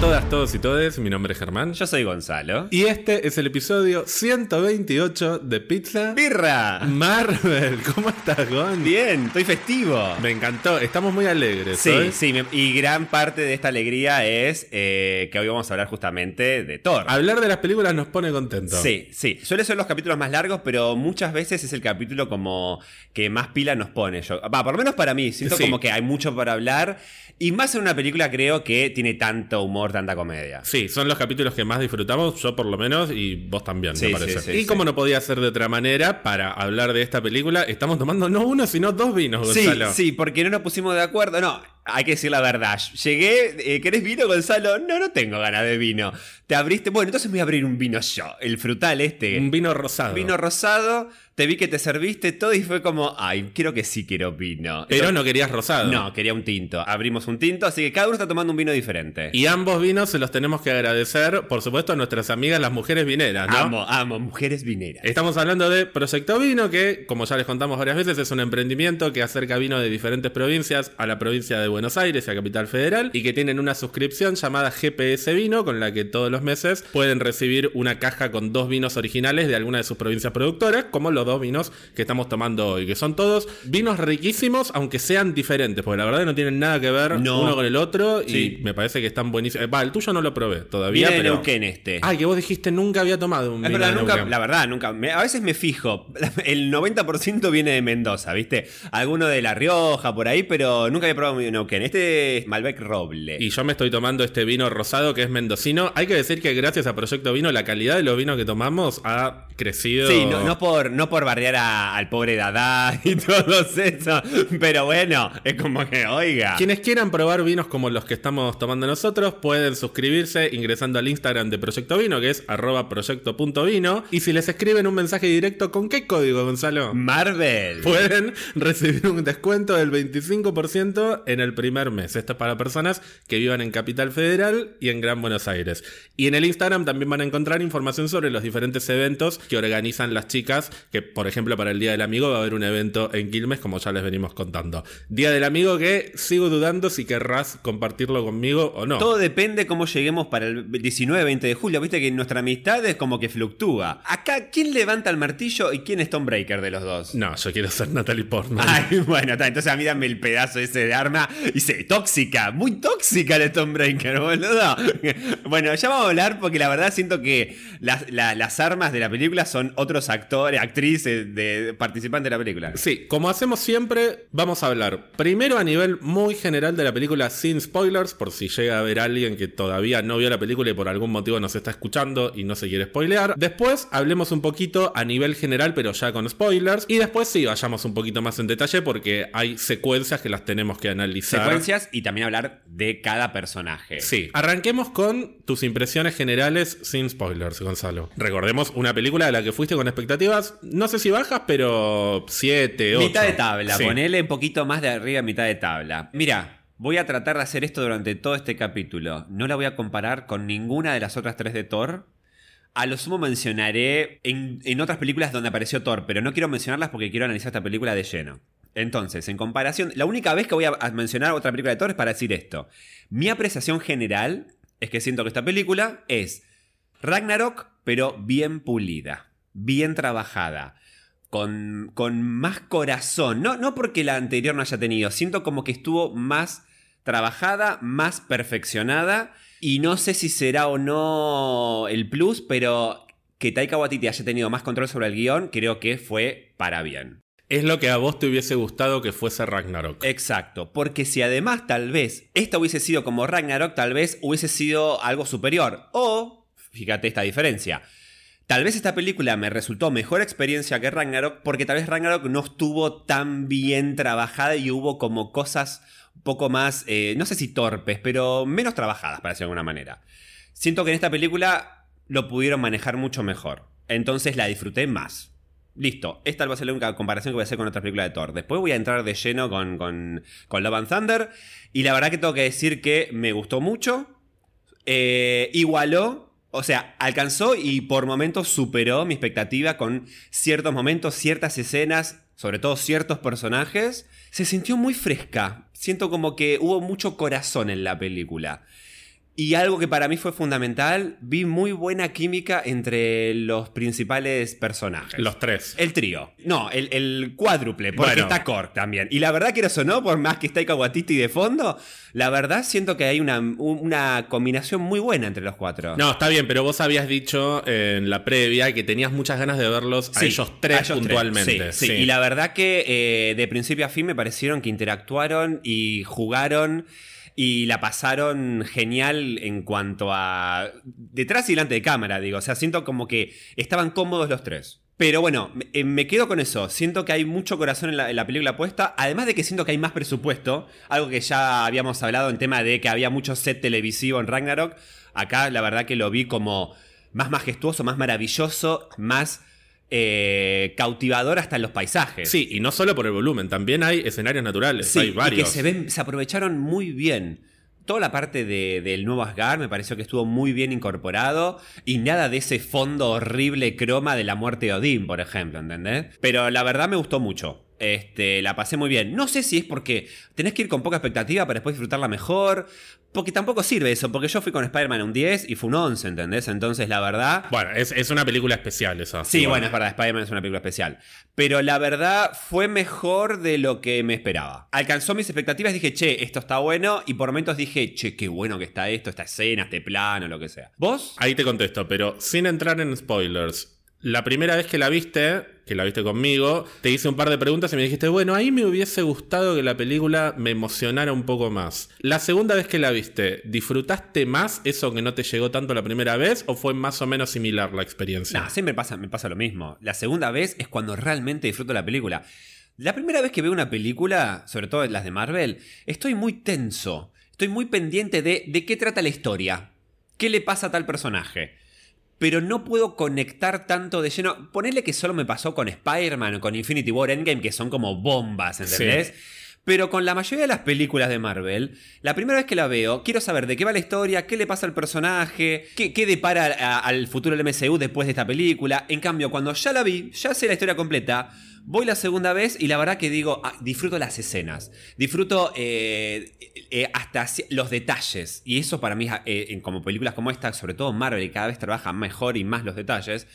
todas, todos y todes. Mi nombre es Germán. Yo soy Gonzalo. Y este es el episodio 128 de Pizza ¡Birra! Marvel. ¿Cómo estás, Gon? Bien, estoy festivo. Me encantó. Estamos muy alegres. Sí, hoy. sí, y gran parte de esta alegría es eh, que hoy vamos a hablar justamente de Thor. Hablar de las películas nos pone contentos. Sí, sí. Suele ser los capítulos más largos, pero muchas veces es el capítulo como que más pila nos pone. Yo, va, por lo menos para mí. Siento Sí. como que hay mucho para hablar. Y más en una película creo que tiene tanto humor, tanta comedia. Sí, son los capítulos que más disfrutamos, yo por lo menos, y vos también, Sí, me parece. sí, sí, y sí. como no podía ser de otra manera, para hablar de esta película, estamos tomando no uno, sino dos vinos, Sí, Gonzalo. sí, porque no nos pusimos de acuerdo. No, hay que decir la verdad. Llegué, eh, ¿querés vino, Gonzalo? No, no tengo ganas de vino. Te abriste. Bueno, entonces me voy a abrir un vino yo. El frutal este. Un vino rosado. Vino rosado. Te vi que te serviste todo y fue como, ay, quiero que sí quiero vino. Pero Entonces- no querías rosado. No, quería un tinto. Abrimos un tinto, así que cada uno está tomando un vino diferente. Y ambos vinos se los tenemos que agradecer, por supuesto, a nuestras amigas las mujeres vineras, ¿no? Amo, amo, mujeres vineras. Estamos hablando de Proyecto Vino, que, como ya les contamos varias veces, es un emprendimiento que acerca vino de diferentes provincias a la provincia de Buenos Aires y a Capital Federal, y que tienen una suscripción llamada GPS Vino, con la que todos los meses pueden recibir una caja con dos vinos originales de alguna de sus provincias productoras, como los dos vinos que estamos tomando hoy, que son todos vinos riquísimos, aunque sean diferentes, porque la verdad no tienen nada que ver No. uno con el otro, Sí. y me parece que están buenísimos. Va, el tuyo no lo probé todavía, Viene pero... Neuquén este. Ay, que vos dijiste nunca había tomado un Es vino verdad, de nunca, Neuquén. la verdad, nunca. me- a veces me fijo. El 90% viene de Mendoza, ¿viste? Alguno de La Rioja, por ahí, pero nunca había probado un Neuquén. Este es Malbec Roble. Y yo me estoy tomando este vino rosado que es mendocino. Hay que decir que gracias a Proyecto Vino la calidad de los vinos que tomamos ha crecido. Sí, no, no por, no por bardear a- al pobre Dada y todo eso. Pero bueno, es como que, oiga. Quienes quieran probar vinos como los que estamos tomando nosotros pueden suscribirse ingresando al Instagram de Proyecto Vino, que es arroba proyecto.vino. Y si les escriben un mensaje directo, ¿con qué código, Gonzalo? Marvel. Pueden recibir un descuento del 25% en el primer mes. Esto es para personas que vivan en Capital Federal y en Gran Buenos Aires. Y en el Instagram también van a encontrar información sobre los diferentes eventos que organizan las chicas, que por ejemplo para el Día del Amigo va a haber un evento en Quilmes, como ya les venimos contando. Día del Amigo que sigo dudando si querrás compartirlo conmigo o no. Todo depende cómo lleguemos para el 19-20 de julio. Viste que nuestra amistad es como que fluctúa. Acá, ¿quién levanta el martillo y quién es Tom Breaker de los dos? No, yo quiero ser Natalie Portman. Ay, bueno, está, entonces a mí dame el pedazo ese de arma y se tóxica, muy tóxica el Stonebreaker, boludo. Bueno, ya vamos a hablar porque la verdad siento que las, la- las armas de la película son otros actores, actrices, de, participantes de la película. Sí, como hacemos siempre, vamos a hablar primero a nivel muy general de la película sin spoilers, por si llega a ver alguien que todavía no vio la película y por algún motivo nos está escuchando y no se quiere spoilear. Después hablemos un poquito a nivel general, pero ya con spoilers. Y después sí, vayamos un poquito más en detalle porque hay secuencias que las tenemos que analizar. Secuencias y también hablar de cada personaje. Sí, arranquemos con tus impresiones generales sin spoilers, Gonzalo. Recordemos una película de la que fuiste con expectativas, no sé si bajas, pero 7, 8. Mitad de tabla, Sí. ponele un poquito más de arriba, mitad de tabla. Mira, voy a tratar de hacer esto durante todo este capítulo. No la voy a comparar con ninguna de las otras tres de Thor. A lo sumo mencionaré en, en otras películas donde apareció Thor, pero no quiero mencionarlas porque quiero analizar esta película de lleno. Entonces, en comparación, la única vez que voy a mencionar otra película de Thor es para decir esto. Mi apreciación general es que siento que esta película es Ragnarok, pero bien pulida, bien trabajada con, con más corazón. No, no porque la anterior no haya tenido, siento como que estuvo más trabajada, más perfeccionada. Y no sé si será o no el plus, pero que Taika Waititi haya tenido más control sobre el guion, creo que fue para bien. Es lo que a vos te hubiese gustado que fuese Ragnarok. Exacto, porque si además tal vez esta hubiese sido como Ragnarok, tal vez hubiese sido algo superior. O, fíjate esta diferencia, tal vez esta película me resultó mejor experiencia que Ragnarok porque tal vez Ragnarok no estuvo tan bien trabajada y hubo como cosas un poco más, eh, no sé si torpes, pero menos trabajadas, para decirlo de alguna manera. Siento que en esta película lo pudieron manejar mucho mejor. Entonces la disfruté más. Listo, esta va a ser la única comparación que voy a hacer con otra película de Thor. Después voy a entrar de lleno con, con, con Love and Thunder. Y la verdad que tengo que decir que me gustó mucho. Eh, igualó, o sea, alcanzó y por momentos superó mi expectativa con ciertos momentos, ciertas escenas, sobre todo ciertos personajes. Se sintió muy fresca. Siento como que hubo mucho corazón en la película. Y algo que para mí fue fundamental, vi muy buena química entre los principales personajes. Los tres. El trío. No, el, el cuádruple, porque Bueno. está Korg también. Y la verdad que eso no, por más que está Taika Waititi de fondo, la verdad siento que hay una, una combinación muy buena entre los cuatro. No, está bien, pero vos habías dicho en la previa que tenías muchas ganas de verlos a Sí, ellos tres a ellos puntualmente. Sí, sí. Y la verdad que eh, de principio a fin me parecieron que interactuaron y jugaron y la pasaron genial en cuanto a detrás y delante de cámara, digo. O sea, siento como que estaban cómodos los tres. Pero bueno, me- eh, quedo con eso. Siento que hay mucho corazón en la, en la película puesta. Además de que siento que hay más presupuesto. Algo que ya habíamos hablado en tema de que había mucho set televisivo en Ragnarok. Acá la verdad que lo vi como más majestuoso, más maravilloso, más eh, cautivador hasta en los paisajes. Sí, y no solo por el volumen, también hay escenarios naturales, Sí, hay y varios. que se, ven, se aprovecharon muy bien. Toda la parte de- del nuevo Asgard me pareció que estuvo muy bien incorporado y nada de ese fondo horrible croma de la muerte de Odín, por ejemplo, ¿entendés? Pero la verdad me gustó mucho. Este, la pasé muy bien. No sé si es porque tenés que ir con poca expectativa para después disfrutarla mejor. Porque tampoco sirve eso, porque yo fui con Spider-Man un 10 y fue un 11, ¿entendés? Entonces la verdad... Bueno, es, es una película especial esa. Sí, bueno, es verdad, Spider-Man es una película especial. Pero la verdad fue mejor de lo que me esperaba. Alcanzó mis expectativas, dije, che, esto está bueno. Y por momentos dije, che, qué bueno que está esto, esta escena, este plano, lo que sea. ¿Vos? Ahí te contesto, pero sin entrar en spoilers. La primera vez que la viste, que la viste conmigo, te hice un par de preguntas y me dijiste, bueno, ahí me hubiese gustado que la película me emocionara un poco más. La segunda vez que la viste, ¿disfrutaste más eso que no te llegó tanto la primera vez o fue más o menos similar la experiencia? No, siempre pasa, me pasa lo mismo. La segunda vez es cuando realmente disfruto la película. La primera vez que veo una película, sobre todo las de Marvel, estoy muy tenso. Estoy muy pendiente de de qué trata la historia. ¿Qué le pasa a tal personaje? Pero no puedo conectar tanto de lleno. Ponele que solo me pasó con Spider-Man o con Infinity War Endgame, que son como bombas, ¿entendés? Pero con la mayoría de las películas de Marvel, la primera vez que la veo, quiero saber de qué va la historia, qué le pasa al personaje, qué, qué depara al futuro del MCU después de esta película. En cambio, cuando ya la vi, ya sé la historia completa, voy la segunda vez y la verdad que digo, ah, disfruto las escenas, disfruto eh, eh, hasta ci- los detalles. Y eso para mí, eh, como películas como esta, sobre todo Marvel, cada vez trabaja mejor y más los detalles,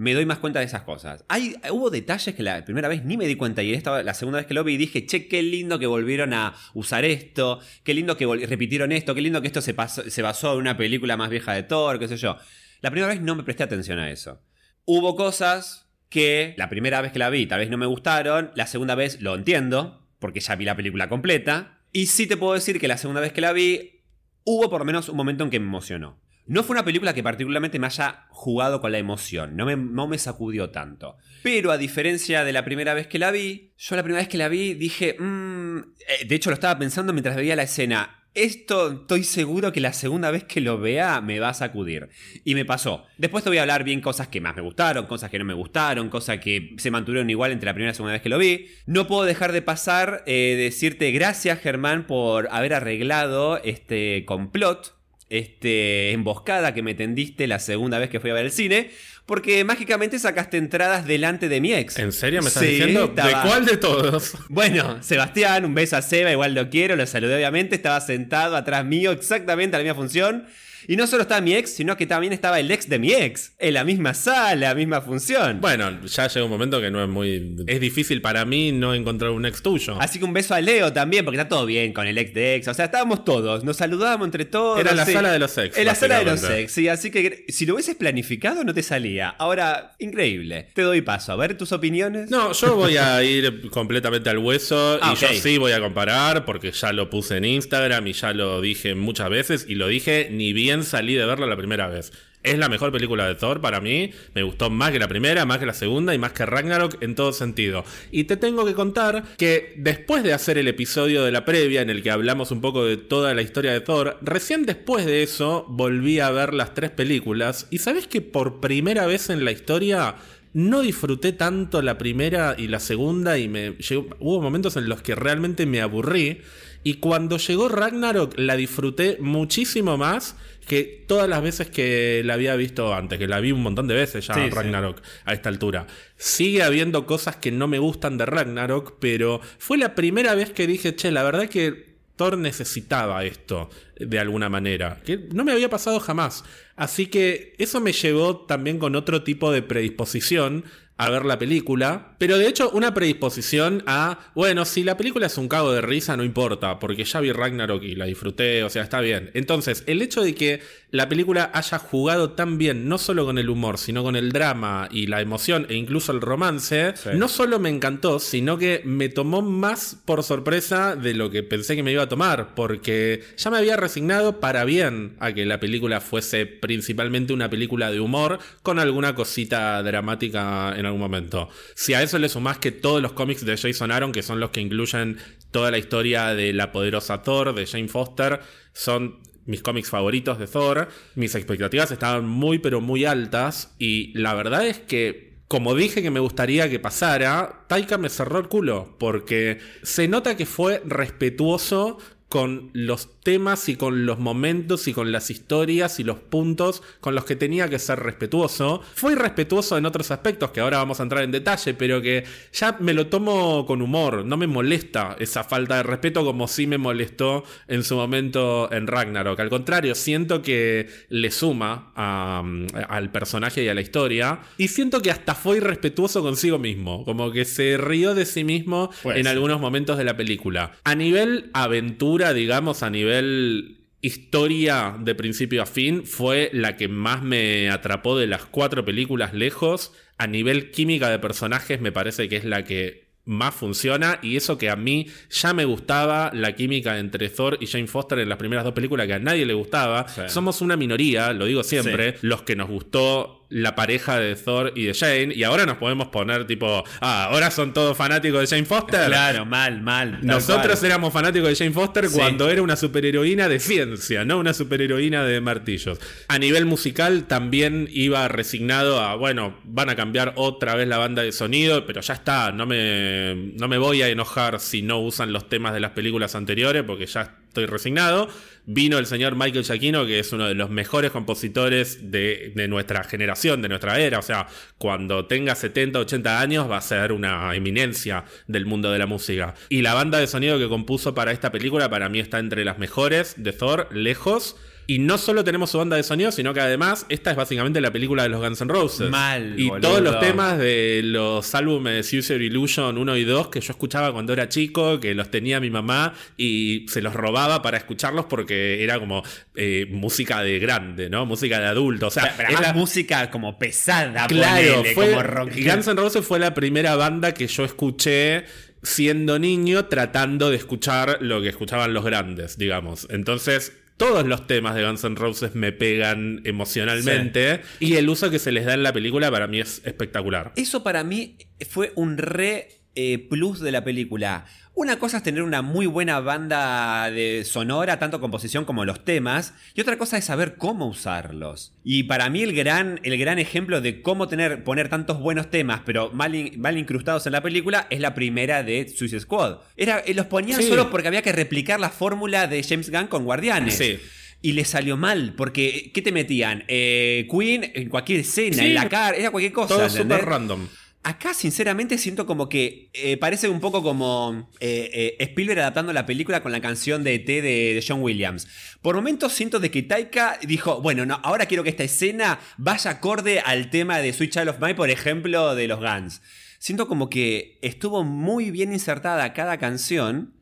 me doy más cuenta de esas cosas. Hay, hubo detalles que la primera vez ni me di cuenta y esta la segunda vez que lo vi dije, che, qué lindo que volvieron a usar esto, qué lindo que repitieron esto, qué lindo que esto se, se basó en una película más vieja de Thor, qué sé yo. La primera vez no me presté atención a eso. Hubo cosas que la primera vez que la vi tal vez no me gustaron, la segunda vez lo entiendo, porque ya vi la película completa, y sí te puedo decir que la segunda vez que la vi hubo por lo menos un momento en que me emocionó. No fue una película que particularmente me haya jugado con la emoción, no me, no me sacudió tanto. Pero a diferencia de la primera vez que la vi, yo la primera vez que la vi dije, "Mm", eh, de hecho lo estaba pensando mientras veía la escena, esto estoy seguro que la segunda vez que lo vea me va a sacudir. Y me pasó. Después te voy a hablar bien cosas que más me gustaron, cosas que no me gustaron, cosas que se mantuvieron igual entre la primera y la segunda vez que lo vi. No puedo dejar de pasar, eh, decirte gracias Germán por haber arreglado este complot este, emboscada que me tendiste la segunda vez que fui a ver el cine, porque mágicamente sacaste entradas delante de mi ex. ¿En serio me estás Sí, diciendo? estaba- ¿De cuál de todos? Bueno, Sebastián, un beso a Seba, igual lo quiero, lo saludé obviamente, estaba sentado atrás mío exactamente a la misma función. Y no solo estaba mi ex, sino que también estaba el ex de mi ex, en la misma sala, misma función. Bueno, ya llega un momento que no es muy... Es difícil para mí no encontrar un ex tuyo. Así que un beso a Leo también, porque está todo bien con el ex de ex. O sea, estábamos todos, nos saludábamos entre todos. Era la sí. sala de los ex, En la sala de los ex, sí. Así que si lo hubieses planificado, no te salía. Ahora, increíble. Te doy paso. A ver tus opiniones. No, yo voy a ir completamente al hueso Ah, y yo ok. sí voy a comparar porque ya lo puse en Instagram y ya lo dije muchas veces y lo dije ni bien salí de verlo la primera vez. Es la mejor película de Thor para mí, me gustó más que la primera, más que la segunda y más que Ragnarok en todo sentido. Y te tengo que contar que después de hacer el episodio de la previa en el que hablamos un poco de toda la historia de Thor, recién después de eso volví a ver las tres películas y sabes que por primera vez en la historia no disfruté tanto la primera y la segunda y me hubo momentos en los que realmente me aburrí y cuando llegó Ragnarok la disfruté muchísimo más que todas las veces que la había visto antes, que la vi un montón de veces ya Sí, sí. Ragnarok a esta altura. Sigue habiendo cosas que no me gustan de Ragnarok, pero fue la primera vez que dije, che, la verdad que Thor necesitaba esto de alguna manera, que no me había pasado jamás. Así que eso me llevó también con otro tipo de predisposición a ver la película, pero de hecho una predisposición a, bueno, si la película es un cago de risa, no importa, porque ya vi Ragnarok y la disfruté, o sea, está bien. Entonces, el hecho de que la película haya jugado tan bien, no solo con el humor, sino con el drama y la emoción e incluso el romance, no solo me encantó, sino que me tomó más por sorpresa de lo que pensé que me iba a tomar, porque ya me había resignado para bien a que la película fuese principalmente una película de humor con alguna cosita dramática en algún momento. Si a eso le sumás que todos los cómics de Jason Aaron, que son los que incluyen toda la historia de la poderosa Thor, de Jane Foster, son mis cómics favoritos de Thor, mis expectativas estaban muy pero muy altas y la verdad es que como dije que me gustaría que pasara, Taika me cerró el culo porque se nota que fue respetuoso con los temas y con los momentos y con las historias y los puntos con los que tenía que ser respetuoso. Fue irrespetuoso en otros aspectos que ahora vamos a entrar en detalle, pero que ya me lo tomo con humor, no me molesta esa falta de respeto como sí me molestó en su momento en Ragnarok. Al contrario, siento que le suma al personaje y a la historia y siento que hasta fue irrespetuoso consigo mismo, como que se rió de sí mismo en algunos momentos de la película. A nivel aventura, digamos, a nivel historia de principio a fin, fue la que más me atrapó de las cuatro películas lejos. A nivel química de personajes, me parece que es la que más funciona y eso que a mí ya me gustaba la química entre Thor y Jane Foster en las primeras dos películas que a nadie le gustaba. Somos una minoría, lo digo siempre, los que nos gustó la pareja de Thor y de Jane. Y ahora nos podemos poner tipo, ah, ahora son todos fanáticos de Jane Foster. Claro, mal, mal. Nosotros éramos fanáticos de Jane Foster cuando era una superheroína de ciencia, no una superheroína de martillos. A nivel musical también iba resignado a, bueno, van a cambiar otra vez la banda de sonido, pero ya está, no me, no me voy a enojar si no usan los temas de las películas anteriores, porque ya estoy resignado. Vino el señor Michael Giacchino, que es uno de los mejores compositores de, nuestra generación, de nuestra era. O sea, cuando tenga 70, 80 años va a ser una eminencia del mundo de la música. Y la banda de sonido que compuso para esta película para mí está entre las mejores de Thor, lejos. Y no solo tenemos su banda de sonido, sino que además esta es básicamente la película de los Guns N' Roses. Mal. Y todos los temas de los álbumes User Illusion 1 y 2 que yo escuchaba cuando era chico, que los tenía mi mamá y se los robaba para escucharlos porque era como eh, música de grande, ¿no? Música de adulto. O sea, era música como pesada. Claro, fue, Guns N' Roses fue la primera banda que yo escuché siendo niño tratando de escuchar lo que escuchaban los grandes, digamos. Entonces, todos los temas de Guns N' Roses me pegan emocionalmente y el uso que se les da en la película para mí es espectacular. Eso para mí fue un re eh, plus de la película. Una cosa es tener una muy buena banda de sonora, tanto composición como los temas, y otra cosa es saber cómo usarlos. Y para mí el gran, el gran ejemplo de cómo tener, poner tantos buenos temas, pero mal, mal incrustados en la película, es la primera de Suicide Squad. Era, eh, los ponían solo porque había que replicar la fórmula de James Gunn con Guardianes. Sí. Y le salió mal, porque ¿qué te metían? Eh, Queen en cualquier escena, en la cara, era cualquier cosa. Todo súper random. Acá, sinceramente, siento como que eh, parece un poco como eh, eh, Spielberg adaptando la película con la canción de E.T. De, John Williams. Por momentos siento de que Taika dijo, bueno, no, ahora quiero que esta escena vaya acorde al tema de Sweet Child of Mine, por ejemplo, de los Guns. Siento como que estuvo muy bien insertada cada canción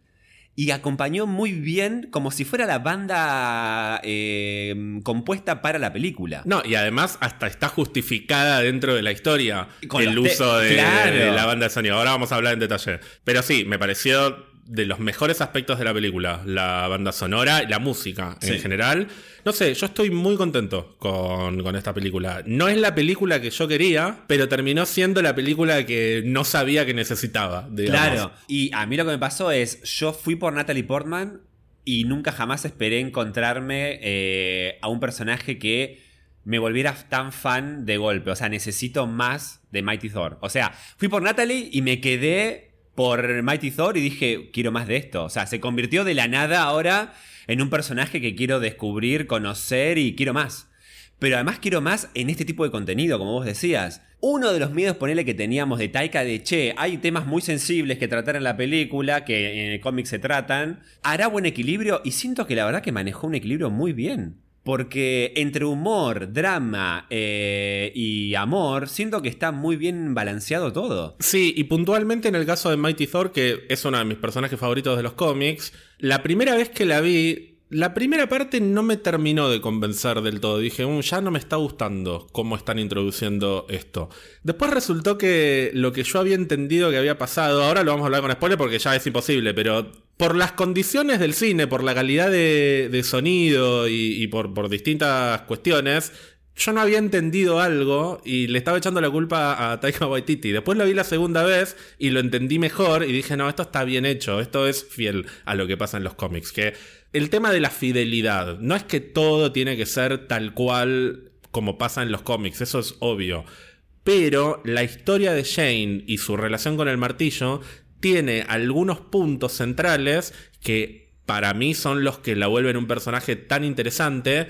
y acompañó muy bien como si fuera la banda eh, compuesta para la película. No, y además hasta está justificada dentro de la historia Con el uso de, de, la banda de sonido. Ahora vamos a hablar en detalle. Pero sí, me pareció de los mejores aspectos de la película, la banda sonora y la música en general. No sé, yo estoy muy contento con, esta película. No es la película que yo quería, pero terminó siendo la película que no sabía que necesitaba. Claro, y a mí lo que me pasó es, yo fui por Natalie Portman y nunca jamás esperé encontrarme eh, a un personaje que me volviera tan fan de golpe. O sea, necesito más de Mighty Thor. O sea, fui por Natalie y me quedé por Mighty Thor y dije, quiero más de esto. O sea, se convirtió de la nada ahora en un personaje que quiero descubrir, conocer y quiero más. pero además quiero más en este tipo de contenido, como vos decías. Uno de los miedos, ponele, que teníamos de Taika de che, hay temas muy sensibles que tratar en la película, que en el cómic se tratan. Hará buen equilibrio y siento que la verdad que manejó un equilibrio muy bien. Porque entre humor, drama eh, y amor, siento que está muy bien balanceado todo. Sí, y puntualmente en el caso de Mighty Thor, que es uno de mis personajes favoritos de los cómics, la primera vez que la vi, la primera parte no me terminó de convencer del todo. Dije, "Mm, ya no me está gustando cómo están introduciendo esto. Después resultó que lo que yo había entendido que había pasado, ahora lo vamos a hablar con spoiler porque ya es imposible, pero por las condiciones del cine, por la calidad de, sonido y, y por, por distintas cuestiones, yo no había entendido algo y le estaba echando la culpa a Taika Waititi. Después lo vi la segunda vez y lo entendí mejor y dije, no, esto está bien hecho, esto es fiel a lo que pasa en los cómics. Que el tema de la fidelidad, no es que todo tiene que ser tal cual como pasa en los cómics, eso es obvio. Pero la historia de Shane y su relación con el martillo tiene algunos puntos centrales que para mí son los que la vuelven un personaje tan interesante.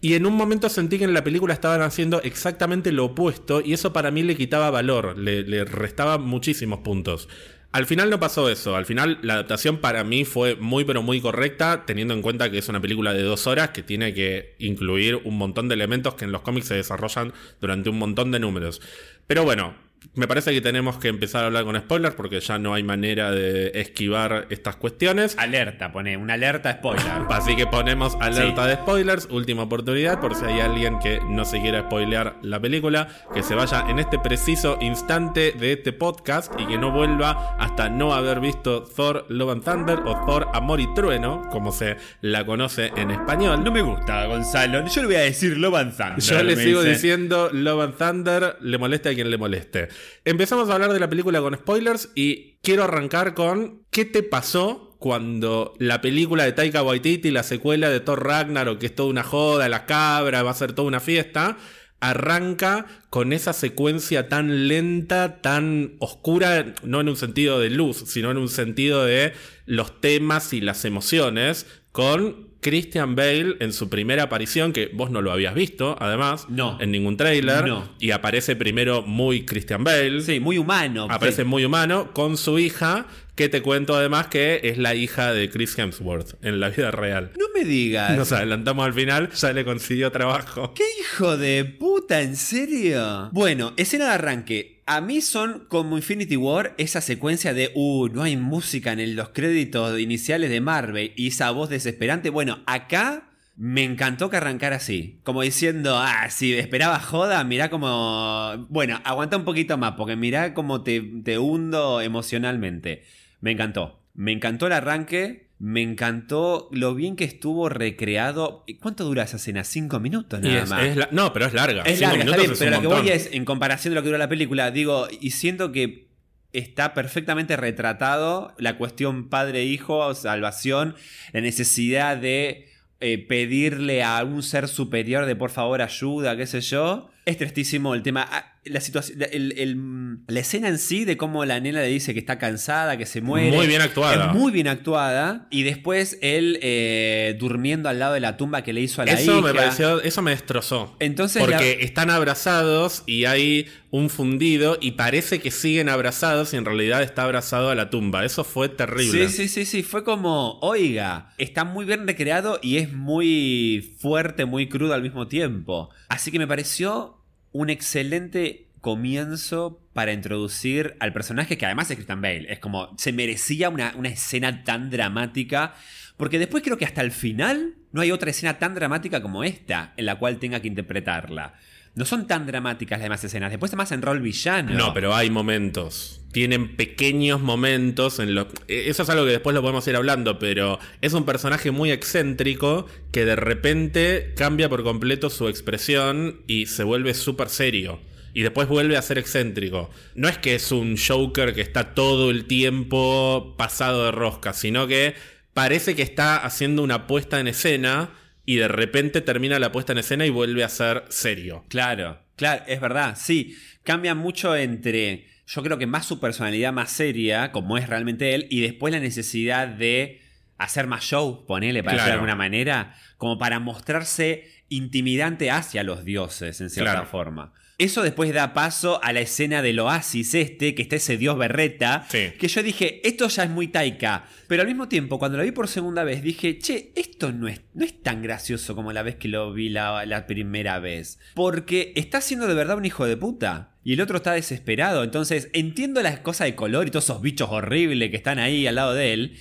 Y en un momento sentí que en la película estaban haciendo exactamente lo opuesto y eso para mí le quitaba valor, le, le restaba muchísimos puntos. Al final no pasó eso, al final la adaptación para mí fue muy pero muy correcta, teniendo en cuenta que es una película de dos horas que tiene que incluir un montón de elementos que en los cómics se desarrollan durante un montón de números. Pero bueno, me parece que tenemos que empezar a hablar con spoilers porque ya no hay manera de esquivar estas cuestiones. Alerta, pone, una alerta spoiler. Así que ponemos alerta de spoilers, última oportunidad, por si hay alguien que no se quiera spoilear la película, que se vaya en este preciso instante de este podcast y que no vuelva hasta no haber visto Thor Love and Thunder o Thor Amor y Trueno, como se la conoce en español. No me gusta, Gonzalo. Yo le voy a decir Love and Thunder. Yo le sigo dice. diciendo Love and Thunder, le moleste a quien le moleste. Empezamos a hablar de la película con spoilers y quiero arrancar con ¿qué te pasó cuando la película de Taika Waititi, la secuela de Thor Ragnarok, que es toda una joda, la cabra, va a ser toda una fiesta, arranca con esa secuencia tan lenta, tan oscura, no en un sentido de luz, sino en un sentido de los temas y las emociones, con Christian Bale en su primera aparición, que vos no lo habías visto, además, No. en ningún tráiler, No. y aparece primero muy Christian Bale, Sí, muy humano. aparece Sí. muy humano, con su hija, que te cuento además que es la hija de Chris Hemsworth en la vida real. No me digas. Nos adelantamos al final, ya le consiguió trabajo. ¿Qué hijo de puta? ¿En serio? Bueno, escena de arranque. A mí son como Infinity War esa secuencia de, uh, no hay música en los créditos iniciales de Marvel y esa voz desesperante. Bueno, acá me encantó que arrancara así. Como diciendo, ah, si esperaba joda, mirá como... Bueno, aguanta un poquito más porque mirá cómo te, te hundo emocionalmente. Me encantó. Me encantó el arranque. Me encantó lo bien que estuvo recreado. ¿Cuánto dura esa escena? Cinco minutos nada es- más. es la- no, pero es larga. Es Cinco larga, está minutos bien, es pero lo que voy es, en comparación de lo que dura la película, digo, y siento que está perfectamente retratado la cuestión padre-hijo, salvación, la necesidad de eh, pedirle a un ser superior de por favor ayuda, qué sé yo. Es tristísimo el tema. La situación, el- el- la escena en sí de cómo la nena le dice que está cansada, que se muere. Muy bien actuada. Es muy bien actuada. Y después él eh, durmiendo al lado de la tumba que le hizo a la Eso hija. me pareció, eso me destrozó. Entonces Porque están abrazados y hay un fundido y parece que siguen abrazados y en realidad está abrazado a la tumba. Eso fue terrible. Sí, sí, sí, sí. Fue como, oiga, está muy bien recreado y es muy fuerte, muy crudo al mismo tiempo. Así que me pareció un excelente comienzo para introducir al personaje que además es Christian Bale. Es como, se merecía una, una escena tan dramática. Porque después creo que hasta el final no hay otra escena tan dramática como esta en la cual tenga que interpretarla. No son tan dramáticas las demás escenas. Después está más en rol villano. No, pero hay momentos. Tienen pequeños momentos en los... Eso es algo que después lo podemos ir hablando, pero es un personaje muy excéntrico que de repente cambia por completo su expresión y se vuelve súper serio. Y después vuelve a ser excéntrico. No es que es un Joker que está todo el tiempo pasado de rosca, sino que parece que está haciendo una puesta en escena y de repente termina la puesta en escena y vuelve a ser serio. Claro, claro, es verdad, sí. Cambia mucho entre, yo creo que más su personalidad más seria, como es realmente él, y después la necesidad de hacer más show, ponele, para decirlo de Claro. alguna manera, como para mostrarse intimidante hacia los dioses, en cierta Claro. forma. Eso después da paso a la escena del oasis este, que está ese dios berreta, Sí. que yo dije, esto ya es muy taika, pero al mismo tiempo, cuando lo vi por segunda vez, dije, che, esto no es, no es tan gracioso como la vez que lo vi la, la primera vez, porque está siendo de verdad un hijo de puta. Y el otro está desesperado, entonces entiendo las cosas de color y todos esos bichos horribles que están ahí al lado de él,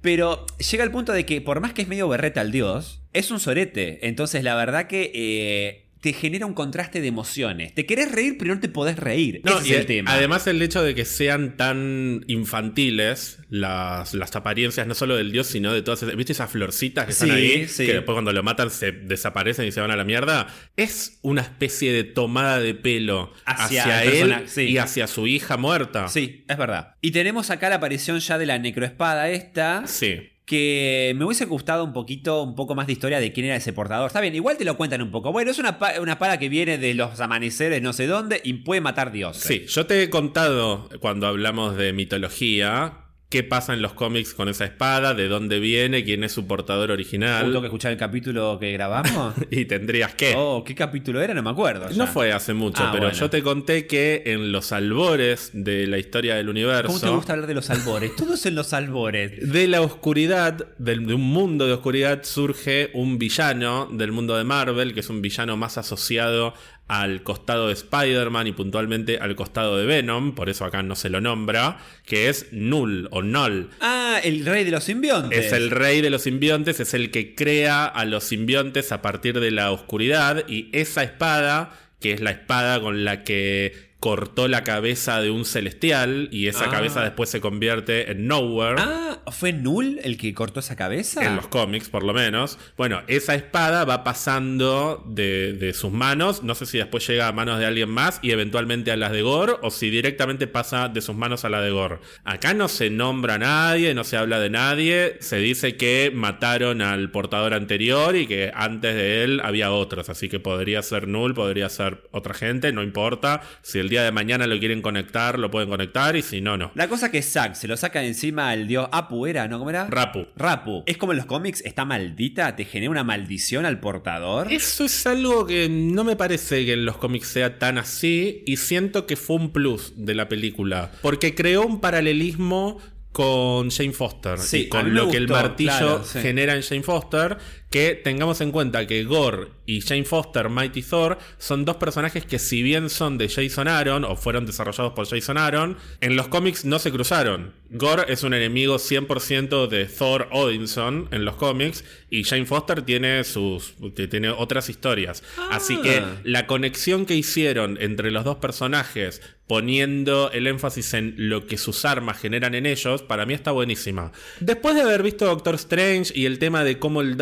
pero llega el punto de que por más que es medio berreta el dios, es un sorete. Entonces la verdad que eh, te genera un contraste de emociones. Te querés reír, pero no te podés reír. No, Ese y es el tema. además el hecho de que sean tan infantiles las, las apariencias no solo del dios, sino de todas esas, ¿viste esas florcitas que están Sí, ahí? sí. Que después cuando lo matan se desaparecen y se van a la mierda. Es una especie de tomada de pelo Hacia él persona- sí. y hacia su hija muerta. Sí, es verdad. Y tenemos acá la aparición ya de la necroespada esta. Sí. Que me hubiese gustado un poquito, un poco más de historia de quién era ese portador. Está bien, igual te lo cuentan un poco. Bueno, es una, una espada que viene de los amaneceres no sé dónde y puede matar dioses. Sí, yo te he contado cuando hablamos de mitología qué pasa en los cómics con esa espada, de dónde viene, quién es su portador original. ¿Tengo que escuchar el capítulo que grabamos? Y tendrías que. oh, ¿qué capítulo era? No me acuerdo. ya. No fue hace mucho, Ah, pero bueno. yo te conté que en los albores de la historia del universo, ¿Cómo te gusta hablar de los albores? Todos en los albores. de la oscuridad, de un mundo de oscuridad, surge un villano del mundo de Marvel, que es un villano más asociado al costado de Spider-Man y puntualmente al costado de Venom, por eso acá no se lo nombra, que es Null o Null. Ah, el rey de los simbiontes. Es el rey de los simbiontes, es el que crea a los simbiontes a partir de la oscuridad y esa espada, que es la espada con la que cortó la cabeza de un celestial y esa Ah. cabeza después se convierte en Nowhere. Ah, ¿fue Null el que cortó esa cabeza? En los cómics, por lo menos. Bueno, esa espada va pasando de, de sus manos. No sé si después llega a manos de alguien más y eventualmente a las de Gore, o si directamente pasa de sus manos a la de Gore. Acá no se nombra a nadie, no se habla de nadie. Se dice que mataron al portador anterior y que antes de él había otros. Así que podría ser Null, podría ser otra gente, no importa. Si el día de mañana lo quieren conectar, lo pueden conectar. Y si no, no. La cosa que Zack se lo saca de encima al dios Apu, ¿era? ¿No? ¿Cómo era? Rapu. Rapu. Es como en los cómics, está maldita, te genera una maldición al portador. Eso es algo que no me parece que en los cómics sea tan así y siento que fue un plus de la película porque creó un paralelismo con Jane Foster Sí, y con lo que el martillo claro, sí. genera en Jane Foster que tengamos en cuenta que Gore y Jane Foster, Mighty Thor son dos personajes que si bien son de Jason Aaron o fueron desarrollados por Jason Aaron en los cómics no se cruzaron Gore es un enemigo 100% de Thor Odinson en los cómics y Jane Foster tiene sus tiene otras historias así Ah. que la conexión que hicieron entre los dos personajes poniendo el énfasis en lo que sus armas generan en ellos, para mí está buenísima. Después de haber visto Doctor Strange y el tema de cómo el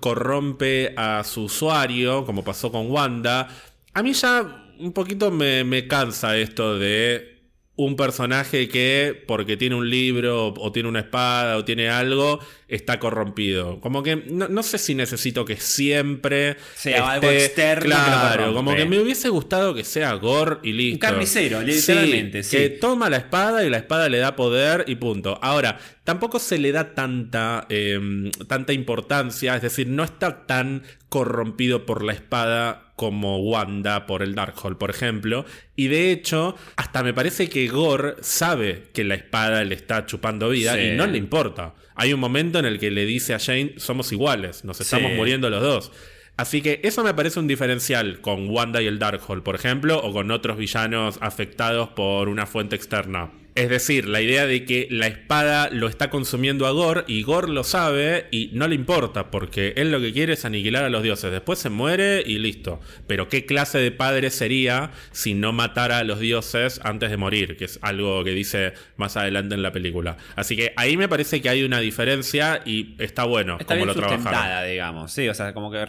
Corrompe a su usuario, como pasó con Wanda, a mí ya un poquito me cansa esto de un personaje que porque tiene un libro o tiene una espada o tiene algo está corrompido. Como que no, no sé si necesito que siempre Sea algo externo Claro, como que me hubiese gustado que sea Gore y listo. Un carnicero, literalmente, sí. Que toma la espada y la espada le da poder y punto. Ahora, tampoco se le da tanta, eh, tanta importancia, es decir, no está tan corrompido por la espada como Wanda por el Darkhold, por ejemplo. Y de hecho, hasta me parece que Gore sabe que la espada le está chupando vida Sí. y no le importa. Hay un momento en el que le dice a Jane, somos iguales, nos estamos Sí. muriendo los dos. Así que eso me parece un diferencial con Wanda y el Darkhold, por ejemplo, o con otros villanos afectados por una fuente externa. Es decir, la idea de que la espada lo está consumiendo a Gore y Gore lo sabe y no le importa porque él lo que quiere es aniquilar a los dioses. Después se muere y listo. Pero ¿qué clase de padre sería si no matara a los dioses antes de morir? Que es algo que dice más adelante en la película. Así que ahí me parece que hay una diferencia y está bueno Está como bien lo trabajaron. digamos. Sí, o sea, como que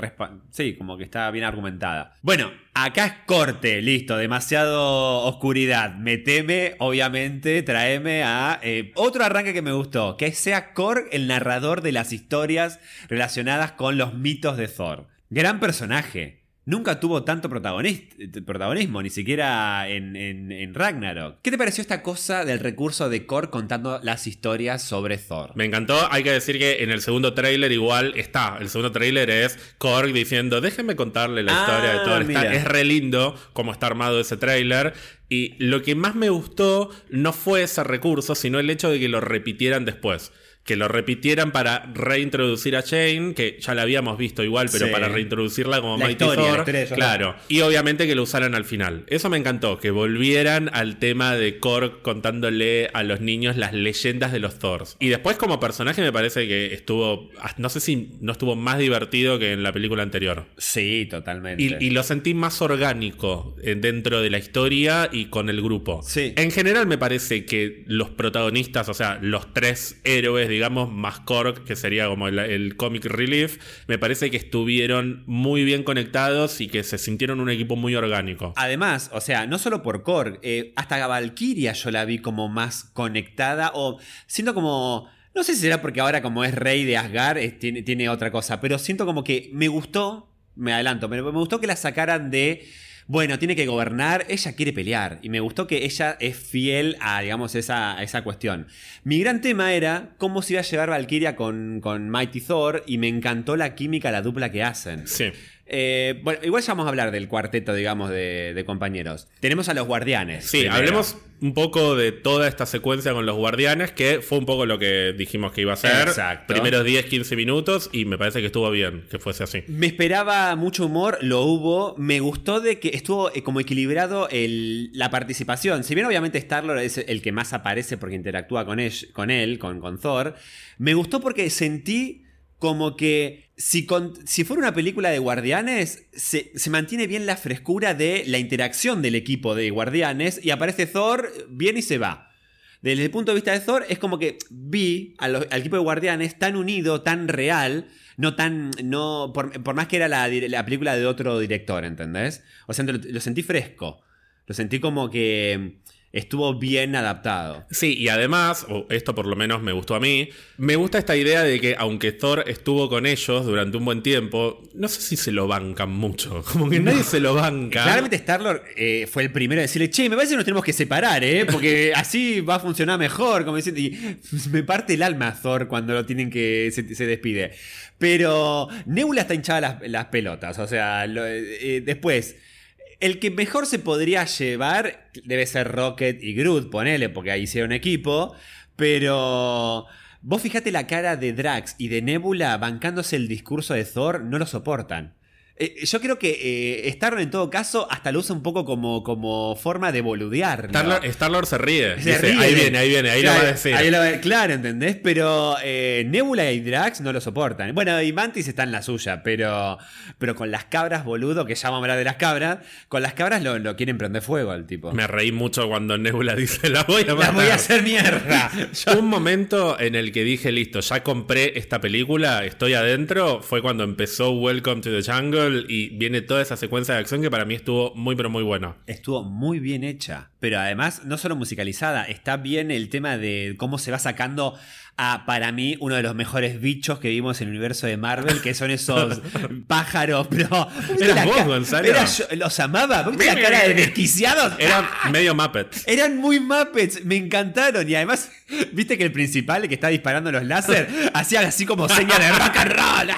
sí, como que está bien argumentada. Bueno, acá es corte, listo, demasiado oscuridad. Me teme, obviamente, traeme a eh, otro arranque que me gustó, que sea Korg el narrador de las historias relacionadas con los mitos de Thor. Gran personaje. Nunca tuvo tanto protagonismo, ni siquiera en, en, Ragnarok. ¿Qué te pareció esta cosa del recurso de Korg contando las historias sobre Thor? Me encantó, hay que decir que en el segundo tráiler igual está, el segundo tráiler es Korg diciendo, déjenme contarle la historia de Thor, es re lindo como está armado ese tráiler. Y lo que más me gustó no fue ese recurso, sino el hecho de que lo repitieran después que lo repitieran para reintroducir a Shane, que ya la habíamos visto igual, pero para reintroducirla como Mighty Thor. claro. Y obviamente que lo usaran al final. Eso me encantó, que volvieran al tema de Korg contándole a los niños las leyendas de los Thors. Y después como personaje me parece que estuvo, no sé si no estuvo más divertido que en la película anterior. Sí, totalmente. Y, lo sentí más orgánico eh, dentro de la historia y con el grupo. Sí. En general me parece que los protagonistas, o sea, los tres héroes digamos, más Korg, que sería como el, comic relief, me parece que estuvieron muy bien conectados y que se sintieron un equipo muy orgánico. Además, o sea, no solo por Korg, eh, hasta Valkyria yo la vi como más conectada o siento como... No sé si será porque ahora como es rey de Asgard tiene, tiene otra cosa, pero siento como que me gustó, me adelanto, pero me gustó que la sacaran de bueno, tiene que gobernar, ella quiere pelear. Y me gustó que ella es fiel a, digamos, esa, esa cuestión. Mi gran tema era cómo se iba a llevar Valkyria con, con Mighty Thor y me encantó la química, la dupla que hacen. Sí. Eh, bueno, igual ya vamos a hablar del cuarteto, digamos, de, compañeros. Tenemos a los guardianes. Sí, hablemos un poco de toda esta secuencia con los guardianes, que fue un poco lo que dijimos que iba a ser. Exacto. Primeros 10, 15 minutos y me parece que estuvo bien que fuese así. Me esperaba mucho humor, lo hubo. Me gustó de que estuvo eh, como equilibrado la participación. Si bien obviamente Starlord es el que más aparece porque interactúa con él, con, él, con, con Thor, me gustó porque sentí como que si, si fuera una película de guardianes, se, mantiene bien la frescura de la interacción del equipo de guardianes y aparece Thor, viene y se va. Desde el punto de vista de Thor, es como que vi al, equipo de guardianes tan unido, tan real, no tan. no Por, más que era la, película de otro director, ¿entendés? O sea, lo sentí fresco. Lo sentí como que estuvo bien adaptado. Sí, y además, o esto por lo menos me gustó a mí, me gusta esta idea de que aunque Thor estuvo con ellos durante un buen tiempo, no sé si se lo bancan mucho, como que nadie se lo banca. Claramente Star-Lord eh, fue el primero a decirle, che, me parece que nos tenemos que separar, ¿eh? Porque así va a funcionar mejor, como diciendo, y me parte el alma Thor cuando lo tienen que, se, despide. Pero Nebula está hinchada las, pelotas, o sea, eh, después... El que mejor se podría llevar debe ser Rocket y Groot, ponele, porque ahí hicieron equipo. Pero vos fíjate la cara de Drax y de Nebula bancándose el discurso de Thor, no lo soportan. Eh, yo creo que eh, en todo caso hasta lo usa un poco como, como forma de boludear. Star-Lord se ríe. ahí viene, ahí viene, ahí lo va a decir. claro, ¿entendés? Pero eh, Nebula y Drax no lo soportan. Bueno, y Mantis está en la suya, pero, pero con las cabras, boludo, que ya vamos a hablar de las cabras, con las cabras lo, quieren prender fuego al tipo. Me reí mucho cuando Nebula dice, la voy a matar. La voy a hacer mierda. Un momento en el que dije, listo, ya compré esta película, estoy adentro, fue cuando empezó Welcome to the Jungle y viene toda esa secuencia de acción que para mí estuvo muy pero muy buena. Estuvo muy bien hecha, pero además no solo musicalizada, está bien el tema de cómo se va sacando a, para mí, uno de los mejores bichos que vimos en el universo de Marvel, que son esos pájaros, pero... Eras vos, Gonzalo. los amaba, ¿viste la cara de desquiciados? Eran medio Muppets. Eran muy Muppets, me encantaron. Y además, viste que el principal, el que está disparando los láser, hacía así como señas de rock and roll.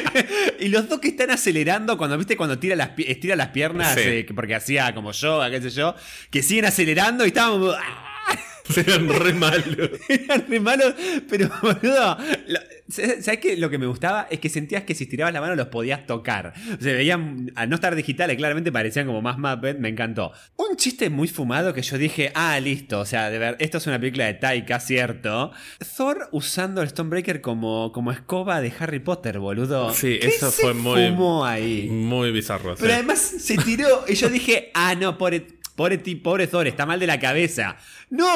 y los dos que están acelerando, cuando viste cuando tira las, estira las piernas, eh, porque hacía como yoga, qué sé yo, que siguen acelerando y estábamos. Eran re malos. Eran re malos, pero boludo. ¿Sabes qué? Lo que me gustaba es que sentías que si estirabas la mano los podías tocar. O sea, veían, al no estar digitales, claramente parecían como más Muppet, me encantó. Un chiste muy fumado que yo dije, ah, listo, o sea, de ver, esto es una película de Taika, cierto. Thor usando el Stonebreaker como, como escoba de Harry Potter, boludo. Sí, eso fue muy. Fumó ahí? Muy bizarro. Pero además se tiró y yo dije, ah, no, pobre, pobre, pobre Thor, está mal de la cabeza. ¡No!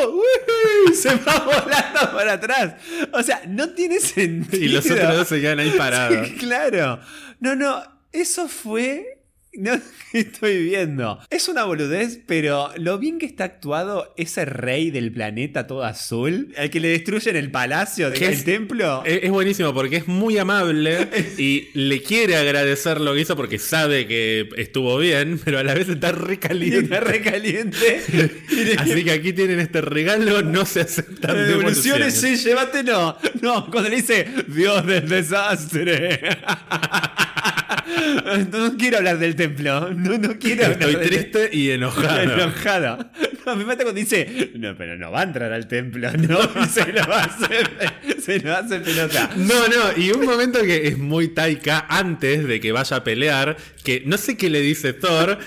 Se va volando para atrás. O sea, no tiene sentido. Y los otros dos se quedan ahí parados. claro. No, no. Eso fue No, ¿qué estoy viendo? Es una boludez, pero lo bien que está actuado ese rey del planeta todo azul, al que le destruyen el palacio, ¿Qué el es? templo. Es, es buenísimo porque es muy amable y le quiere agradecer lo que hizo porque sabe que estuvo bien, pero a la vez está re Y caliente. está re caliente. Así que aquí tienen este regalo, no se aceptan Devoluciones, devoluciones. sí, llévatelo. No, cuando le dice Dios del desastre. No quiero hablar del templo. No, no quiero hablar Estoy del triste y enojado. Enojado. No, me mata cuando dice, no, pero no va a entrar al templo, no, se lo hace, se lo hace pelota. No, no, y un momento que es muy taika antes de que vaya a pelear, que no sé qué le dice Thor,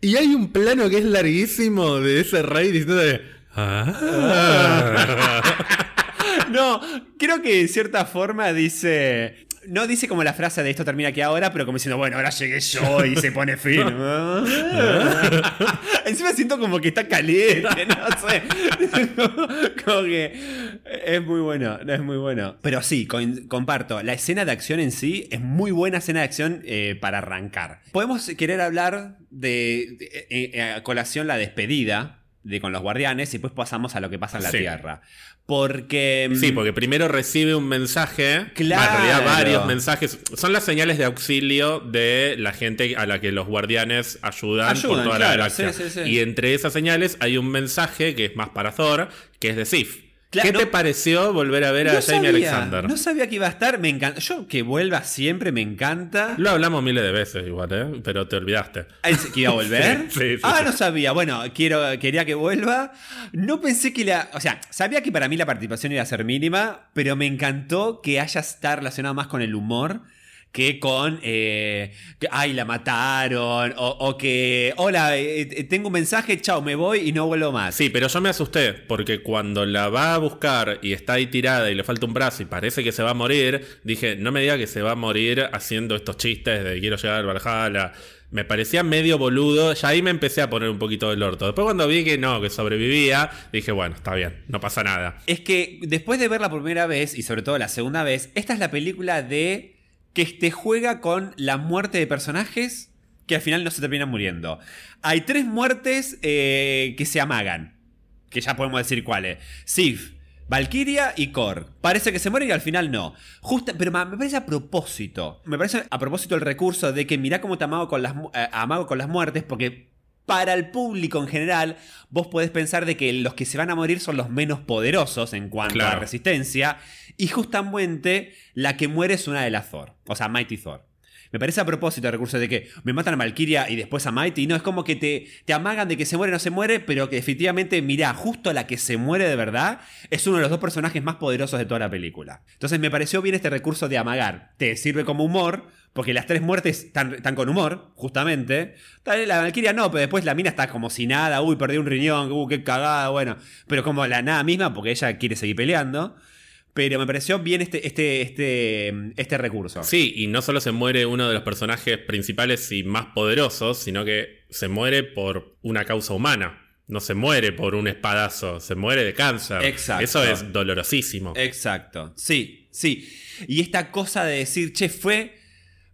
y hay un plano que es larguísimo de ese rey diciendo Ah. No, creo que de cierta forma dice. No dice como la frase de esto termina aquí ahora, pero como diciendo, bueno, ahora llegué yo y se pone fin. Encima siento como que está caliente, no sé. como que es muy bueno, es muy bueno. Pero sí, co- comparto, la escena de acción en sí es muy buena escena de acción eh, para arrancar. Podemos querer hablar de, de- eh, eh, a colación la despedida de con los guardianes y después pasamos a lo que pasa en la Sí. Tierra. Porque... mm, Sí, porque primero recibe un mensaje, Claro. en realidad varios mensajes, son las señales de auxilio de la gente a la que los guardianes ayudan, por Ayudan, toda claro, la galaxia. sí, sí, sí. Y entre esas señales hay un mensaje que es más para Thor, que es de Sif. Claro, ¿Qué no- te pareció volver a ver a no Jamie sabía, Alexander? no sabía que iba a estar, me encanta. Yo que vuelva siempre me encanta. Lo hablamos miles de veces igual, ¿eh? pero te olvidaste. Ah, ¿es ¿Que iba a volver? Sí, sí, sí, ah, no sabía. Bueno, quiero, quería que vuelva. No pensé que la. O sea, sabía que para mí la participación iba a ser mínima, pero me encantó que haya estar relacionado más con el humor que con. eh, que, ay, la mataron. O, o que. Hola, eh, eh, tengo un mensaje, chao, me voy y no vuelvo más. Sí, pero yo me asusté, porque cuando la va a buscar y está ahí tirada y le falta un brazo y parece que se va a morir, dije, no me diga que se va a morir haciendo estos chistes de quiero llegar al Valhalla. Me parecía medio boludo, ya ahí me empecé a poner un poquito del orto. Después cuando vi que no, que sobrevivía, dije, bueno, está bien, no pasa nada. Es que después de verla por primera vez, y sobre todo la segunda vez, esta es la película de que te juega con la muerte de personajes que al final no se terminan muriendo. Hay tres muertes eh, que se amagan, que ya podemos decir cuáles. Sif, Valkyria y Korg. Parece que se mueren y al final no. Justa, pero me parece a propósito. Me parece a propósito el recurso de que mirá cómo te amago con las, eh, amago con las muertes porque para el público en general, vos podés pensar de que los que se van a morir son los menos poderosos en cuanto a resistencia. Y justamente la que muere es una de las Thor. O sea, Mighty Thor. Me parece a propósito el recurso de que me matan a Valkyria y después a Mighty. No, es como que te, te amagan de que se muere o no se muere, pero que definitivamente, mirá, justo la que se muere de verdad es uno de los dos personajes más poderosos de toda la película. Entonces me pareció bien este recurso de amagar. Te sirve como humor, porque las tres muertes están, están con humor, justamente. Tal la Valkyria no, pero después la mina está como si nada. Uy, perdí un riñón, uy, qué cagada, bueno. Pero como la nada misma, porque ella quiere seguir peleando. Pero me pareció bien este, este, este, este recurso. Sí, y no solo se muere uno de los personajes principales y más poderosos, sino que se muere por una causa humana. No se muere por un espadazo, se muere de cáncer. Exacto. Eso es dolorosísimo. Exacto. Sí, sí. Y esta cosa de decir, che, fue.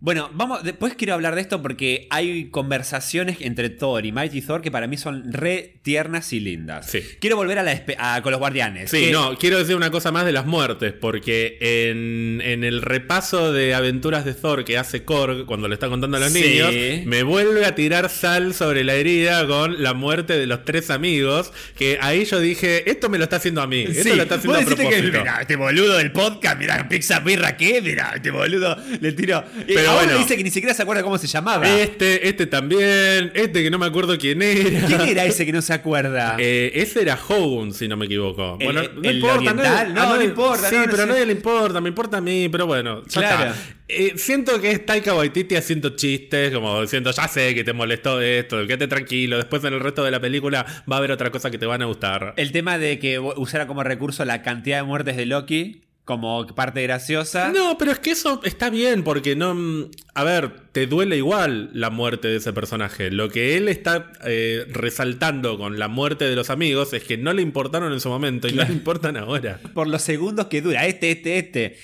Bueno, vamos, después quiero hablar de esto porque hay conversaciones entre Thor y Mighty Thor que para mí son re tiernas y lindas. Sí. Quiero volver a la a- con los guardianes. Sí, que- no, quiero decir una cosa más de las muertes, porque en, en el repaso de aventuras de Thor que hace Korg cuando le está contando a los Sí. niños, me vuelve a tirar sal sobre la herida con la muerte de los tres amigos, que ahí yo dije, esto me lo está haciendo a mí, esto Sí, lo está haciendo a deciste que, propósito. mirá, este boludo del podcast, mirá, pizza birra, ¿qué? Mirá, este boludo le tiro. Y Pero ahora bueno. dice que ni siquiera se acuerda cómo se llamaba. Este, este también, este que no me acuerdo quién era. ¿Quién era ese que no se acuerda? Eh, ese era Hogun, si no me equivoco. ¿El- bueno, no el importa, nadie- No, no nadie- importa, Sí, no, no pero a nadie le importa, me importa a mí, pero bueno, ya Claro. está. Eh, siento que es Taika Waititi haciendo chistes, como diciendo, ya sé que te molestó esto, quédate tranquilo, después en el resto de la película va a haber otra cosa que te van a gustar. El tema de que usara como recurso la cantidad de muertes de Loki como parte graciosa. No, pero es que eso está bien, porque no. mm, A ver, te duele igual la muerte de ese personaje. Lo que él está eh, resaltando con la muerte de los amigos es que no le importaron en su momento y no le importan ahora. Por los segundos que dura. Este, este, este.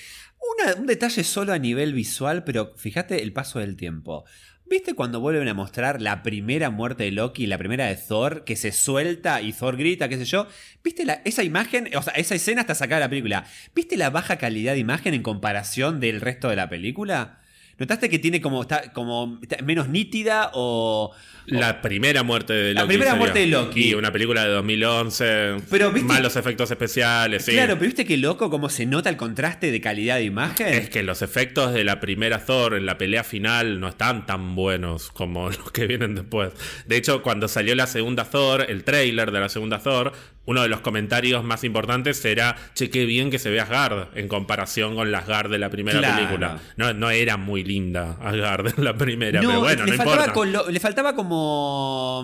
Una- un detalle solo a nivel visual, pero fíjate el paso del tiempo. ¿Viste cuando vuelven a mostrar la primera muerte de Loki, la primera de Thor, que se suelta y Thor grita, qué sé yo? ¿Viste la- esa imagen? O sea, esa escena está sacada de la película. ¿Viste la baja calidad de imagen en comparación del resto de la película? ¿Notaste que tiene como, está, como menos nítida o... La primera muerte de Loki. La primera muerte de Loki. Y una película de 2011. Pero, ¿viste? Malos efectos especiales, sí. Claro, pero viste qué loco cómo se nota el contraste de calidad de imagen. Es que los efectos de la primera Thor en la pelea final no están tan buenos como los que vienen después. De hecho, cuando salió la segunda Thor, el trailer de la segunda Thor, uno de los comentarios más importantes era, che, qué bien que se ve Asgard en comparación con la Asgard de la primera Claro. película. No, no era muy linda Asgard en la primera, no, pero bueno, le, no faltaba importa. con lo- le faltaba como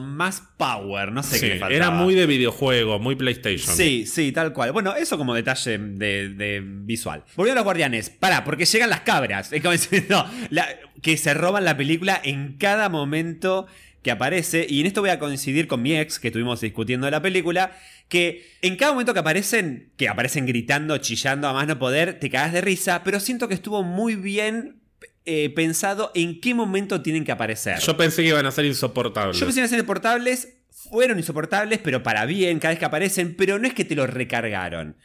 más power, no sé Sí, qué le faltaba. era muy de videojuego, muy PlayStation. Sí, sí, tal cual. Bueno, eso como detalle de, de visual. Volviendo a los guardianes. Pará, porque llegan las cabras. Es como diciendo, la- que se roban la película en cada momento que aparece. Y en esto voy a coincidir con mi ex, que estuvimos discutiendo de la película. Que en cada momento que aparecen, que aparecen gritando, chillando a más no poder, te cagas de risa. Pero siento que estuvo muy bien eh, pensado en qué momento tienen que aparecer. Yo pensé que iban a ser insoportables. Yo pensé que iban a ser insoportables, fueron insoportables, pero para bien, cada vez que aparecen, pero no es que te lo recargaron.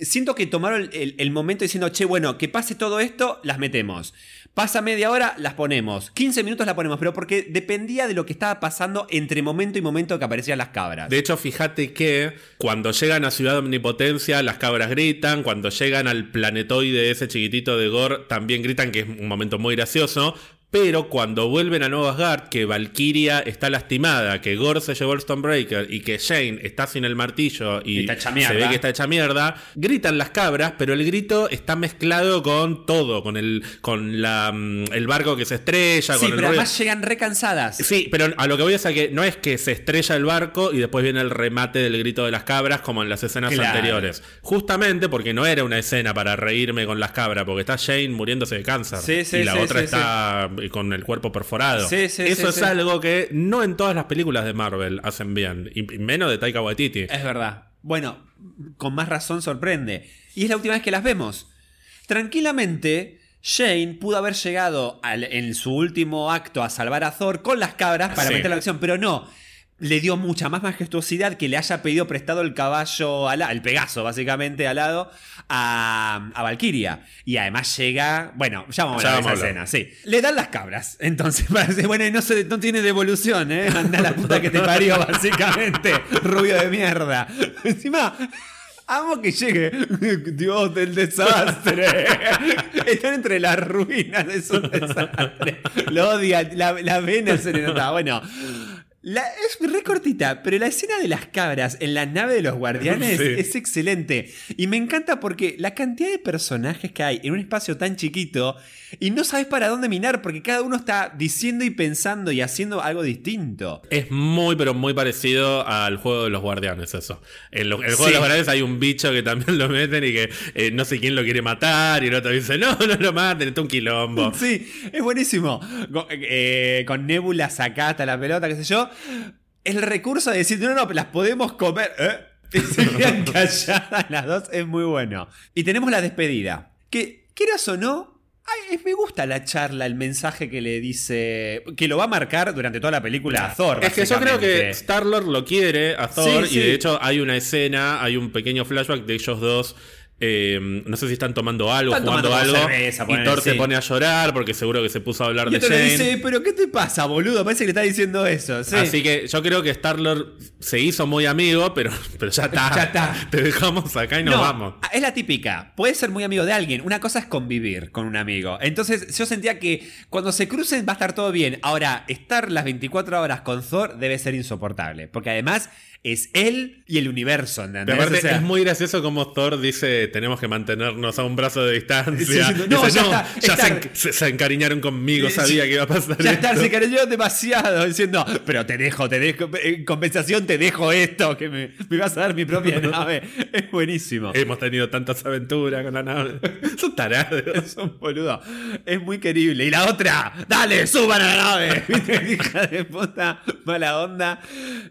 Siento que tomaron el, el momento diciendo, che, bueno, que pase todo esto, las metemos. Pasa media hora, las ponemos. 15 minutos las ponemos, pero porque dependía de lo que estaba pasando entre momento y momento que aparecían las cabras. De hecho, fíjate que cuando llegan a Ciudad Omnipotencia, las cabras gritan. Cuando llegan al planetoide ese chiquitito de Gore, también gritan, que es un momento muy gracioso. Pero cuando vuelven a Nuevo Asgard, que Valkyria está lastimada, que Gore se llevó el Stonebreaker y que Jane está sin el martillo y se ve que está hecha mierda, gritan las cabras, pero el grito está mezclado con todo, con el, con la, mm, el barco que se estrella, sí, con el pero además llegan recansadas. Sí, pero a lo que voy es a que no es que se estrella el barco y después viene el remate del grito de las cabras como en las escenas Claro. anteriores. Justamente porque no era una escena para reírme con las cabras, porque está Jane muriéndose de cáncer Sí, sí, y la sí, otra está con el cuerpo perforado. Sí, sí, Eso sí, es algo que no en todas las películas de Marvel hacen bien, y menos de Taika Waititi. Es verdad. Bueno, con más razón sorprende. Y es la última vez que las vemos. Tranquilamente, Jane pudo haber llegado al- en su último acto a salvar a Thor con las cabras para Sí. meter la acción, pero no. Le dio mucha más majestuosidad que le haya pedido prestado el caballo, al, el Pegaso, básicamente, al lado, a, a Valkyria. Y además llega. Bueno, ya vamos a Ya vamos a esa escena, sí. Le dan las cabras. Entonces, parece, bueno, y no, se, no tiene devolución, ¿eh? Anda la puta que te parió, básicamente. Rubio de mierda. Encima. Amo que llegue. Dios del desastre. Están entre las ruinas. Es un desastre. Lo odia. La, la vena se le nota. Bueno. La, es re cortita, pero la escena de las cabras en la nave de los guardianes Sí. es excelente. Y me encanta porque la cantidad de personajes que hay en un espacio tan chiquito y no sabes para dónde mirar porque cada uno está diciendo y pensando y haciendo algo distinto. Es muy, pero muy parecido al juego de los guardianes, eso. En lo- el juego Sí. de los guardianes hay un bicho que también lo meten y que eh, no sé quién lo quiere matar y el otro dice, no, no lo maten, está un quilombo. Sí, es buenísimo. Con, eh, con Nebula sacata la pelota, qué sé yo. El recurso de decir, no, no, las podemos comer. ¿eh? Y se quedan calladas las dos, es muy bueno. Y tenemos la despedida. Que, quieras o no, ay, me gusta la charla, el mensaje que le dice. Que lo va a marcar durante toda la película a Thor. Es que yo creo que. Star-Lord lo quiere a Thor Sí, y de hecho hay una escena, hay un pequeño flashback de ellos dos. Eh, no sé si están tomando algo, Están jugando tomando algo. cerveza, y Thor se pone a llorar porque seguro que se puso a hablar Y de le Jane. dice, pero ¿qué te pasa, boludo? Parece que le está diciendo eso. Sí. Así que yo creo que Star-Lord se hizo muy amigo, pero, pero ya está. Ya está. Te dejamos acá y nos No, vamos. Es la típica. Puedes ser muy amigo de alguien. Una cosa es convivir con un amigo. Entonces yo sentía que cuando se crucen va a estar todo bien. Ahora, estar las 24 horas con Thor debe ser insoportable. Porque además es él y el universo. ¿entendés? Pero aparte O sea, es muy gracioso como Thor dice tenemos que mantenernos a un brazo de distancia. Sí, sí, no, Dice, ya "No, está, ya está". se, enc- se- se encariñaron conmigo, sabía que iba a pasar Ya está, esto". se cariñó demasiado diciendo, pero te dejo, te dejo, en compensación te dejo esto, que me, me vas a dar mi propia nave. Es buenísimo. Hemos tenido tantas aventuras con la nave. Son tarados. Es un boludo. Es muy querible. Y la otra, dale, suban a la nave. Hija de puta, mala onda.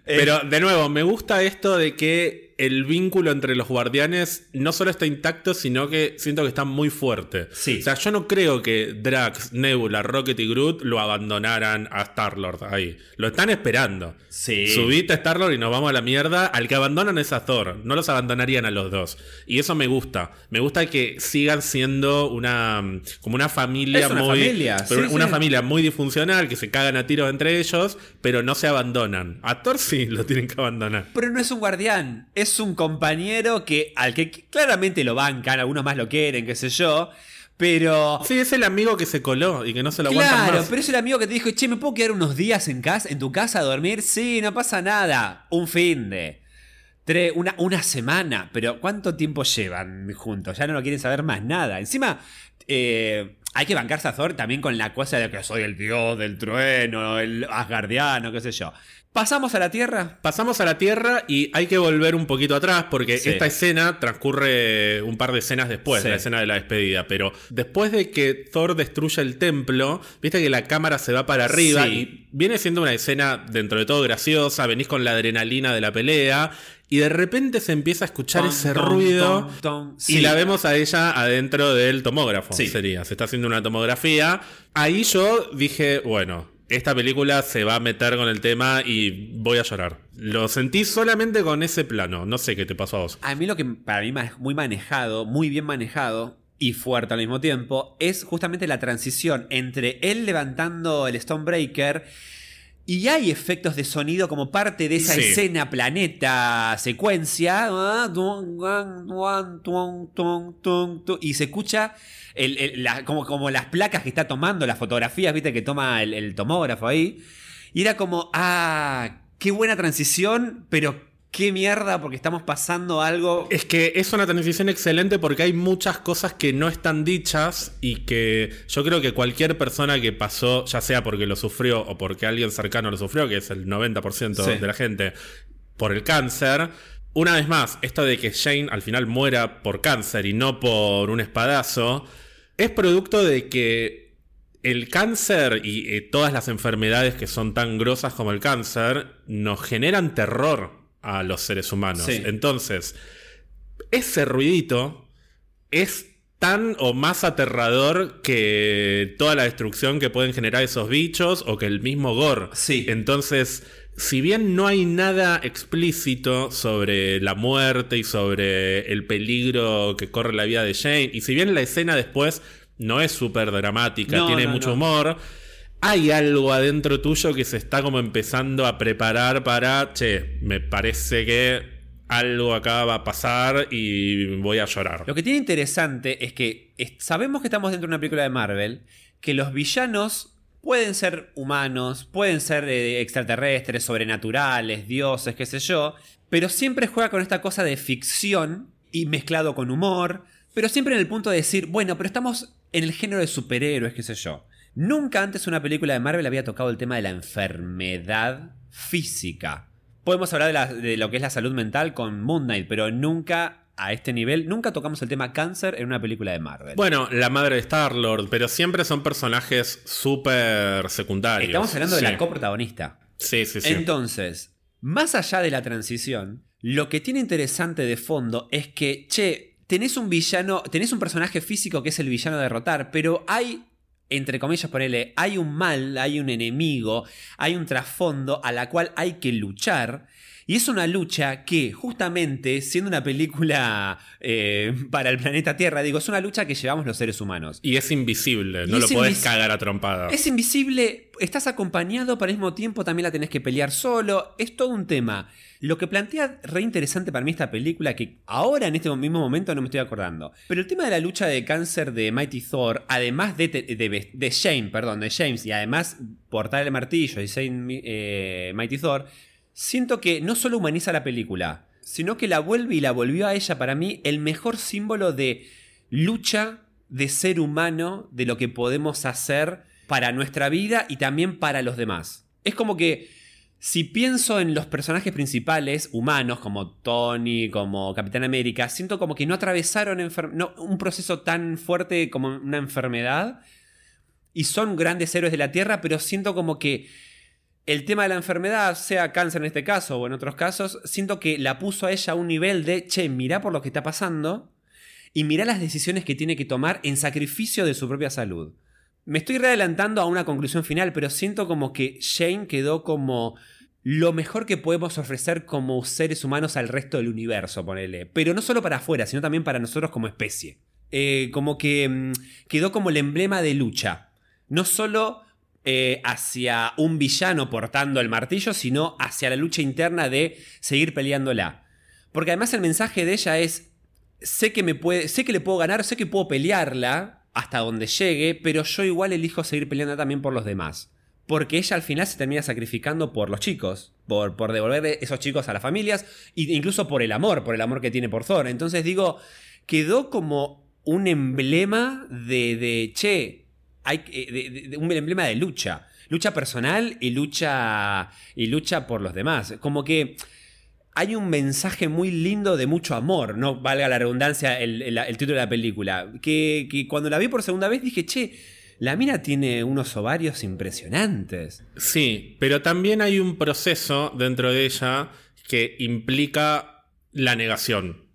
Eh, Pero de nuevo, me gusta esto de que el vínculo entre los guardianes no solo está intacto, sino que siento que está muy fuerte. Sí. O sea, yo no creo que Drax, Nebula, Rocket y Groot lo abandonaran a Star-Lord ahí. Lo están esperando. Sí. Subite a Star-Lord y nos vamos a la mierda. Al que abandonan es a Thor. No los abandonarían a los dos. Y eso me gusta. Me gusta que sigan siendo una como una familia Es una muy familia, pero sí, una sí. familia muy disfuncional que se cagan a tiros entre ellos, pero no se abandonan. A Thor sí lo tienen que abandonar. Pero no es un guardián, es un compañero que al que claramente lo bancan, algunos más lo quieren, qué sé yo, pero Sí, es el amigo que se coló y que no se lo aguantan Claro, más. pero es el amigo que te dijo, che, ¿me puedo quedar unos días en casa, en tu casa a dormir? Sí, no pasa nada. Un fin de. Tre- una, una semana. Pero ¿cuánto tiempo llevan juntos? Ya no lo quieren saber más nada. Encima, eh, hay que bancarse a Thor también con la cosa de que soy el dios del trueno, el asgardiano, qué sé yo. Pasamos a la Tierra. Pasamos a la Tierra y hay que volver un poquito atrás porque Sí. esta escena transcurre un par de escenas después, Sí. la escena de la despedida. Pero después de que Thor destruye el templo, viste que la cámara se va para arriba Sí. y viene siendo una escena dentro de todo graciosa, venís con la adrenalina de la pelea y de repente se empieza a escuchar Ton, ese ton, ruido. ton, ton. Y Sí. la vemos a ella adentro del tomógrafo, Sí. sería. Se está haciendo una tomografía. Ahí yo dije, bueno, esta película se va a meter con el tema y voy a llorar. Lo sentí solamente con ese plano. No sé qué te pasó a vos. A mí lo que para mí es muy manejado, muy bien manejado y fuerte al mismo tiempo, es justamente la transición entre él levantando el Stonebreaker y hay efectos de sonido como parte de esa Sí. escena, planeta, secuencia, y se escucha el- el- la- como, como las placas que está tomando, las fotografías, viste, que toma el, el tomógrafo ahí. Y era como, ah, qué buena transición, pero qué mierda porque estamos pasando algo. Es que es una transición excelente porque hay muchas cosas que no están dichas y que yo creo que cualquier persona que pasó, ya sea porque lo sufrió o porque alguien cercano lo sufrió, que es el 90% Sí. de la gente, por el cáncer. Una vez más, esto de que Jane al final muera por cáncer y no por un espadazo, es producto de que el cáncer y eh, todas las enfermedades que son tan grosas como el cáncer nos generan terror a los seres humanos. Sí. Entonces, ese ruidito es tan o más aterrador que toda la destrucción que pueden generar esos bichos o que el mismo gore. Sí. Entonces, si bien no hay nada explícito sobre la muerte y sobre el peligro que corre la vida de Jane, y si bien la escena después no es súper dramática, No, tiene no, mucho no. humor, hay algo adentro tuyo que se está como empezando a preparar para, che, me parece que algo acá va a pasar y voy a llorar. Lo que tiene interesante es que sabemos que estamos dentro de una película de Marvel, que los villanos pueden ser humanos, pueden ser eh, extraterrestres, sobrenaturales, dioses, qué sé yo, pero siempre juega con esta cosa de ficción y mezclado con humor, pero siempre en el punto de decir, bueno, pero estamos en el género de superhéroes, qué sé yo. Nunca antes una película de Marvel había tocado el tema de la enfermedad física. Podemos hablar de, la- de lo que es la salud mental con Moon Knight, pero nunca a este nivel, nunca tocamos el tema cáncer en una película de Marvel. Bueno, la madre de Star-Lord, pero siempre son personajes súper secundarios. Estamos hablando de la coprotagonista. Sí, sí, sí. Entonces, más allá de la transición, lo que tiene interesante de fondo es que, che, tenés un villano, tenés un personaje físico que es el villano a derrotar, pero hay, entre comillas, ponele, hay un mal, hay un enemigo, hay un trasfondo a la cual hay que luchar. Y es una lucha que, justamente, siendo una película eh, para el planeta Tierra, digo, es una lucha que llevamos los seres humanos. Y es invisible, Y no es lo podés cagar a trompadas. Es invisible, estás acompañado, pero al mismo tiempo también la tenés que pelear solo. Es todo un tema. Lo que plantea re interesante para mí esta película, que ahora en este mismo momento no me estoy acordando. Pero el tema de la lucha de cáncer de Mighty Thor, además de, de, de, de Shane, perdón, de James, y además portar el martillo y Shane, eh, Mighty Thor, siento que no solo humaniza la película, sino que la vuelve y la volvió a ella para mí el mejor símbolo de lucha de ser humano, de lo que podemos hacer para nuestra vida y también para los demás. Es como que si pienso en los personajes principales humanos como Tony, como Capitán América, siento como que no atravesaron un proceso tan fuerte como una enfermedad y son grandes héroes de la Tierra, pero siento como que el tema de la enfermedad, sea cáncer en este caso o en otros casos, siento que la puso a ella a un nivel de, che, mirá por lo que está pasando y mirá las decisiones que tiene que tomar en sacrificio de su propia salud. Me estoy readelantando a una conclusión final, pero siento como que Jane quedó como lo mejor que podemos ofrecer como seres humanos al resto del universo, ponele. Pero no solo para afuera, sino también para nosotros como especie. Eh, como que mm, quedó como el emblema de lucha. No solo eh, hacia un villano portando el martillo, sino hacia la lucha interna de seguir peleándola. Porque además el mensaje de ella es, sé que, me puede, sé que le puedo ganar, sé que puedo pelearla hasta donde llegue, pero yo igual elijo seguir peleando también por los demás porque ella al final se termina sacrificando por los chicos, por, por devolver esos chicos a las familias, e incluso por el amor, por el amor que tiene por Thor. Entonces digo, quedó como un emblema de, de che, de, un emblema de lucha, lucha personal y lucha, y lucha por los demás. Como que hay un mensaje muy lindo de mucho amor, no valga la redundancia el, título de la película, que, que cuando la vi por segunda vez dije, che, la mina tiene unos ovarios impresionantes. Sí, pero también hay un proceso dentro de ella que implica la negación.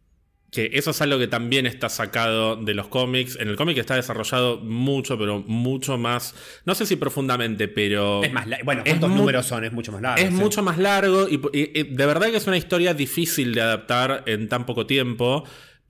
Que eso es algo que también está sacado de los cómics. En el cómic está desarrollado mucho, pero mucho más. No sé si profundamente, pero. Es más Bueno, ¿cuántos números son? Es mucho más largo. Es mucho más largo y, de verdad que es una historia difícil de adaptar en tan poco tiempo.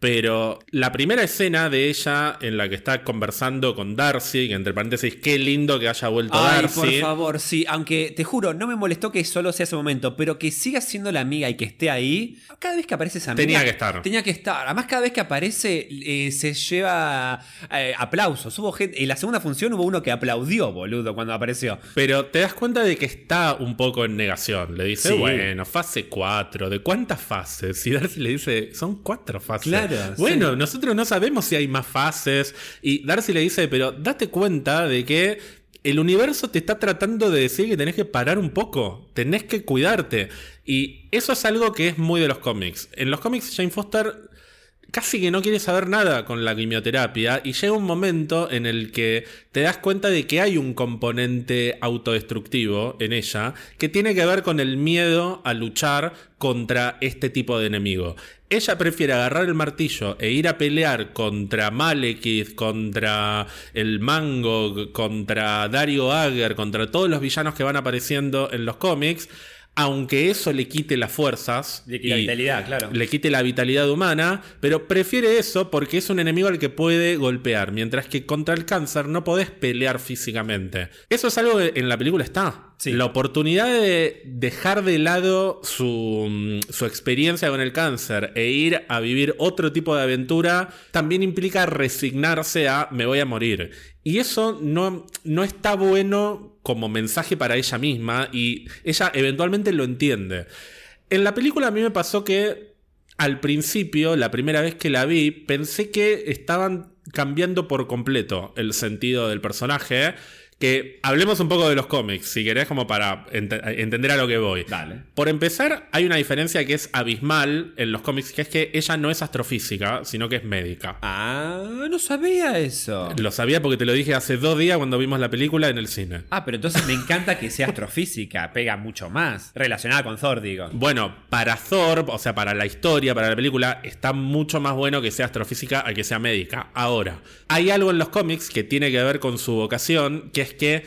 Pero la primera escena de ella en la que está conversando con Darcy, que entre paréntesis, qué lindo que haya vuelto Ay, Darcy. Por favor, sí, aunque te juro, no me molestó que solo sea ese momento, pero que siga siendo la amiga y que esté ahí. Cada vez que aparece esa amiga. Tenía que estar. Tenía que estar. Además, cada vez que aparece, eh, se lleva eh, aplausos. Hubo gente. En la segunda función hubo uno que aplaudió, boludo, cuando apareció. Pero te das cuenta de que está un poco en negación. Le dice, bueno, fase 4. ¿De cuántas fases? Y Darcy le dice, son cuatro fases. Claro. Bueno, nosotros no sabemos si hay más fases. Y Darcy le dice, pero date cuenta de que el universo te está tratando de decir que tenés que parar un poco, tenés que cuidarte. Y eso es algo que es muy de los cómics. En los cómics Jane Foster casi que no quiere saber nada con la quimioterapia y llega un momento en el que te das cuenta de que hay un componente autodestructivo en ella que tiene que ver con el miedo a luchar contra este tipo de enemigo. Ella prefiere agarrar el martillo e ir a pelear contra Malekith, contra el Mango, contra Dario Ager, contra todos los villanos que van apareciendo en los cómics, aunque eso le quite las fuerzas. Le quite la vitalidad, claro. Le quite la vitalidad humana, pero prefiere eso porque es un enemigo al que puede golpear, mientras que contra el cáncer no podés pelear físicamente. Eso es algo que en la película está. La oportunidad de dejar de lado su, su, experiencia con el cáncer e ir a vivir otro tipo de aventura también implica resignarse a me voy a morir. Y eso no, no está bueno como mensaje para ella misma y ella eventualmente lo entiende. En la película a mí me pasó que al principio, la primera vez que la vi, pensé que estaban cambiando por completo el sentido del personaje que hablemos un poco de los cómics, si querés, como para entender a lo que voy. Dale. Por empezar, hay una diferencia que es abismal en los cómics, que es que ella no es astrofísica, sino que es médica. Ah, no sabía eso. Lo sabía porque te lo dije hace dos días cuando vimos la película en el cine. Ah, pero entonces me encanta que sea astrofísica, pega mucho más. Relacionada con Thor, digo. Bueno, para Thor, o sea, para la historia, para la película, está mucho más bueno que sea astrofísica a que sea médica. Ahora, hay algo en los cómics que tiene que ver con su vocación, que es que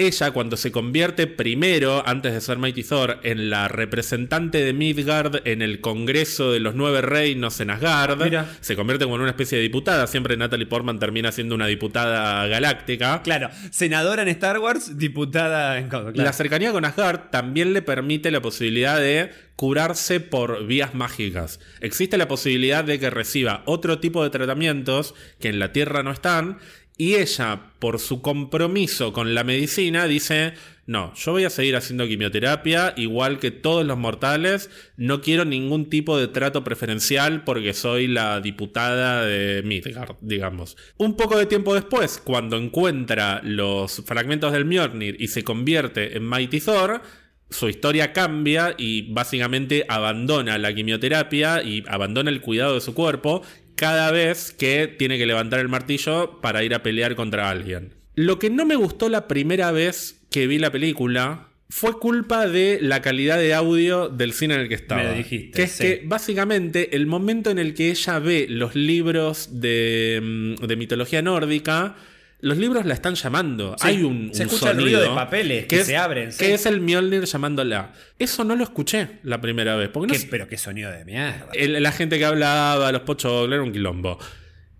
ella cuando se convierte primero, antes de ser Mighty Thor, en la representante de Midgard en el Congreso de los Nueve Reinos en Asgard, se convierte como en una especie de diputada. Siempre Natalie Portman termina siendo una diputada galáctica. Claro, senadora en Star Wars, diputada en... La cercanía con Asgard también le permite la posibilidad de curarse por vías mágicas. Existe la posibilidad de que reciba otro tipo de tratamientos que en la Tierra no están y ella, por su compromiso con la medicina, dice, no, yo voy a seguir haciendo quimioterapia igual que todos los mortales, no quiero ningún tipo de trato preferencial porque soy la diputada de Midgard, digamos. Un poco de tiempo después, cuando encuentra los fragmentos del Mjolnir y se convierte en Mighty Thor, su historia cambia y básicamente abandona la quimioterapia y abandona el cuidado de su cuerpo cada vez que tiene que levantar el martillo para ir a pelear contra alguien. Lo que no me gustó la primera vez que vi la película fue culpa de la calidad de audio del cine en el que estaba. Me lo dijiste, Que es sí. que básicamente el momento en el que ella ve los libros de, mm, de mitología nórdica, los libros la están llamando. Sí, Hay un, se un escucha el sonido ruido de papeles que es- se abren, sí. Que es el Mjolnir llamándola. Eso no lo escuché la primera vez. Porque Qué- pero qué sonido de mierda. el- la gente que hablaba, los pochos, era un quilombo.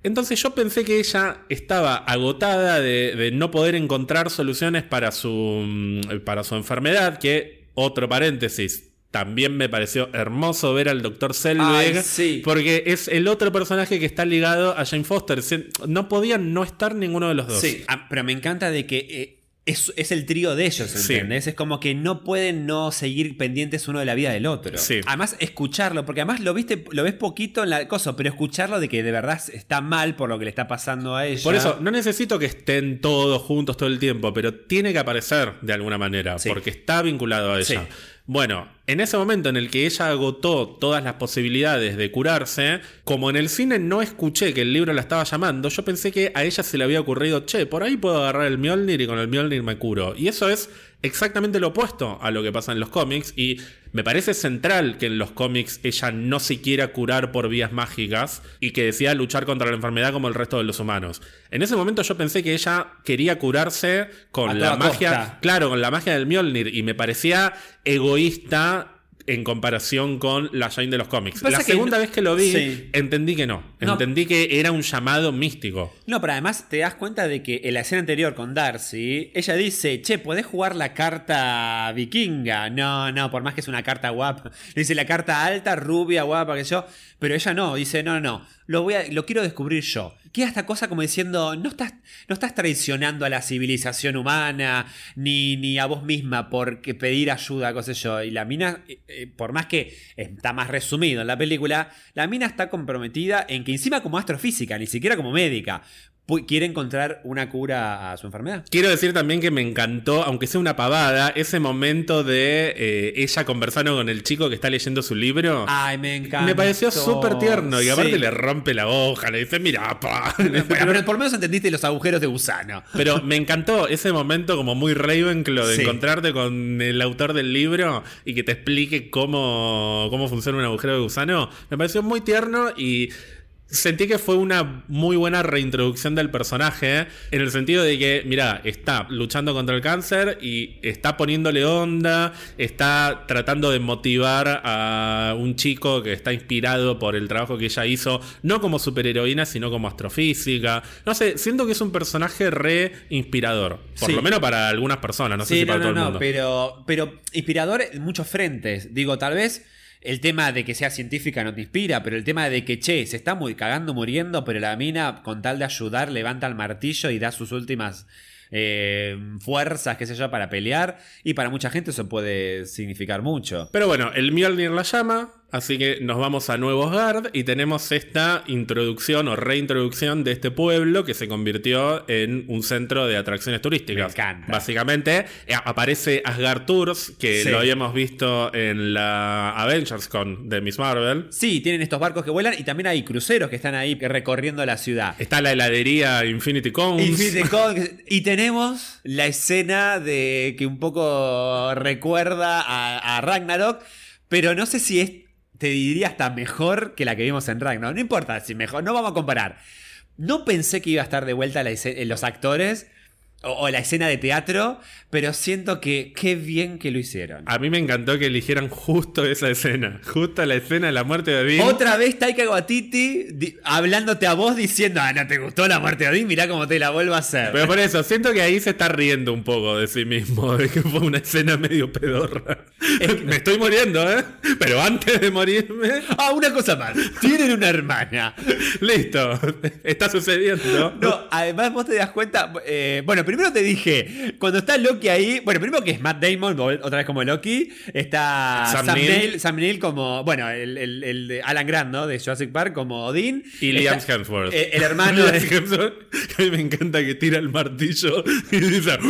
Entonces yo pensé que ella estaba agotada de, de no poder encontrar soluciones para su, mm, para su enfermedad, que, otro paréntesis, también me pareció hermoso ver al doctor Selvig, Ay, sí. porque es el otro personaje que está ligado a Jane Foster. No podían no estar ninguno de los dos. Sí, ah, pero me encanta de que eh, es, es el trío de ellos, Sí. ¿entendés? Es como que no pueden no seguir pendientes uno de la vida del otro. Sí. Además, escucharlo, porque además lo viste, lo ves poquito en la cosa, pero escucharlo de que de verdad está mal por lo que le está pasando a ella. Por eso, no necesito que estén todos juntos todo el tiempo, pero tiene que aparecer de alguna manera, Sí. porque está vinculado a ella. Bueno, en ese momento en el que ella agotó todas las posibilidades de curarse, como en el cine no escuché que el libro la estaba llamando, yo pensé que a ella se le había ocurrido, che, por ahí puedo agarrar el Mjolnir y con el Mjolnir me curo. Y eso es exactamente lo opuesto a lo que pasa en los cómics y me parece central que en los cómics ella no se quiera curar por vías mágicas y que decida luchar contra la enfermedad como el resto de los humanos. En ese momento yo pensé que ella quería curarse con A la magia, costa. claro, con la magia del Mjolnir y me parecía egoísta en comparación con la Jane de los cómics. La segunda no- vez que lo vi, Sí. entendí que no. No. Entendí que era un llamado místico. No, pero además te das cuenta de que en la escena anterior con Darcy, ella dice, che, ¿podés jugar la carta vikinga? No, no, por más que es una carta guapa. Dice la carta alta, rubia, guapa, que yo. Pero ella no, dice, no, no, lo, voy a, lo quiero descubrir yo. Queda esta cosa como diciendo, no estás, no estás traicionando a la civilización humana, ni, ni a vos misma por pedir ayuda, qué sé yo. Y la mina, eh, eh, por más que está más resumido en la película, la mina está comprometida en que encima como astrofísica, ni siquiera como médica, quiere encontrar una cura a su enfermedad. Quiero decir también que me encantó, aunque sea una pavada, ese momento de eh, ella conversando con el chico que está leyendo su libro. Ay, me encanta. me pareció súper tierno. Y aparte le rompe la hoja, le dice, mira, pa. Bueno, pero por lo menos entendiste los agujeros de gusano. Pero me encantó ese momento como muy Ravenclaw de Sí. encontrarte con el autor del libro y que te explique cómo, cómo funciona un agujero de gusano. Me pareció muy tierno y sentí que fue una muy buena reintroducción del personaje en el sentido de que, mira, está luchando contra el cáncer y está poniéndole onda, está tratando de motivar a un chico que está inspirado por el trabajo que ella hizo, no como superheroína, sino como astrofísica. No sé, siento que es un personaje re inspirador, por Sí. lo menos para algunas personas, no sé si no, para no, todo el mundo. pero, pero inspirador en muchos frentes. Digo, tal vez el tema de que sea científica no te inspira, pero el tema de que, che, se está muy cagando, muriendo, pero la mina, con tal de ayudar, levanta el martillo y da sus últimas eh, fuerzas, qué sé yo, para pelear. Y para mucha gente eso puede significar mucho. Pero bueno, el Mjolnir la llama, así que nos vamos a Nuevos Gard y tenemos esta introducción o reintroducción de este pueblo que se convirtió en un centro de atracciones turísticas. Me encanta. Básicamente eh, aparece Asgard Tours, que Sí. lo habíamos visto en la Avengers Con de Miss Marvel. Sí, tienen estos barcos que vuelan y también hay cruceros que están ahí recorriendo la ciudad. Está la heladería Infinity Cones. Infinity Con- y tenemos la escena de que un poco recuerda a, a Ragnarok, pero no sé si es, te diría hasta mejor que la que vimos en Ragnarok. No importa si mejor, no vamos a comparar. No pensé que iba a estar de vuelta los actores o, o la escena de teatro, pero siento que qué bien que lo hicieron. A mí me encantó que eligieran justo esa escena, justo la escena de la muerte de Odín. Otra vez Taika Waititi di- hablándote a vos diciendo, ah, no te gustó la muerte de Odín, mirá cómo te la vuelvo a hacer. Pero por eso, siento que ahí se está riendo un poco de sí mismo, de que fue una escena medio pedorra. Me estoy muriendo, ¿eh? Pero antes de morirme, Ah, una cosa más. Tienen una hermana. listo, está sucediendo. No, además vos te das cuenta. eh, bueno, primero te dije, cuando está Loki ahí. Bueno, primero que es Matt Damon, otra vez como Loki. Está Sam Sam, Neill. Neill, Sam Neill como. Bueno, el, el- el de Alan Grant, ¿no? De Jurassic Park como Odín. Y Liam Hemsworth. el hermano Liam de. Hemsworth, que a mí me encanta que tira el martillo y dice...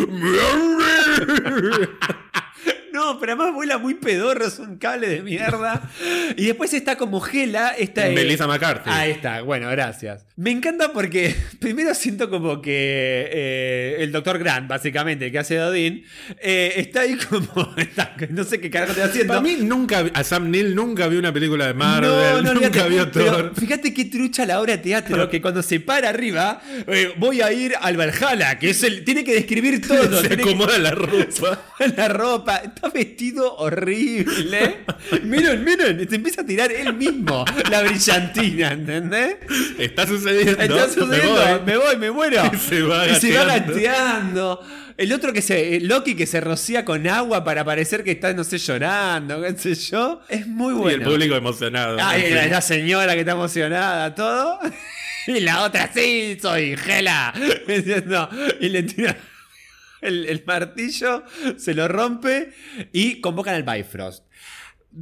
No, pero además vuela muy pedorro, es un cable de mierda. Y después está como Gela, esta Melissa McCarthy. Ahí está, bueno, gracias. Me encanta porque primero siento como que eh, el doctor Grant, básicamente, que hace de Odín, eh, está ahí como. está- no sé qué carajo está haciendo. Para mí nunca, a Sam Neill nunca vi una película de Marvel, No, no, nunca olvídate. vio Thor. Fíjate qué trucha la obra de teatro que cuando se para arriba, eh, voy a ir al Valhalla, que es el. Tiene que describir todo. Se que- acomoda la ropa. la ropa, está vestido horrible. miren, miren, se empieza a tirar él mismo la brillantina, ¿entendés? Está sucediendo. Está me sucediendo, voy. me voy, me muero. Y se va Y se va gateando. El otro que se. Loki que se rocía con agua para parecer que está, no sé, llorando, qué sé yo. Es muy Y el bueno. público emocionado. Ay, En la, señora que está emocionada, todo. Y la otra, sí, soy Gela. Diciendo, y le tira el, el martillo, se lo rompe y convocan al Bifrost.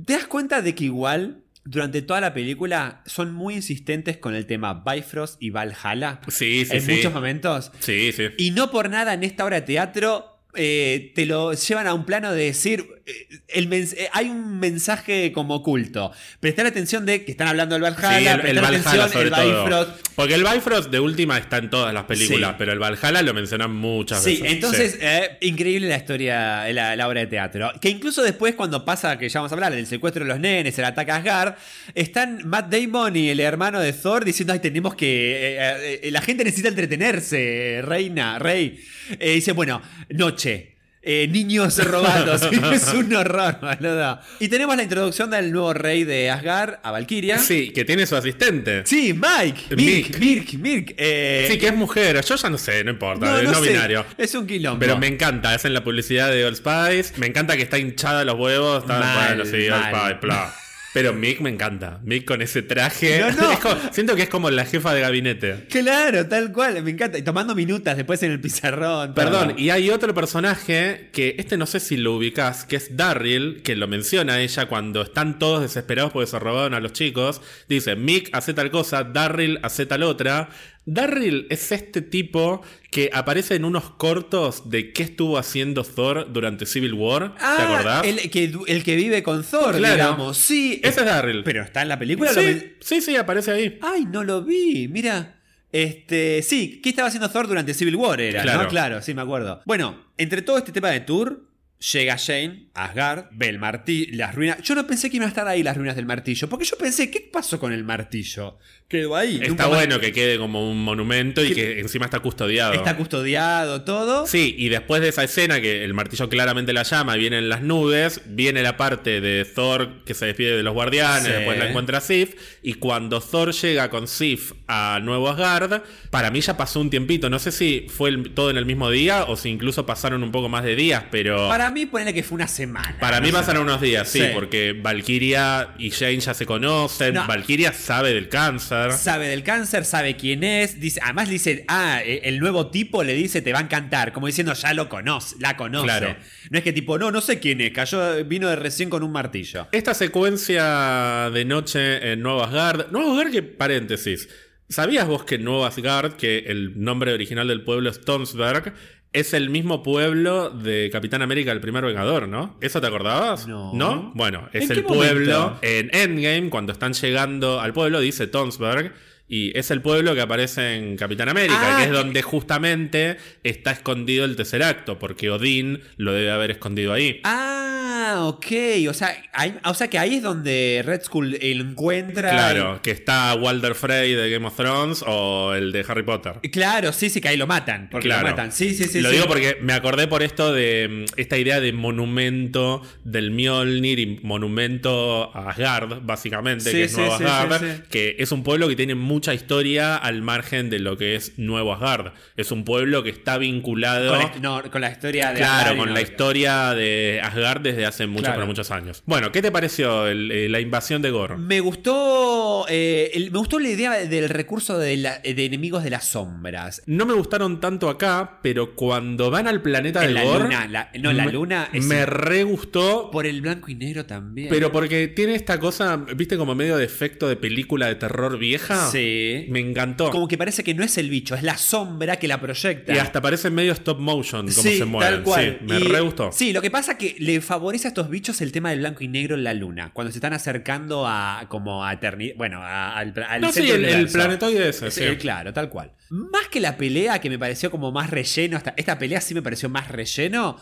¿Te das cuenta de que igual, durante toda la película, son muy insistentes con el tema Bifrost y Valhalla? Sí, sí, en sí. muchos momentos. Sí, sí. Y no por nada en esta obra de teatro eh, te lo llevan a un plano de decir, eh, el eh, hay un mensaje como oculto. Prestar atención de que están hablando del Valhalla, Sí, el, Valhalla atención sobre el todo. Bifrost. Porque el Bifrost de última está en todas las películas, Sí. pero el Valhalla lo mencionan muchas Sí, veces. entonces, eh, increíble la historia, la, la obra de teatro. Que incluso después, cuando pasa, que ya vamos a hablar, el secuestro de los nenes, el ataque a Asgard, están Matt Damon y el hermano de Thor diciendo, ay, tenemos que... la gente necesita entretenerse, reina, rey. Eh, dice, bueno, noche. eh, niños robados. es un horror, boludo. Y tenemos la introducción del nuevo rey de Asgard, a Valkyria. Sí, que tiene su asistente. Sí, Mike. Mirk, Mirk, Mirk. eh, Sí, que es mujer. Yo ya no sé, no importa, es no, binario. Es un quilombo. Pero me encanta, es en la publicidad de Old Spice. Me encanta que está hinchada los huevos. Está, Mal, bueno, sí, mal. Old Spice, bla. Pero Mick me encanta. Mick con ese traje. No, no. Es como- siento que es como la jefa de gabinete. Claro, tal cual, me encanta. Y tomando minutas después en el pizarrón. todo. Perdón, y hay otro personaje que este no sé si lo ubicás, que es Darryl, que lo menciona ella cuando están todos desesperados porque se robaron a los chicos. Dice, Mick hace tal cosa, Darryl hace tal otra. Darryl es este tipo que aparece en unos cortos de qué estuvo haciendo Thor durante Civil War. ¿Te Ah, acordás? El que, el que vive con Thor, Claro. digamos. Sí. Ese es Darryl. Pero está en la película. lo sí, sí, sí, aparece ahí. Ay, no lo vi. Mira. Este, sí, ¿qué estaba haciendo Thor durante Civil War? Era, Claro. ¿no? Claro, sí, me acuerdo. Bueno, entre todo este tema de tour, llega Shane, Asgard, ve el martillo, las ruinas. Yo no pensé que iban a estar ahí las ruinas del martillo, porque yo pensé, ¿qué pasó con el martillo? Quedó ahí. Está bueno que quede como un monumento y que encima está custodiado. Está custodiado, todo. Sí, y después de esa escena que el martillo claramente la llama, vienen las nubes, viene la parte de Thor que se despide de los guardianes, Sí. después la encuentra Sif, y cuando Thor llega con Sif a Nuevo Asgard, para mí ya pasó un tiempito, no sé si fue el- todo en el mismo día o si incluso pasaron un poco más de días, pero... Para mí, ponele que fue una semana. Para mí pasaron unos días, sí, Sí. porque Valkyria y Jane ya se conocen, No. Valkyria sabe del cáncer. Sabe del cáncer, sabe quién es. Dice, además dice, ah, eh, el nuevo tipo le dice, te va a encantar. Como diciendo, ya lo conoce, la conoce. Claro. No es que tipo, no, no sé quién es, cayó, vino de recién con un martillo. Esta secuencia de noche en Nuevo Asgard. Nuevo Asgard, que paréntesis. ¿Sabías vos que Nuevo Asgard, que el nombre original del pueblo es Tonsberg, es el mismo pueblo de Capitán América, el primer Vengador, ¿no? ¿Eso te acordabas? No. Bueno, es ¿En el momento? pueblo. En Endgame, cuando están llegando al pueblo, dice Tonsberg. Y es el pueblo que aparece en Capitán América, Ah, que es que- donde justamente está escondido el tercer acto, porque Odín lo debe haber escondido ahí. Ah, ok. O sea, ahí- o sea que ahí es donde Red Skull encuentra. Claro, que está Walder Frey de Game of Thrones o el de Harry Potter. Claro, sí, sí, que ahí lo matan. Porque Claro. lo matan. Sí, sí, sí. Lo sí. digo porque me acordé por esto de mm, esta idea de monumento del Mjolnir y monumento a Asgard, básicamente, Sí, que es sí, Asgard, que es un pueblo que tiene mucha historia al margen de lo que es Nuevo Asgard. Es un pueblo que está vinculado. Con, la- no, con la historia de. Claro, Asgard con no- la historia de Asgard desde hace muchos, Claro. pero muchos años. Bueno, ¿qué te pareció el- eh, la invasión de Gore? Me gustó. eh, el- me gustó la idea del recurso de, la- de enemigos de las sombras. No me gustaron tanto acá, pero cuando van al planeta En de la luna, la- no, la me- luna es- Me re gustó. Por el blanco y negro también. Pero porque tiene esta cosa, viste, como medio de efecto de película de terror vieja. Sí. Me encantó. Como que parece que no es el bicho, es la sombra que la proyecta. Y hasta parece medio stop motion como sí, se mueven. tal cual. Sí, me Y- re gustó. Sí, lo que pasa es que le favorece a estos bichos el tema del blanco y negro en la luna. Cuando se están acercando a como a eternidad. Bueno, a- al, al No, centro sí, el, el planetoide ese. Es- sí. claro, tal cual. Más que la pelea que me pareció como más relleno, esta, esta pelea sí me pareció más relleno,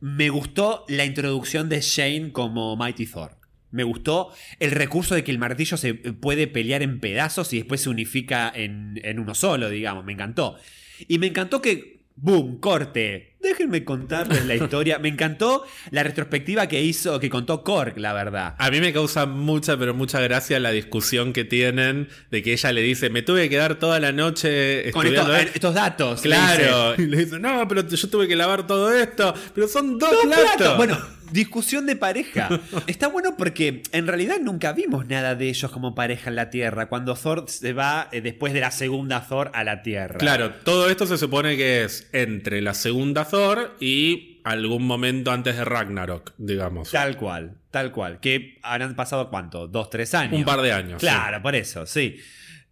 me gustó la introducción de Shane como Mighty Thor. Me gustó el recurso de que el martillo se puede pelear en pedazos y después se unifica en, en uno solo, digamos. Me encantó. Y me encantó que, boom, corte. Déjenme contarles la historia. Me encantó la retrospectiva que hizo, que contó Korg, la verdad. A mí me causa mucha, pero mucha gracia la discusión que tienen de que ella le dice, me tuve que quedar toda la noche Con estos, estudiando esto". estos datos. le dice. Claro. Y le dice, no, pero yo tuve que lavar todo esto. Pero son dos, Dos platos. platos. Bueno, discusión de pareja. Está bueno porque en realidad nunca vimos nada de ellos como pareja en la Tierra. Cuando Thor se va eh, después de la segunda Thor a la Tierra. Claro, todo esto se supone que es entre la segunda Y algún momento antes de Ragnarok, digamos. Tal cual, tal cual. Que habrán pasado cuánto, dos, tres años. Un par de años. Claro, por eso, sí.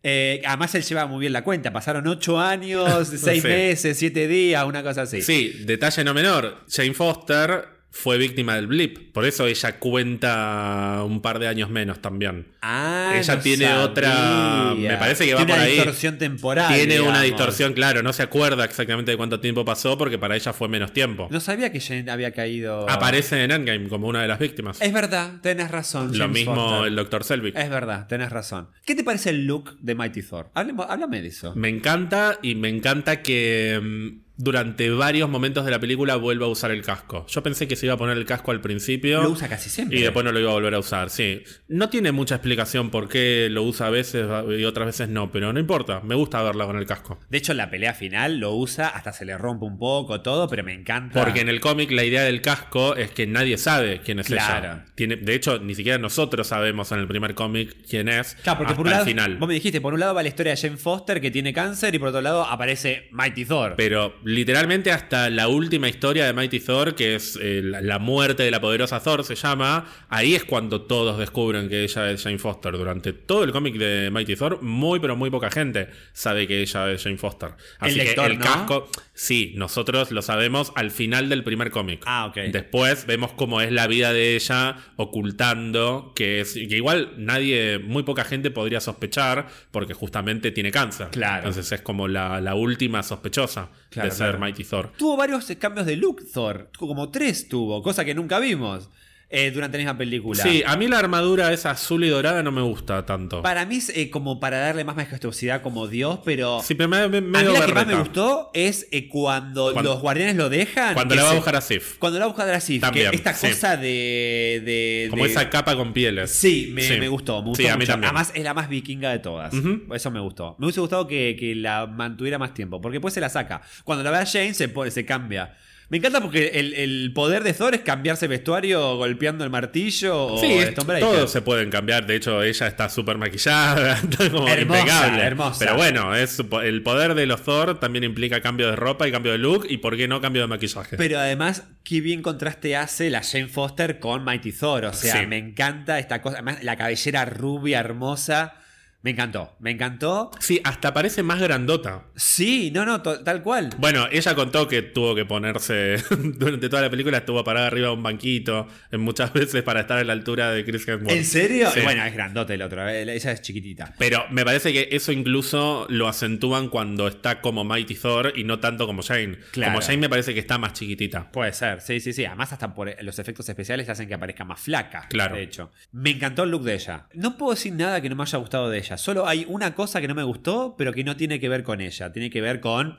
Eh, además él lleva muy bien la cuenta. Pasaron ocho años, seis Sí. meses, siete días, una cosa así. Sí. Sí, detalle no menor. Jane Foster fue víctima del blip. Por eso ella cuenta un par de años menos también. Ah, Ella no tiene sabía. otra- me parece que va Tiene por una ahí. distorsión temporal. Tiene una distorsión, claro, no se acuerda exactamente de cuánto tiempo pasó porque para ella fue menos tiempo. No sabía que Jane había caído. Aparece en Endgame como una de las víctimas. Es verdad, tenés razón. Lo mismo Foster. el Dr. Selvig. Es verdad, tenés razón. ¿Qué te parece el look de Mighty Thor? Háblame, háblame de eso. Me encanta y me encanta que mm, durante varios momentos de la película vuelva a usar el casco. Yo pensé que se iba a poner el casco al principio. Lo usa casi siempre. Y después no lo iba a volver a usar, sí. No tiene mucha explicación por qué lo usa a veces y otras veces no, pero no importa, me gusta verla con el casco. De hecho, en la pelea final lo usa, hasta se le rompe un poco todo, pero me encanta. Porque en el cómic la idea del casco es que nadie sabe quién es Claro. ella. Tiene, de hecho, ni siquiera nosotros sabemos en el primer cómic quién es Claro, porque hasta por un lado, final. vos me dijiste, por un lado va la historia de Jane Foster que tiene cáncer y por otro lado aparece Mighty Thor. Pero literalmente hasta la última historia de Mighty Thor, que es eh, la, muerte de la poderosa Thor, se llama, ahí es cuando todos descubren que ella es Jane Foster. Durante todo el cómic de Mighty Thor, muy pero muy poca gente sabe que ella es Jane Foster. Así lector, que el ¿no? casco, sí, nosotros lo sabemos al final del primer cómic. Ah, ok. Después vemos cómo es la vida de ella ocultando que es que igual nadie, muy poca gente podría sospechar porque justamente tiene cáncer. Claro. Entonces es como la, la última sospechosa Claro, de ser claro. Mighty Thor. Tuvo varios cambios de look Thor, como tres tuvo, cosa que nunca vimos eh, durante la misma película. Sí, a mí la armadura esa azul y dorada no me gusta tanto. Para mí es eh, como para darle más majestuosidad como Dios, pero... Sí, pero me, me- a mí la que más me gustó es eh, cuando, Cuando- los guardianes lo dejan. Cuando la va a buscar a Sif. Cuando la va a buscar a Sif, que También, esta sí. cosa de... de- Como de- esa capa con pieles. Sí, me, Sí. me gustó, me gustó Sí, a mí mucho. también. Además, es la más vikinga de todas. Eso me gustó. Me hubiese gustado que, que la mantuviera más tiempo, porque después se la saca. Cuando la ve a Jane, se, pone, se cambia. Me encanta porque el, el poder de Thor es cambiarse vestuario golpeando el martillo o Sí, el todos se pueden cambiar. De hecho, ella está súper maquillada, como Hermosa, impecable. hermosa. Pero bueno, es, el poder de los Thor también implica cambio de ropa y cambio de look. ¿Y por qué no cambio de maquillaje? Pero además, qué bien contraste hace la Jane Foster con Mighty Thor. O sea, Sí. me encanta esta cosa. Además, la cabellera rubia, hermosa. Me encantó, me encantó. Sí, hasta parece más grandota. Sí, no, no, tal cual. Bueno, ella contó que tuvo que ponerse durante toda la película, estuvo parada arriba de un banquito muchas veces para estar a la altura de Chris Hemsworth. ¿En serio? Sí. Bueno, es grandote el otro. Ella es chiquitita. Pero me parece que eso incluso lo acentúan cuando está como Mighty Thor y no tanto como Jane. Claro. Como Jane me parece que está más chiquitita. Puede ser, sí, sí, sí. Además, hasta por los efectos especiales hacen que aparezca más flaca. Claro. De hecho. Me encantó el look de ella. No puedo decir nada que no me haya gustado de ella. Solo hay una cosa que no me gustó, pero que no tiene que ver con ella. Tiene que ver con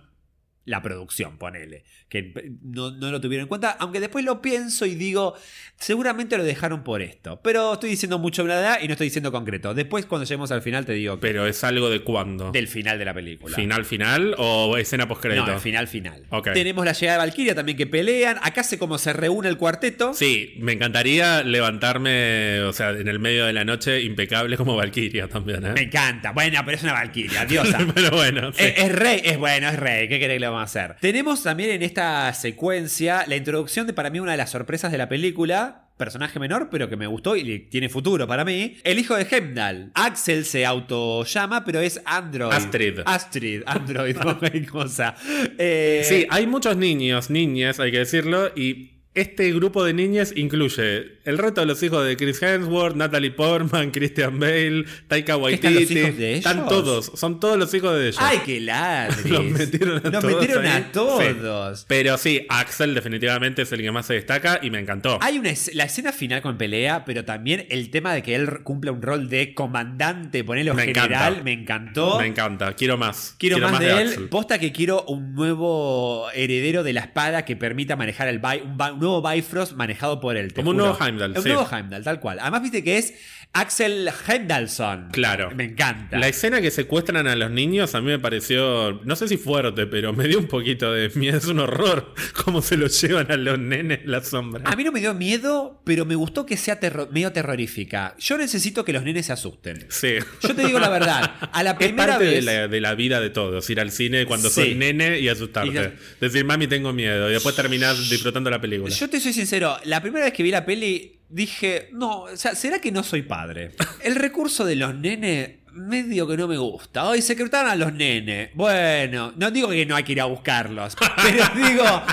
la producción, ponele. Que no, no lo tuvieron en cuenta. Aunque después lo pienso y digo, seguramente lo dejaron por esto. Pero estoy diciendo mucho bla, y no estoy diciendo concreto. Después, cuando lleguemos al final, te digo Pero es algo de cuándo. del final de la película. ¿Final final o escena postcrédito? No, final final. Tenemos la llegada de Valkyria también que pelean. Acá se como se reúne el cuarteto. Sí, me encantaría levantarme, o sea, en el medio de la noche impecable como Valkyria también, Me ¿eh? encanta. Bueno, pero es una Valkyria, diosa. Pero bueno, sí. Es, es rey, es bueno, es rey. ¿Qué querés que a hacer? Tenemos también en esta secuencia la introducción de para mí una de las sorpresas de la película. Personaje menor, pero que me gustó y tiene futuro para mí. El hijo de Heimdall. Axel se auto llama, pero es Android. Astrid. Astrid, Android, cualquier cosa. Eh, Sí, hay muchos niños, niñas, hay que decirlo, y Este grupo de niñas incluye el resto de los hijos de Chris Hemsworth, Natalie Portman, Christian Bale, Taika Waititi. ¿Están los hijos de ellos? Están todos, son todos los hijos de ellos. ¡Ay, qué ladris! Los metieron a Nos todos metieron a todos. Pero sí, Axel definitivamente es el que más se destaca y me encantó. Hay una es- la escena final con pelea, pero también el tema de que él cumple un rol de comandante, ponelo Me general, encanta. me encantó. Me encanta, quiero más. Quiero, más, de, él. Axel. Posta que quiero un nuevo heredero de la espada que permita manejar el un, un nuevo Bifrost manejado por él. Como un nuevo Heimdall, sí. nuevo Heimdall, tal cual. Además, viste que es Axel Heimdallson. Claro. Me encanta. La escena que secuestran a los niños a mí me pareció, no sé si fuerte, pero me dio un poquito de miedo. Es un horror cómo se los llevan a los nenes en la sombra. A mí no me dio miedo, pero me gustó que sea terro- medio terrorífica. Yo necesito que los nenes se asusten. Sí. Yo te digo la verdad. A la Es primera parte de vez. la, de la vida de todos, ir al cine cuando Sí. sos nene y asustarte. Y Decir, mami, tengo miedo. Y después terminar disfrutando la película. Yo te soy sincero, la primera vez que vi la peli dije, no, o sea, ¿será que no soy padre? El recurso de los nenes medio que no me gusta. Hoy secretaron a los nenes. Bueno, no digo que no hay que ir a buscarlos, pero digo,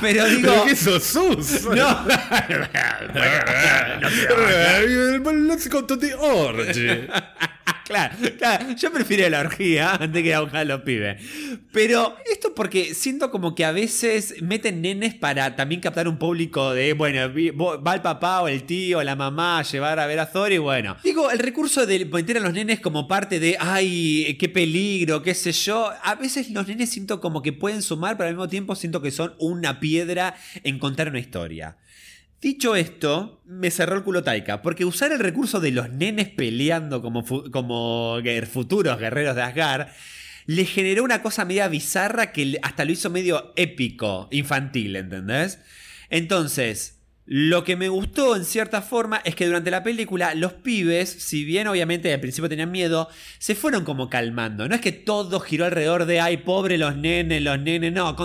pero digo... ¿Pero qué sos sus? No. To the orgy. Claro, claro, yo prefiero la orgía antes que a los pibes. Pero esto porque siento como que a veces meten nenes para también captar un público de, bueno, va el papá o el tío o la mamá a llevar a ver a Thor y bueno. Digo, el recurso de meter a los nenes como parte de, ay, qué peligro, qué sé yo. A veces los nenes siento como que pueden sumar, pero al mismo tiempo siento que son una piedra en contar una historia. Dicho esto, me cerró el culo Taika, porque usar el recurso de los nenes peleando como, como futuros guerreros de Asgard le generó una cosa media bizarra que hasta lo hizo medio épico, infantil, ¿entendés? Entonces, lo que me gustó en cierta forma es que durante la película los pibes, si bien obviamente al principio tenían miedo, se fueron como calmando. No es que todo giró alrededor de, ay, pobre los nenes, los nenes, no,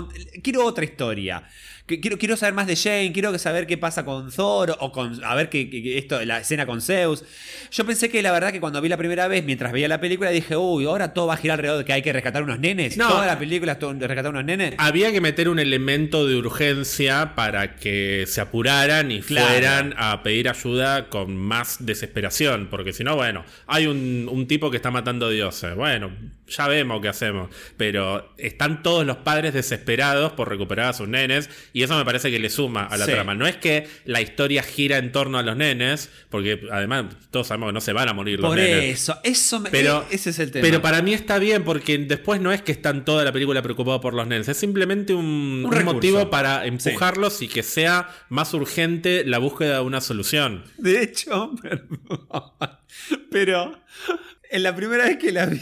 quiero otra historia. Que- Quiero, quiero saber más de Jane, quiero saber qué pasa con Thor o con a ver qué- esto, la escena con Zeus. Yo pensé que la verdad que cuando vi la primera vez, mientras veía la película, dije, uy, ahora todo va a girar alrededor de que hay que rescatar unos nenes. No. Toda la película es rescatar unos nenes. Había que meter un elemento de urgencia para que se apuraran y Claro. fueran a pedir ayuda con más desesperación. Porque si no, bueno, hay un, un tipo que está matando dioses. Bueno, ya vemos qué hacemos. Pero están todos los padres desesperados por recuperar a sus nenes. Y eso me parece que le suma a la Sí. trama. No es que la historia gira en torno a los nenes, porque además todos sabemos que no se van a morir los Por nenes. eso, eso me, Pero, e- ese es el tema. pero para mí está bien porque después no es que están toda la película preocupados por los nenes, es simplemente un, motivo para empujarlos y que sea más urgente la búsqueda de una solución. De hecho, perdón, pero en la primera vez que la vi,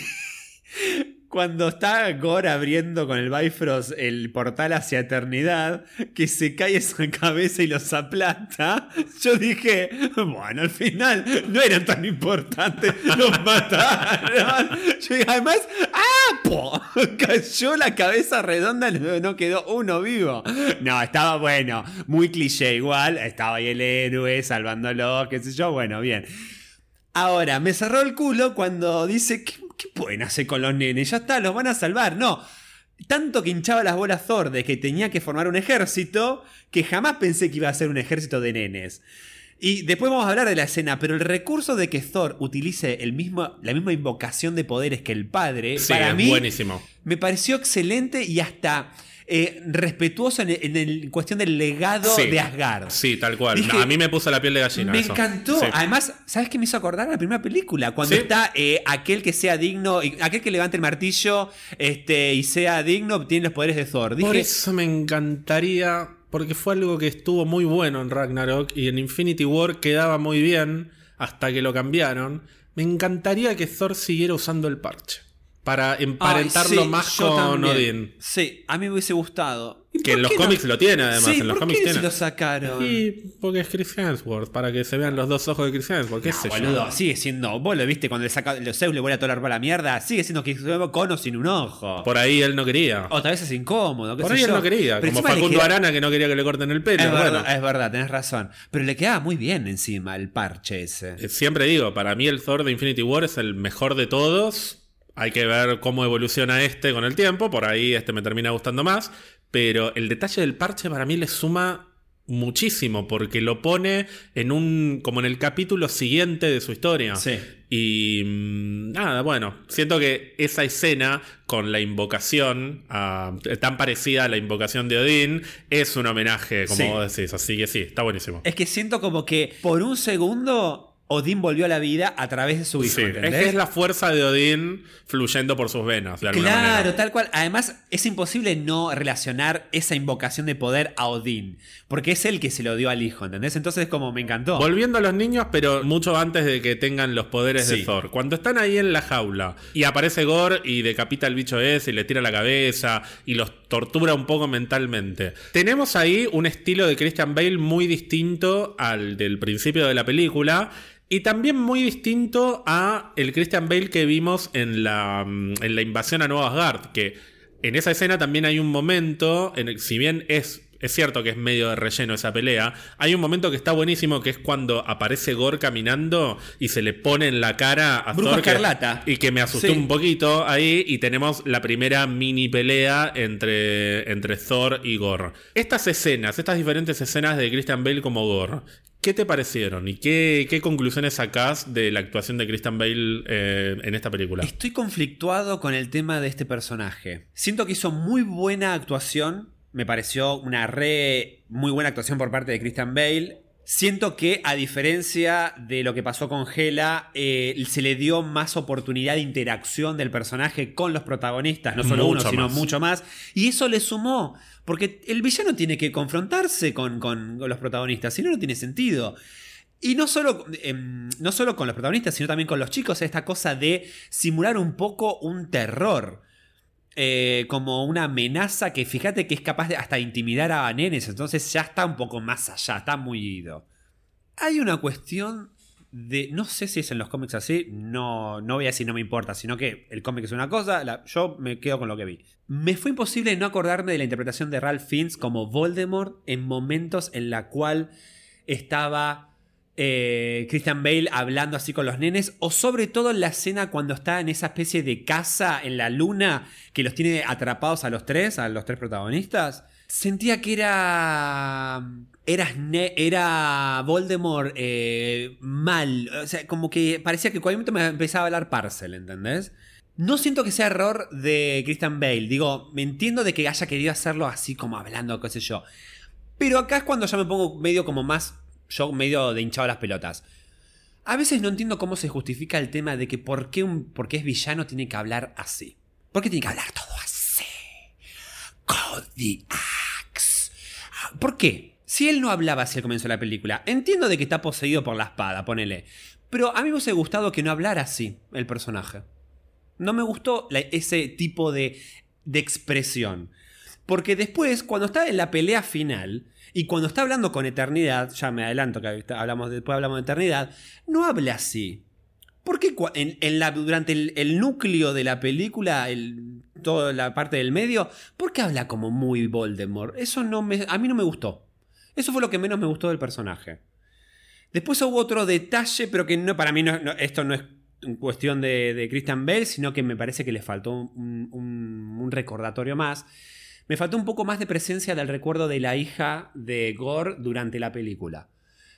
cuando está Gore abriendo con el Bifrost el portal hacia eternidad, que se cae esa cabeza y los aplasta, yo dije, bueno, al final no eran tan importantes, los mataron. Yo dije, además, ¡ah! po! Cayó la cabeza redonda, no quedó uno vivo. No, estaba bueno, muy cliché igual, estaba ahí el héroe salvándolo, qué sé yo, bueno, bien. Ahora, me cerró el culo cuando dice, ¿qué, qué pueden hacer con los nenes? Ya está, los van a salvar. No, tanto que hinchaba las bolas Thor de que tenía que formar un ejército, que jamás pensé que iba a ser un ejército de nenes. Y después vamos a hablar de la escena, pero el recurso de que Thor utilice el mismo, la misma invocación de poderes que el padre, Sí, para mí buenísimo. me pareció excelente y hasta eh, respetuoso en, en el- en cuestión del legado Sí. de Asgard. Sí, tal cual. Dije, a mí me puso la piel de gallina. Me eso. encantó. Sí. Además, ¿sabes qué me hizo acordar a la primera película? Cuando Sí. está eh, aquel que sea digno, aquel que levante el martillo este, y sea digno, tiene los poderes de Thor. Por eso me encantaría, porque fue algo que estuvo muy bueno en Ragnarok y en Infinity War quedaba muy bien hasta que lo cambiaron. Me encantaría que Thor siguiera usando el parche para emparentarlo "Ay, sí, más con también". Odín. Sí, a mí me hubiese gustado. ¿Y Que en los no? cómics lo tiene además, Sí, en los ¿por cómics qué tiene. se lo sacaron? Y porque es Chris Hemsworth, para que se vean los dos ojos de Chris Hemsworth, qué sé yo. Boludo, sigue siendo. Vos lo viste cuando le saca los Zeus le vuela toda la ropa a la mierda. Sigue siendo que cono sin un ojo. Por ahí él no quería. Otra vez es incómodo. Por sé ahí él no quería. Pero Como Facundo queda- Arana que no quería que le corten el pelo. Es bueno. verdad, es verdad, tenés razón. Pero le quedaba muy bien encima el parche ese. Eh, Siempre digo, para mí el Thor de Infinity War es el mejor de todos. Hay que ver cómo evoluciona este con el tiempo. Por ahí este me termina gustando más. Pero el detalle del parche para mí le suma muchísimo porque lo pone en un como en el capítulo siguiente de su historia. Sí. Y mm, nada, bueno, siento que esa escena con la invocación, tan parecida a la invocación de Odín, es un homenaje, como Sí. vos decís. Así que sí, está buenísimo. Es que siento como que por un segundo Odín volvió a la vida a través de su hijo. Sí, es ¿entendés? que es la fuerza de Odín fluyendo por sus venas, de alguna Claro, manera. tal cual. Además, es imposible no relacionar esa invocación de poder a Odín. Porque es él que se lo dio al hijo, ¿entendés? Entonces, como me encantó. Volviendo a los niños, pero mucho antes de que tengan los poderes Sí. de Thor. Cuando están ahí en la jaula y aparece Gore y decapita al bicho ese y le tira la cabeza y los tortura un poco mentalmente. Tenemos ahí un estilo de Christian Bale muy distinto al del principio de la película. Y también muy distinto a el Christian Bale que vimos en la, mm, en la invasión a Nueva Asgard. Que en esa escena también hay un momento, en el- si bien es, es cierto que es medio de relleno esa pelea, hay un momento que está buenísimo que es cuando aparece Gore caminando y se le pone en la cara a Bruja Thor que- y que me asustó Sí. un poquito ahí y tenemos la primera mini pelea entre, entre Thor y Gore. Estas escenas, estas diferentes escenas de Christian Bale como Gore, ¿qué te parecieron? ¿Y qué, qué conclusiones sacás de la actuación de Christian Bale eh, en esta película? Estoy conflictuado con el tema de este personaje. Siento que hizo muy buena actuación. Me pareció una re muy buena actuación por parte de Christian Bale. Siento que, a diferencia de lo que pasó con Hela, eh, se le dio más oportunidad de interacción del personaje con los protagonistas, no solo Mucho uno, sino mucho más. Y eso le sumó, porque el villano tiene que confrontarse con, con- los protagonistas, si no, no tiene sentido. Y no solo, em, no solo con los protagonistas, sino también con los chicos, esta cosa de simular un poco un terror. Eh, como una amenaza que fíjate que es capaz de hasta intimidar a nenes, entonces ya está un poco más allá, está muy ido. Hay una cuestión de, no sé si es en los cómics así, no, no voy a decir no me importa, sino que el cómic es una cosa, la- yo me quedo con lo que vi. Me fue imposible no acordarme de la interpretación de Ralph Fiennes como Voldemort en momentos en la cual estaba eh, Christian Bale hablando así con los nenes, o sobre todo en la escena cuando está en esa especie de casa en la luna que los tiene atrapados a los tres, a los tres protagonistas. Sentía que era. Era, era Voldemort eh, mal. O sea, como que parecía que cualquier momento me empezaba a hablar Parcel, ¿entendés? No siento que sea error de Christian Bale. Digo, me entiendo de que haya querido hacerlo así como hablando, qué sé yo. Pero acá es cuando ya me pongo medio como más. Yo medio de hinchado las pelotas. A veces no entiendo cómo se justifica el tema de que por qué, un, por qué es villano tiene que hablar así. ¿Por qué tiene que hablar todo así? Kodiax. ¿Por qué? Si él no hablaba así al comienzo de la película, entiendo de que está poseído por la espada, ponele. Pero a mí me hubiese gustado que no hablara así el personaje. No me gustó ese tipo de, de expresión. Porque después, cuando está en la pelea final, y cuando está hablando con Eternidad, ya me adelanto que hablamos, después hablamos de Eternidad, no habla así. Porque en, durante el, núcleo de la película, el, toda la parte del medio, ¿por qué habla como muy Voldemort? Eso no me, a mí no me gustó. Eso fue lo que menos me gustó del personaje. Después hubo otro detalle, pero que no, para mí no, esto no es cuestión de, de Christian Bale, sino que me parece que le faltó un recordatorio más. Me faltó un poco más de presencia del recuerdo de la hija de Gore durante la película.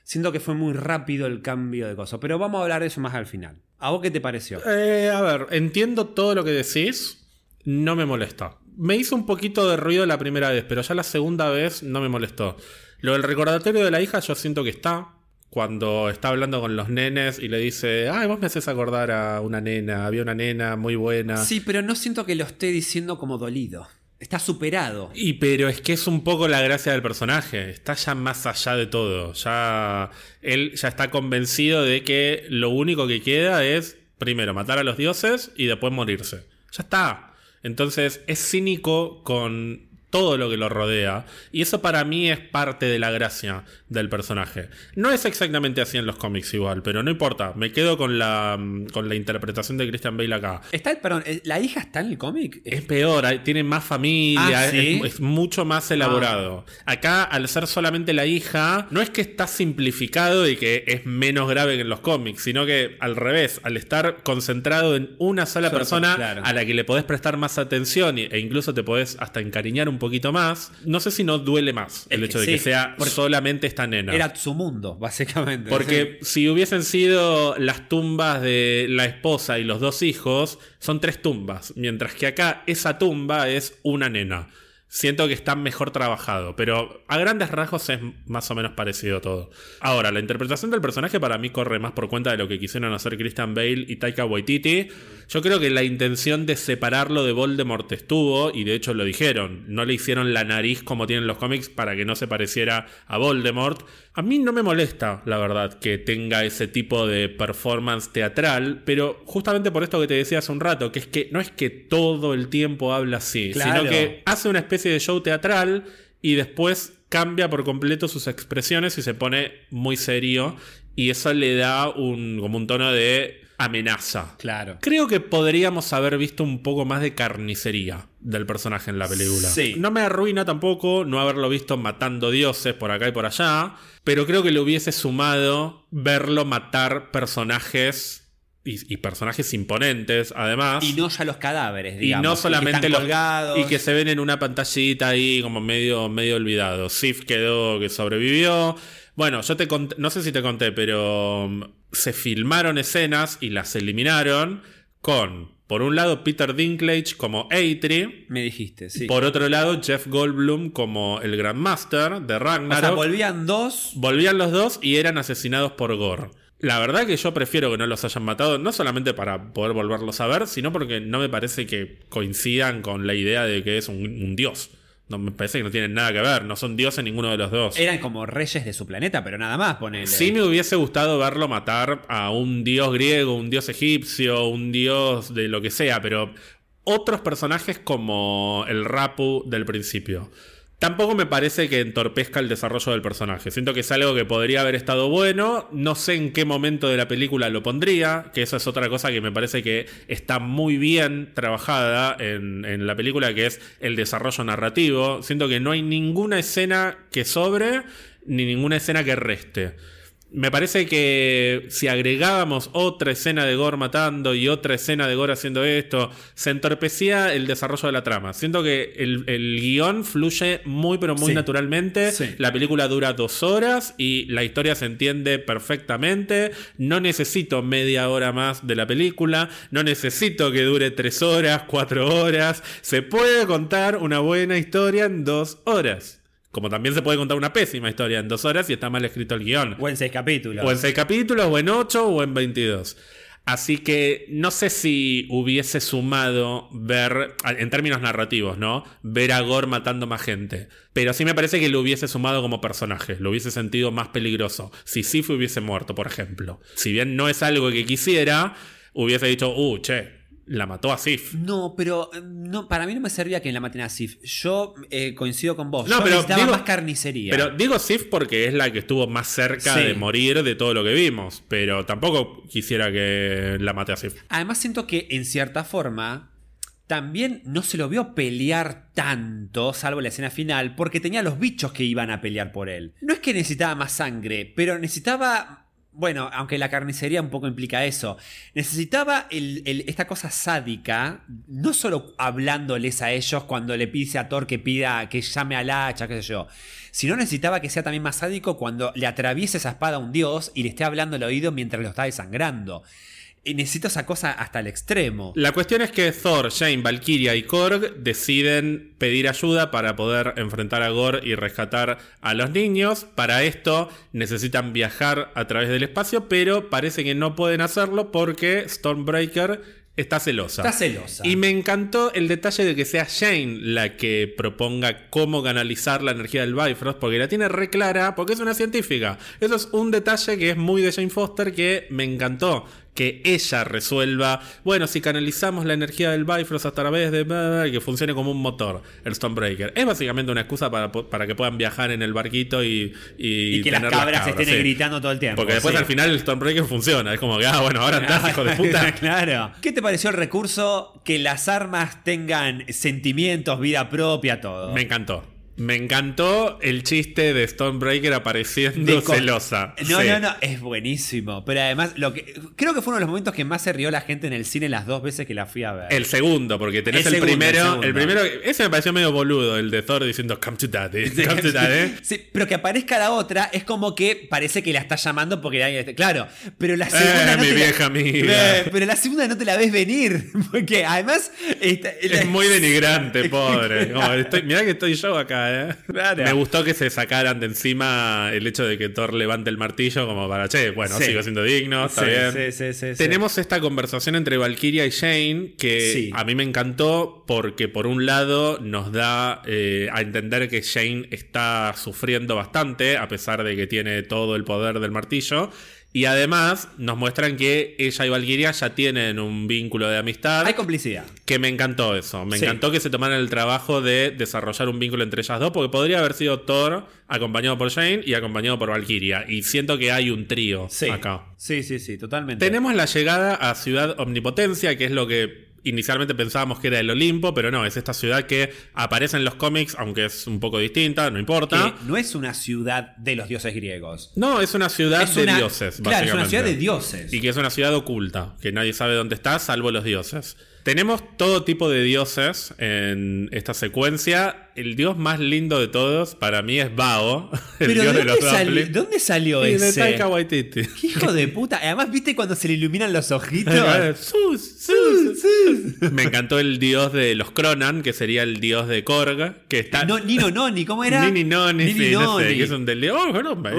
Siento que fue muy rápido el cambio de cosas, pero vamos a hablar de eso más al final. ¿A vos qué te pareció? Eh, a ver, entiendo todo lo que decís, no me molesta. Me hizo un poquito de ruido la primera vez, pero ya la segunda vez no me molestó. Lo del recordatorio de la hija yo siento que está. Cuando está hablando con los nenes y le dice, ay, vos me haces acordar a una nena, había una nena muy buena. Sí, pero no siento que lo esté diciendo como dolido. Está superado. Y pero es que es un poco la gracia del personaje. Está ya más allá de todo. Ya. Él ya está convencido de que lo único que queda es, primero, matar a los dioses y después morirse. Ya está. Entonces es cínico con todo lo que lo rodea. Y eso para mí es parte de la gracia del personaje. No es exactamente así en los cómics igual, pero no importa. Me quedo con la, con la interpretación de Christian Bale acá. Está, perdón, eh, ¿la hija está en el cómic? Es peor, tiene más familia, Ah, es- ¿sí? es, es mucho más elaborado. Acá, al ser solamente la hija, no es que está simplificado y que es menos grave que en los cómics, sino que al revés, al estar concentrado en una sola Solo, persona claro. a la que le podés prestar más atención e incluso te podés hasta encariñar un poquito más, no sé si no duele más el hecho de que sea solamente esta nena. Era su mundo, básicamente. Porque si hubiesen sido las tumbas de la esposa y los dos hijos, son tres tumbas, mientras que acá esa tumba es una nena. Siento que está mejor trabajado, pero a grandes rasgos es más o menos parecido todo. Ahora, la interpretación del personaje para mí corre más por cuenta de lo que quisieron hacer Christian Bale y Taika Waititi. Yo creo que la intención de separarlo de Voldemort estuvo, y de hecho lo dijeron. No le hicieron la nariz como tienen los cómics para que no se pareciera a Voldemort. A mí no me molesta, la verdad, que tenga ese tipo de performance teatral, pero justamente por esto que te decía hace un rato, que es que no es que todo el tiempo habla así, Claro. sino que hace una especie de show teatral y después cambia por completo sus expresiones y se pone muy serio y eso le da un, como un tono de amenaza. Claro. Creo que podríamos haber visto un poco más de carnicería del personaje en la película. Sí. No me arruina tampoco no haberlo visto matando dioses por acá y por allá, pero creo que le hubiese sumado verlo matar personajes y, y personajes imponentes, además. Y no ya los cadáveres, Y digamos. no que solamente los colgados. y que se ven en una pantallita ahí como medio, medio olvidado. Sif quedó que sobrevivió. Bueno, yo te conté, no sé si te conté, pero um, se filmaron escenas y las eliminaron con, por un lado, Peter Dinklage como Eitri, Me dijiste, sí. por otro lado, Jeff Goldblum como el Grandmaster de o sea, Ragnarok. volvían dos. Volvían los dos y eran asesinados por Gore. La verdad que yo prefiero que no los hayan matado, no solamente para poder volverlos a ver, sino porque no me parece que coincidan con la idea de que es un, un dios. No me parece que no tienen nada que ver, no son dioses ninguno de los dos. Eran como reyes de su planeta, pero nada más, ponele. Sí me hubiese gustado verlo matar a un dios griego, un dios egipcio, un dios de lo que sea, pero otros personajes como el Rapu del principio. Tampoco me parece que entorpezca el desarrollo del personaje. Siento que es algo que podría haber estado bueno. No sé en qué momento de la película lo pondría, que eso es otra cosa que me parece que está muy bien trabajada en, en la película, que es el desarrollo narrativo. Siento que no hay ninguna escena que sobre, ni ninguna escena que reste. Me parece que si agregábamos otra escena de Gore matando y otra escena de Gore haciendo esto, se entorpecía el desarrollo de la trama. Siento que el, el guion fluye muy pero muy Sí. naturalmente. Sí. La película dura dos horas y la historia se entiende perfectamente. No necesito media hora más de la película. No necesito que dure tres horas, cuatro horas. Se puede contar una buena historia en dos horas. Como también se puede contar una pésima historia en dos horas y está mal escrito el guion. O en seis capítulos. O en seis capítulos, o en ocho, o en 22. Así que no sé si hubiese sumado ver, en términos narrativos, ¿no? Ver a Gore matando más gente. Pero sí me parece que lo hubiese sumado como personaje, lo hubiese sentido más peligroso. Si Sif hubiese muerto, por ejemplo. Si bien no es algo que quisiera, hubiese dicho, uh, che, la mató a Sif. No, pero eh, no, para mí no me servía que la maten a Sif. Yo eh, coincido con vos. No, Yo pero necesitaba digo- más carnicería. Pero digo Sif porque es la que estuvo más cerca Sí. de morir de todo lo que vimos. Pero tampoco quisiera que la mate a Sif. Además siento que en cierta forma también no se lo vio pelear tanto, salvo la escena final, porque tenía los bichos que iban a pelear por él. No es que necesitaba más sangre, pero necesitaba... Bueno, aunque la carnicería un poco implica eso, necesitaba esta cosa sádica, no solo hablándoles a ellos cuando le pide a Thor que pida que llame al hacha, qué sé yo, sino necesitaba que sea también más sádico cuando le atraviese esa espada a un dios y le esté hablando al oído mientras lo está desangrando. Y necesito esa cosa hasta el extremo. La cuestión es que Thor, Jane, Valkyria y Korg deciden pedir ayuda para poder enfrentar a Gore y rescatar a los niños. Para esto necesitan viajar a través del espacio, pero parece que no pueden hacerlo porque Stormbreaker está celosa. Está celosa. Y me encantó el detalle de que sea Jane la que proponga cómo canalizar la energía del Bifrost, porque la tiene re clara, porque es una científica. Eso es un detalle que es muy de Jane Foster que me encantó. Que ella resuelva, bueno, si canalizamos la energía del Bifrost a través de que funcione como un motor, el Stormbreaker. Es básicamente una excusa para, para que puedan viajar en el barquito y, y, y que las cabras estén sí. gritando todo el tiempo. Porque después sí. al final el Stormbreaker funciona. Es como que, ah, bueno, ahora andás, hijo de puta. claro. ¿Qué te pareció el recurso que las armas tengan sentimientos, vida propia, todo? Me encantó. Me encantó el chiste de Stonebreaker apareciendo celosa. No, Sí. no, no, es buenísimo. Pero además, lo que creo que fue uno de los momentos que más se rió la gente en el cine las dos veces que la fui a ver. El segundo, porque tenés El el, segundo, primero. el primero, ese me pareció medio boludo, el de Thor diciendo Come to daddy. Come to daddy. Sí, pero que aparezca la otra es como que parece que la está llamando porque alguien- claro, pero la segunda Eh, no mi la- vieja amiga. Eh, pero la segunda no te la ves venir, porque además esta- Es muy denigrante, pobre. Estoy, mirá que estoy yo acá, ¿eh? Me gustó que se sacaran de encima el hecho de que Thor levante el martillo como para, che, bueno, Sí. sigo siendo digno, está Sí, bien. sí, sí, sí, sí. Tenemos esta conversación entre Valkyria y Shane que a mí me encantó porque por un lado nos da eh, a entender que Shane está sufriendo bastante a pesar de que tiene todo el poder del martillo y además nos muestran que ella y Valkyria ya tienen un vínculo de amistad Hay complicidad. que me encantó eso. Me Sí. encantó que se tomaran el trabajo de desarrollar un vínculo entre ellas dos, porque podría haber sido Thor acompañado por Shane y acompañado por Valkyria. Y siento que hay un trío Sí. acá. Sí, sí, sí, totalmente. Tenemos la llegada a Ciudad Omnipotencia, que es lo que inicialmente pensábamos que era el Olimpo, pero no, es esta ciudad que aparece en los cómics, aunque es un poco distinta, no importa. que no es una ciudad de los dioses griegos. No, es una ciudad Es de una- dioses, Claro, es una básicamente. ciudad de dioses. Y que es una ciudad oculta, que nadie sabe dónde está, salvo los dioses. Tenemos todo tipo de dioses en esta secuencia. El dios más lindo de todos para mí es Bao, el Pero dios ¿de de los dónde, sali- dumplings. ¿dónde salió Y de ese? Taika Waititi. ¿Qué hijo de puta? Además, ¿viste cuando se le iluminan los ojitos? Sus, sus, sus. Me encantó el dios de los Cronan, que sería el dios de Korg, que está... No, Nino Noni, ¿cómo era? Nini Noni, Nini sí, no sé, Noni. que es un del dios, oh, caramba,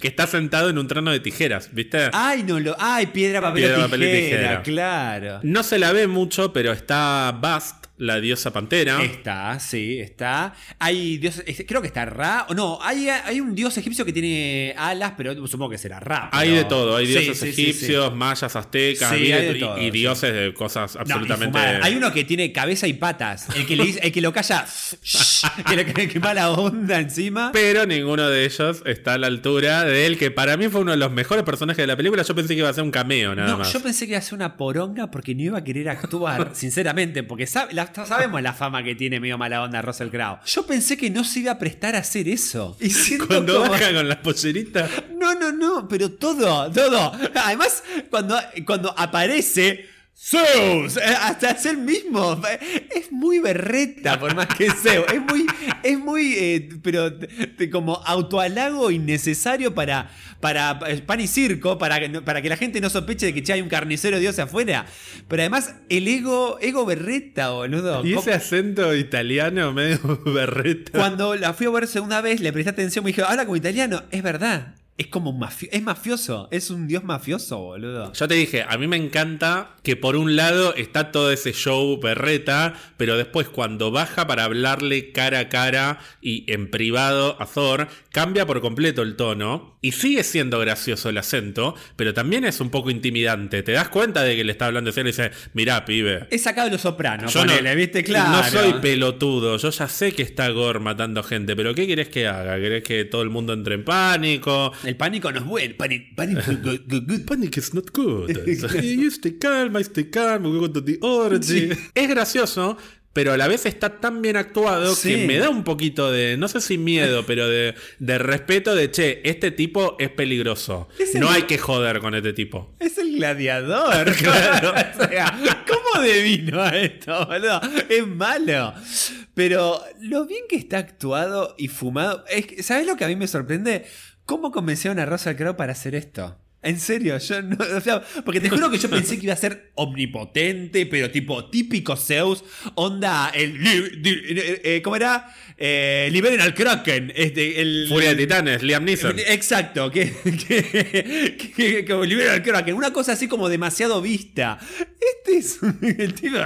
que está sentado en un trono de tijeras, ¿viste? Ay, no lo. Ay, piedra, papel, Piedra, o papel y tijera, tijera. claro. No se la ve mucho, pero está Bast, la diosa pantera. Está, sí, está. Hay dioses. es- Creo que está Ra. O no, hay, hay un dios egipcio que tiene alas, pero supongo que será Ra. Hay de todo, hay dioses sí, sí, sí. egipcios, mayas, aztecas, y, hay de y- todo, y sí. dioses de cosas No, absolutamente. infumable. Hay uno que tiene cabeza y patas. El que, le el que lo calla. que le que, que mala onda encima. Pero ninguno de ellos está a la altura de él, que para mí fue uno de los mejores personajes de la película. Yo pensé que iba a ser un cameo, nada No, más. yo pensé que iba a ser una poronga porque no iba a querer actuar, sinceramente, porque sabe- la- sabemos la fama que tiene medio mala onda Russell Crowe. Yo pensé que no se iba a prestar a hacer eso. Y siento Cuando como- baja con las polleritas. No, no, no, pero todo, todo. Además, cuando, cuando aparece Zeus, eh, hasta es el mismo. Es muy berreta, por más que Zeus. Es muy, es muy, eh, pero te- como autohalago innecesario para, para eh, pan y circo, para, para que la gente no sospeche de que che, hay un carnicero de Dios afuera. Pero además, el ego, ego berreta, boludo. Y ¿Cómo- ese acento italiano medio berreta. cuando la fui a ver segunda vez, le presté atención, me dije, habla como italiano. Es verdad. Es como un mafio es mafioso. Es un dios mafioso, boludo. Yo te dije, a mí me encanta que por un lado está todo ese show berreta, pero después cuando baja para hablarle cara a cara y en privado a Thor, cambia por completo el tono y sigue siendo gracioso el acento, pero también es un poco intimidante. Te das cuenta de que le está hablando así y le dice, mirá, pibe. Es sacado de los sopranos, Yo no, ponele, ¿viste? Claro. no soy pelotudo, yo ya sé que está Gore matando gente, pero ¿qué querés que haga? ¿Querés que todo el mundo entre en pánico? El pánico no es bueno. Pánico, pánico good, good, good. Panic is not good. you stay calm, I stay calm, we go to the orgy. Es gracioso, pero a la vez está tan bien actuado Sí. que me da un poquito de, no sé si miedo, pero de, de respeto de, che, este tipo es peligroso. Es el- No hay que joder con este tipo. Es el gladiador. Claro. o sea, ¿cómo devino a esto, boludo? Es malo. Pero lo bien que está actuado y fumado. Es ¿Sabes lo que a mí me sorprende? ¿Cómo convencieron a Russell Crowe para hacer esto? En serio, yo no. O sea, porque te juro que yo pensé que iba a ser omnipotente, pero tipo típico Zeus. Onda, el. li- di- eh, eh, ¿Cómo era? Eh, liberen al Kraken. Este, el, Furia de Titanes, Liam Neeson. Exacto, que, que, que, libera al Kraken. Una cosa así como demasiado vista. Este es el tipo.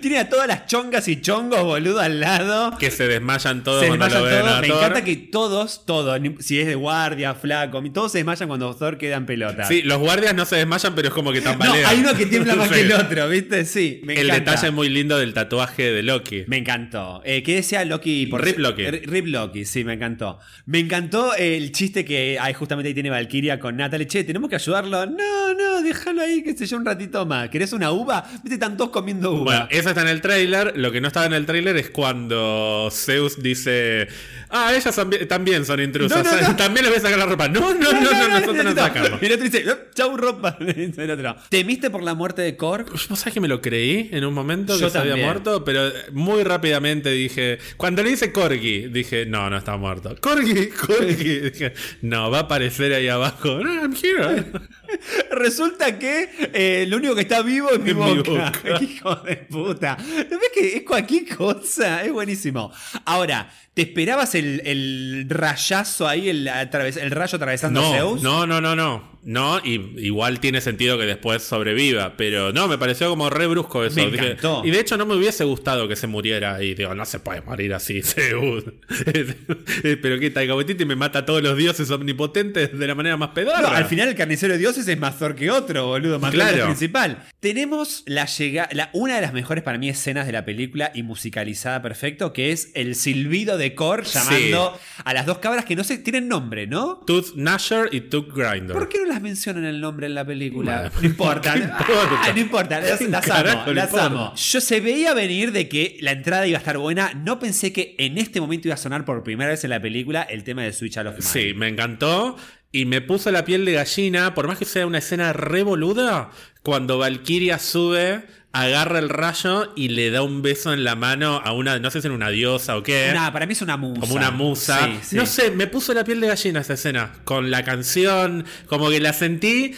Tiene a todas las chongas y chongos, boludo, al lado. Que se desmayan todos se cuando desmayan lo ven todos. Me encanta que todos, todos, si es de guardia, flaco, todos se desmayan cuando Thor queda en pelota. Sí, los guardias no se desmayan, pero es como que no, tambalean. hay uno que tiembla más que el otro, ¿viste? Sí, me El encanta. detalle muy lindo del tatuaje de Loki. Me encantó. Eh, ¿Qué decía Loki? Por Rip Loki. Rip Loki, sí, me encantó. Me encantó el chiste que hay justamente ahí tiene Valkyria con Natalie. Che, tenemos que ayudarlo. No, no, déjalo ahí, qué sé yo, un ratito más. ¿Querés un una uva, viste, están todos comiendo uva. Bueno, eso está en el tráiler. Lo que no estaba en el tráiler es cuando Zeus dice: Ah, ellas tambi- también son intrusas. No, no, no. También les voy a sacar la ropa. No, no, no, no, nosotros no sacamos. Y el otro dice, "Eh, chau ropa. ¿Temiste por la muerte de Korg? ¿Vos sabés que me lo creí en un momento Yo que se había muerto? Pero muy rápidamente dije. Cuando le dice Corgi, dije, no, no está muerto. Corgi, Corgi. Dije, no, va a aparecer ahí abajo. No, I'm here. Resulta que eh, lo único que está vivo es mi boca. boca. Hijo de puta. ¿No ves que es cualquier cosa? Es buenísimo. Ahora, ¿te esperabas el, el rayazo ahí, el, el rayo atravesando No, Zeus? no, no, no, no. No, y igual tiene sentido que después sobreviva, pero no, me pareció como re brusco eso. Me Dije- y de hecho no me hubiese gustado que se muriera y digo, no se puede morir así, pero que Taika Waititi me mata a todos los dioses omnipotentes de la manera más pedorra. No, al final el carnicero de dioses es más Thor que otro, boludo, más Claro. Principal. Tenemos la llega la, una de las mejores para mí escenas de la película y musicalizada perfecto, que es el silbido de Korg llamando a las dos cabras que no sé, tienen nombre, ¿no? Tooth Gnasher y Tooth Grinder. ¿Por qué no las mencionan el nombre en la película? Bueno, no importa. Ah, no importa, las, ¿Qué las carajo amo, le las importa? amo. Yo se veía venir de que la entrada iba a estar buena. No pensé que en este momento iba a sonar por primera vez en la película el tema de Switch of Mine. Sí, me encantó. Y me puso la piel de gallina, por más que sea una escena revoluda, cuando Valkyria sube, agarra el rayo y le da un beso en la mano a una, no sé si era una diosa o qué. Nada, para mí es una musa. como una musa. Sí, sí. No sé, me puso la piel de gallina esa escena. Con la canción, como que la sentí.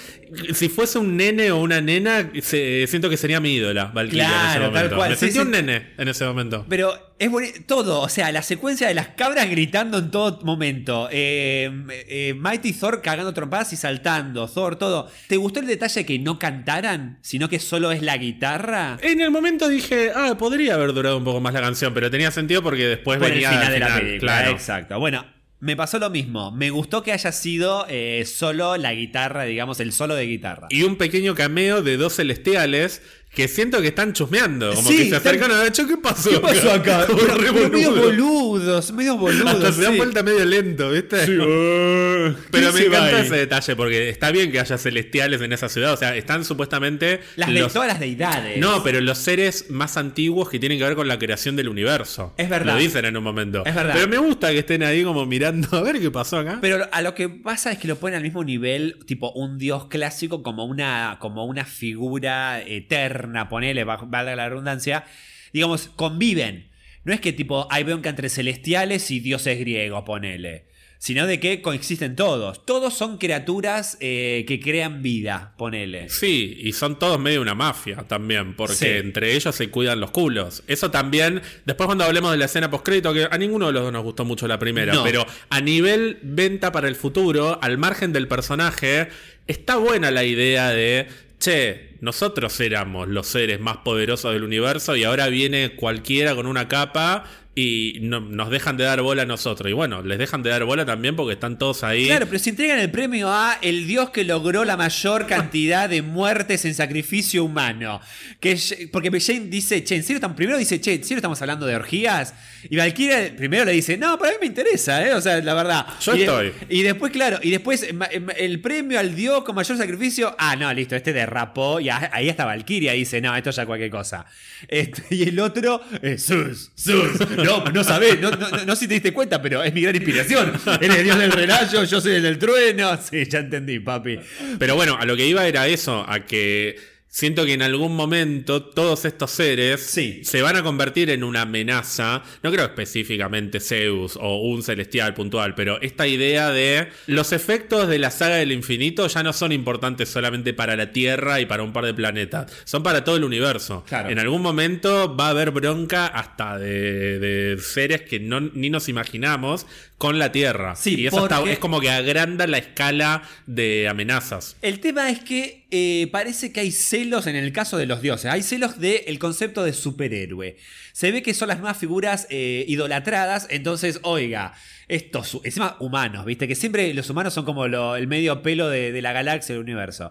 Si fuese un nene o una nena, se- siento que sería mi ídola, Valkyria, en ese Claro, tal momento. cual. Me Sí, sentí un nene en ese momento. Pero es boni- todo, o sea, la secuencia de las cabras gritando en todo momento. eh, eh, Mighty Thor cagando trompadas y saltando. Thor, todo. ¿Te gustó el detalle que no cantaran, sino que solo es la guitarra? En el momento dije, ah, podría haber durado un poco más la canción, pero tenía sentido porque después Por el venía final al de la final, película. claro. Exacto. Bueno, me pasó lo mismo. Me gustó que haya sido eh, solo la guitarra, digamos, el solo de guitarra. Y un pequeño cameo de dos celestiales que siento que están chusmeando. Como Sí, que se acercan están- a "Che, ¿qué pasó? ¿Qué pasó acá? Como Pero- re pero medio boludo. boludos, medio boludos. Hasta se dan sí. vuelta medio lento, ¿viste? Pero ¿Quién me encanta ahí? ese detalle porque está bien que haya celestiales en esa ciudad. O sea, están supuestamente. Las de los- todas las deidades. No, pero los seres más antiguos que tienen que ver con la creación del universo. Es verdad. Lo dicen en un momento. Es verdad. Pero me gusta que estén ahí como mirando a ver qué pasó acá. Pero a lo que pasa es que lo ponen al mismo nivel, tipo un dios clásico, como una, como una figura eterna, ponele, va- valga la redundancia. Digamos, conviven. No es que tipo hay bronca entre celestiales y dioses griegos, ponele. Sino de que coexisten todos. Todos son criaturas eh, que crean vida, ponele. Sí, y son todos medio una mafia también, porque Sí. entre ellos se cuidan los culos. Eso también, después cuando hablemos de la escena postcrédito, que a ninguno de los dos nos gustó mucho la primera, No. pero a nivel venta para el futuro, al margen del personaje, está buena la idea de, che, nosotros éramos los seres más poderosos del universo y ahora viene cualquiera con una capa y no- nos dejan de dar bola a nosotros. Y bueno, les dejan de dar bola también porque están todos ahí. Claro, pero se entregan el premio a el dios que logró la mayor cantidad de muertes en sacrificio humano. Que, porque Jane dice, che, ¿en serio primero dice, che, ¿en serio estamos hablando de orgías? Y Valkyria primero le dice, no, para mí me interesa, ¿eh? O sea, la verdad. Yo y de- estoy. y después, claro, y después el premio al dios con mayor sacrificio, ah, no, listo, este derrapó. Y a- ahí hasta Valkyria dice, no, esto ya cualquier cosa. Este, y el otro, eh, sus, sus. No, no sabés, no, no, si te diste cuenta, pero es mi gran inspiración. Él es dios del relayo, yo soy el del trueno. Sí, ya entendí, papi. Pero bueno, a lo que iba era eso, a que siento que en algún momento todos estos seres Sí. se van a convertir en una amenaza. No creo específicamente Zeus o un celestial puntual, pero esta idea de los efectos de la saga del infinito ya no son importantes solamente para la Tierra y para un par de planetas, son para todo el universo. Claro. En algún momento va a haber bronca hasta de, de seres que no, ni nos imaginamos con la Tierra. Sí, y eso está- es como que agranda la escala de amenazas. El tema es que eh, parece que hay celos en el caso de los dioses. Hay celos del concepto de superhéroe. Se ve que son las más figuras eh, idolatradas. Entonces, oiga, estos, encima humanos, ¿viste? Que siempre los humanos son como lo- el medio pelo de, de la galaxia, del universo.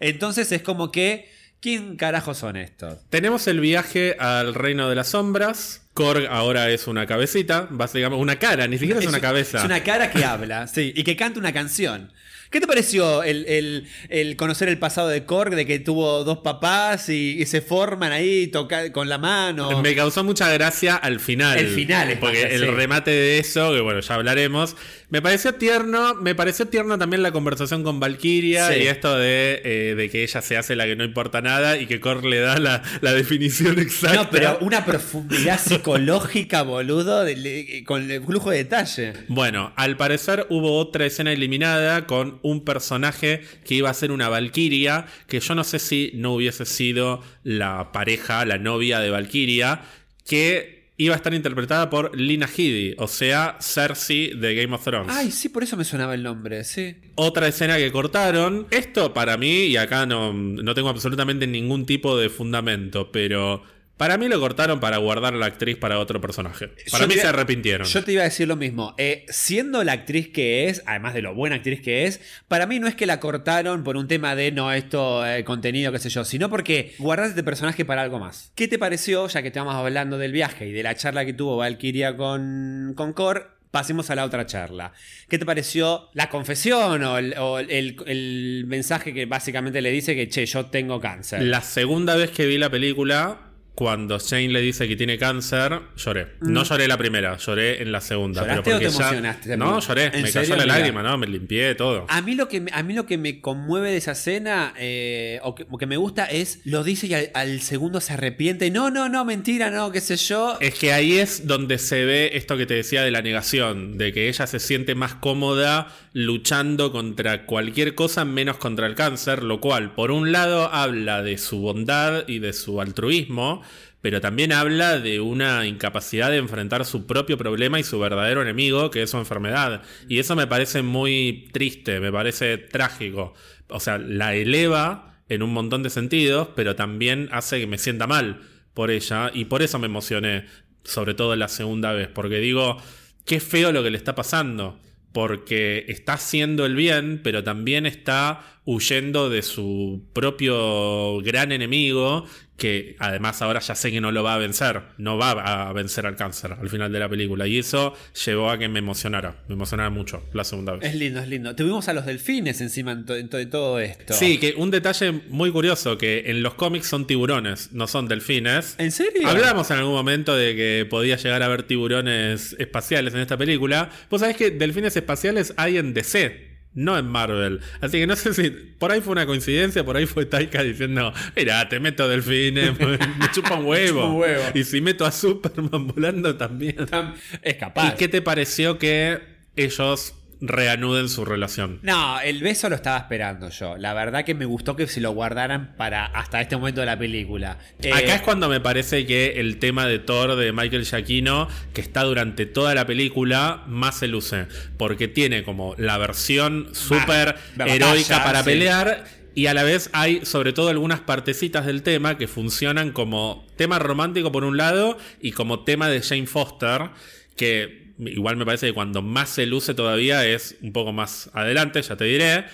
Entonces es como que, ¿quién carajo son estos? Tenemos el viaje al reino de las sombras. Korg ahora es una cabecita, básicamente una cara, ni siquiera es, una cabeza. Es una cara que habla, sí, y que canta una canción. ¿Qué te pareció el, el- el conocer el pasado de Korg, de que tuvo dos papás y, y se forman ahí toca- con la mano? Me causó mucha gracia al final. El final es Porque el sí. remate de eso, que bueno, ya hablaremos. Me pareció tierno. Me pareció tierno también la conversación con Valkyria Sí. y esto de, eh, de que ella se hace la que no importa nada y que Kor le da la, la definición exacta. No, pero una profundidad psicológica, boludo, de- con el flujo de detalle. Bueno, al parecer hubo otra escena eliminada con un personaje que iba a ser una Valkyria, que yo no sé si no hubiese sido la pareja, la novia de Valkyria, que iba a estar interpretada por Lina Headey, o sea, Cersei de Game of Thrones. Ay, sí, por eso me sonaba el nombre, sí. Otra escena que cortaron. Esto para mí, y acá no, no tengo absolutamente ningún tipo de fundamento, pero para mí lo cortaron para guardar a la actriz para otro personaje. Para Yo mí se arrepintieron. Yo te iba a decir lo mismo. Eh, siendo la actriz que es, además de lo buena actriz que es, para mí no es que la cortaron por un tema de no, esto, eh, contenido, qué sé yo, sino porque guardaste este personaje para algo más. ¿Qué te pareció, ya que estamos hablando del viaje y de la charla que tuvo Valkyria con, con Kor? Pasemos a la otra charla. ¿Qué te pareció la confesión o el, o el- el mensaje que básicamente le dice que, che, yo tengo cáncer? La segunda vez que vi la película, cuando Shane le dice que tiene cáncer, lloré. No lloré la primera, lloré en la segunda. Mm. ¿Lloraste pero o te porque ya- emocionaste No, lloré. ¿En Me serio? cayó la Mira. lágrima, ¿no? Me limpié todo. A mí lo que me, a mí lo que me conmueve de esa escena, eh, o, que, o que me gusta, es lo dice y al, al segundo se arrepiente. No, no, no, mentira, no, qué sé yo. Es que ahí es donde se ve esto que te decía de la negación, de que ella se siente más cómoda luchando contra cualquier cosa menos contra el cáncer, lo cual por un lado habla de su bondad y de su altruismo, pero también habla de una incapacidad de enfrentar su propio problema y su verdadero enemigo, que es su enfermedad. Y eso me parece muy triste, me parece trágico. O sea, la eleva en un montón de sentidos, pero también hace que me sienta mal por ella y por eso me emocioné, sobre todo la segunda vez, porque digo, qué feo lo que le está pasando, porque está haciendo el bien, pero también está huyendo de su propio gran enemigo, que además ahora ya sé que no lo va a vencer, no va a vencer al cáncer al final de la película, y eso llevó a que me emocionara, me emocionara mucho la segunda vez. Es lindo, es lindo. Tuvimos a los delfines encima en to- de todo esto. Sí, que un detalle muy curioso, que en los cómics son tiburones, no son delfines. ¿En serio? Hablamos en algún momento de que podía llegar a haber tiburones espaciales en esta película. Vos sabés que delfines espaciales hay en DC, no en Marvel. Así que no sé si por ahí fue una coincidencia, por ahí fue Taika diciendo, mira, te meto delfines, me chupa un huevo. chupa un huevo. Y si meto a Superman volando también. Tam- Es capaz. ¿Y qué te pareció que ellos reanuden su relación? No, el beso lo estaba esperando yo. La verdad que me gustó que se lo guardaran para hasta este momento de la película. Eh, Acá es cuando me parece que el tema de Thor de Michael Giacchino, que está durante toda la película, más se luce. Porque tiene como la versión súper heroica para sí. pelear. Y a la vez hay sobre todo algunas partecitas del tema que funcionan como tema romántico por un lado y como tema de Jane Foster, que igual me parece que cuando más se luce todavía es un poco más adelante, ya te diré.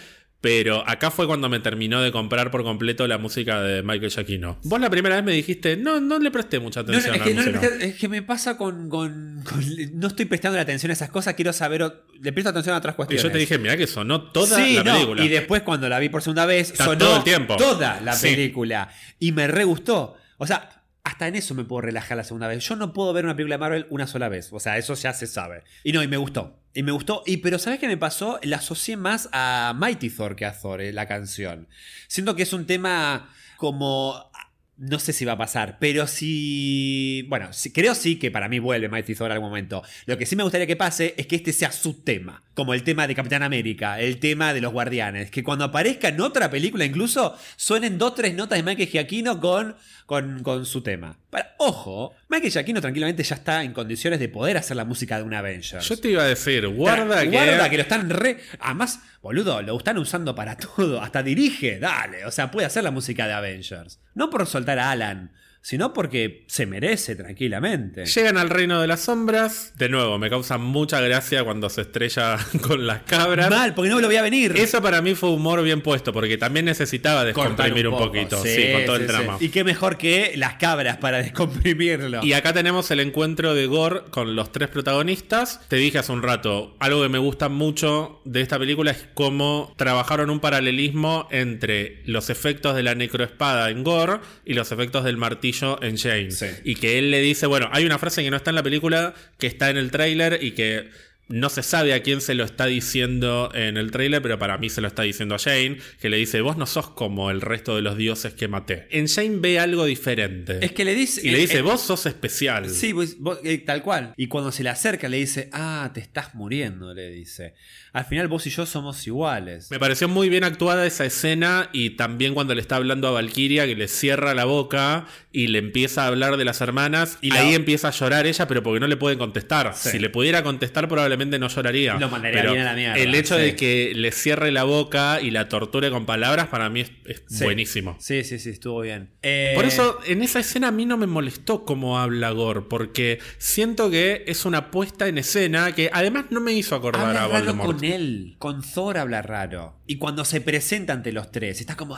Pero acá fue cuando me terminó de comprar por completo la música de Michael Giacchino. Vos la primera vez me dijiste, no, no le presté mucha No, no, atención es, a que, la no le música. presté- es que me pasa con, con- con- No estoy prestando atención a esas cosas, quiero saber. Le presto atención a otras Y cuestiones. yo te dije, mira que sonó toda Sí, la película. Y después cuando la vi por segunda vez, Está sonó todo el tiempo. toda la Sí. película. Y me re gustó. O sea, hasta en eso me puedo relajar la segunda vez. Yo no puedo ver una película de Marvel una sola vez. O sea, eso ya se sabe. Y no, y me gustó. Y me gustó. Y pero ¿sabes qué me pasó? La asocié más a Mighty Thor que a Thor, eh, la canción. Siento que es un tema como... No sé si va a pasar, pero sí. Bueno, creo sí que para mí vuelve Mighty Thor en algún momento. Lo que sí me gustaría que pase es que este sea su tema. Como el tema de Capitán América, el tema de los Guardianes. Que cuando aparezca en otra película, incluso suenen dos tres notas de Michael Giacchino con, con, con su tema. Para, ojo, Michael Giacchino tranquilamente ya está en condiciones de poder hacer la música de un Avengers. Yo te iba a decir, guarda que. Guarda que lo están re. Además, boludo, lo están usando para todo. Hasta dirige, dale. O sea, puede hacer la música de Avengers. No por soltar a Alan, sino porque se merece tranquilamente. Llegan al reino de las sombras. De nuevo, me causa mucha gracia cuando se estrella con las cabras. Mal, porque no me lo voy a venir. Eso para mí fue humor bien puesto, porque también necesitaba descomprimir un, poco. poquito, Sí, sí, con todo el sí, drama. sí. Y qué mejor que las cabras para descomprimirlo. Y acá tenemos el encuentro de Gore con los tres protagonistas. Te dije hace un rato, algo que me gusta mucho de esta película es cómo trabajaron un paralelismo entre los efectos de la necroespada en Gore y los efectos del martillo en Jane. Sí. Y que él le dice, bueno, hay una frase que no está en la película, que está en el tráiler y que no se sabe a quién se lo está diciendo en el tráiler, pero para mí se lo está diciendo a Jane, que le dice, vos no sos como el resto de los dioses que maté. En Jane ve algo diferente. es que le dice. y le eh, dice, eh, vos sos especial. Sí, vos- eh, tal cual. Y cuando se le acerca le dice, ah, te estás muriendo, le dice. Al final vos y yo somos iguales. Me pareció muy bien actuada esa escena y también cuando le está hablando a Valkyria que le cierra la boca y le empieza a hablar de las hermanas y la- ahí empieza a llorar ella pero porque no le puede contestar. Sí. Si le pudiera contestar probablemente no lloraría. Lo mandaría Pero bien a la mierda, El hecho sí. de que le cierre la boca y la torture con palabras para mí es, es Sí. buenísimo. Sí, sí, sí, estuvo bien. Eh, Por eso en esa escena a mí no me molestó cómo habla Gore, porque siento que es una puesta en escena que además no me hizo acordar habla a raro Voldemort. con él. Con Thor habla raro. Y cuando se presenta ante los tres, está como.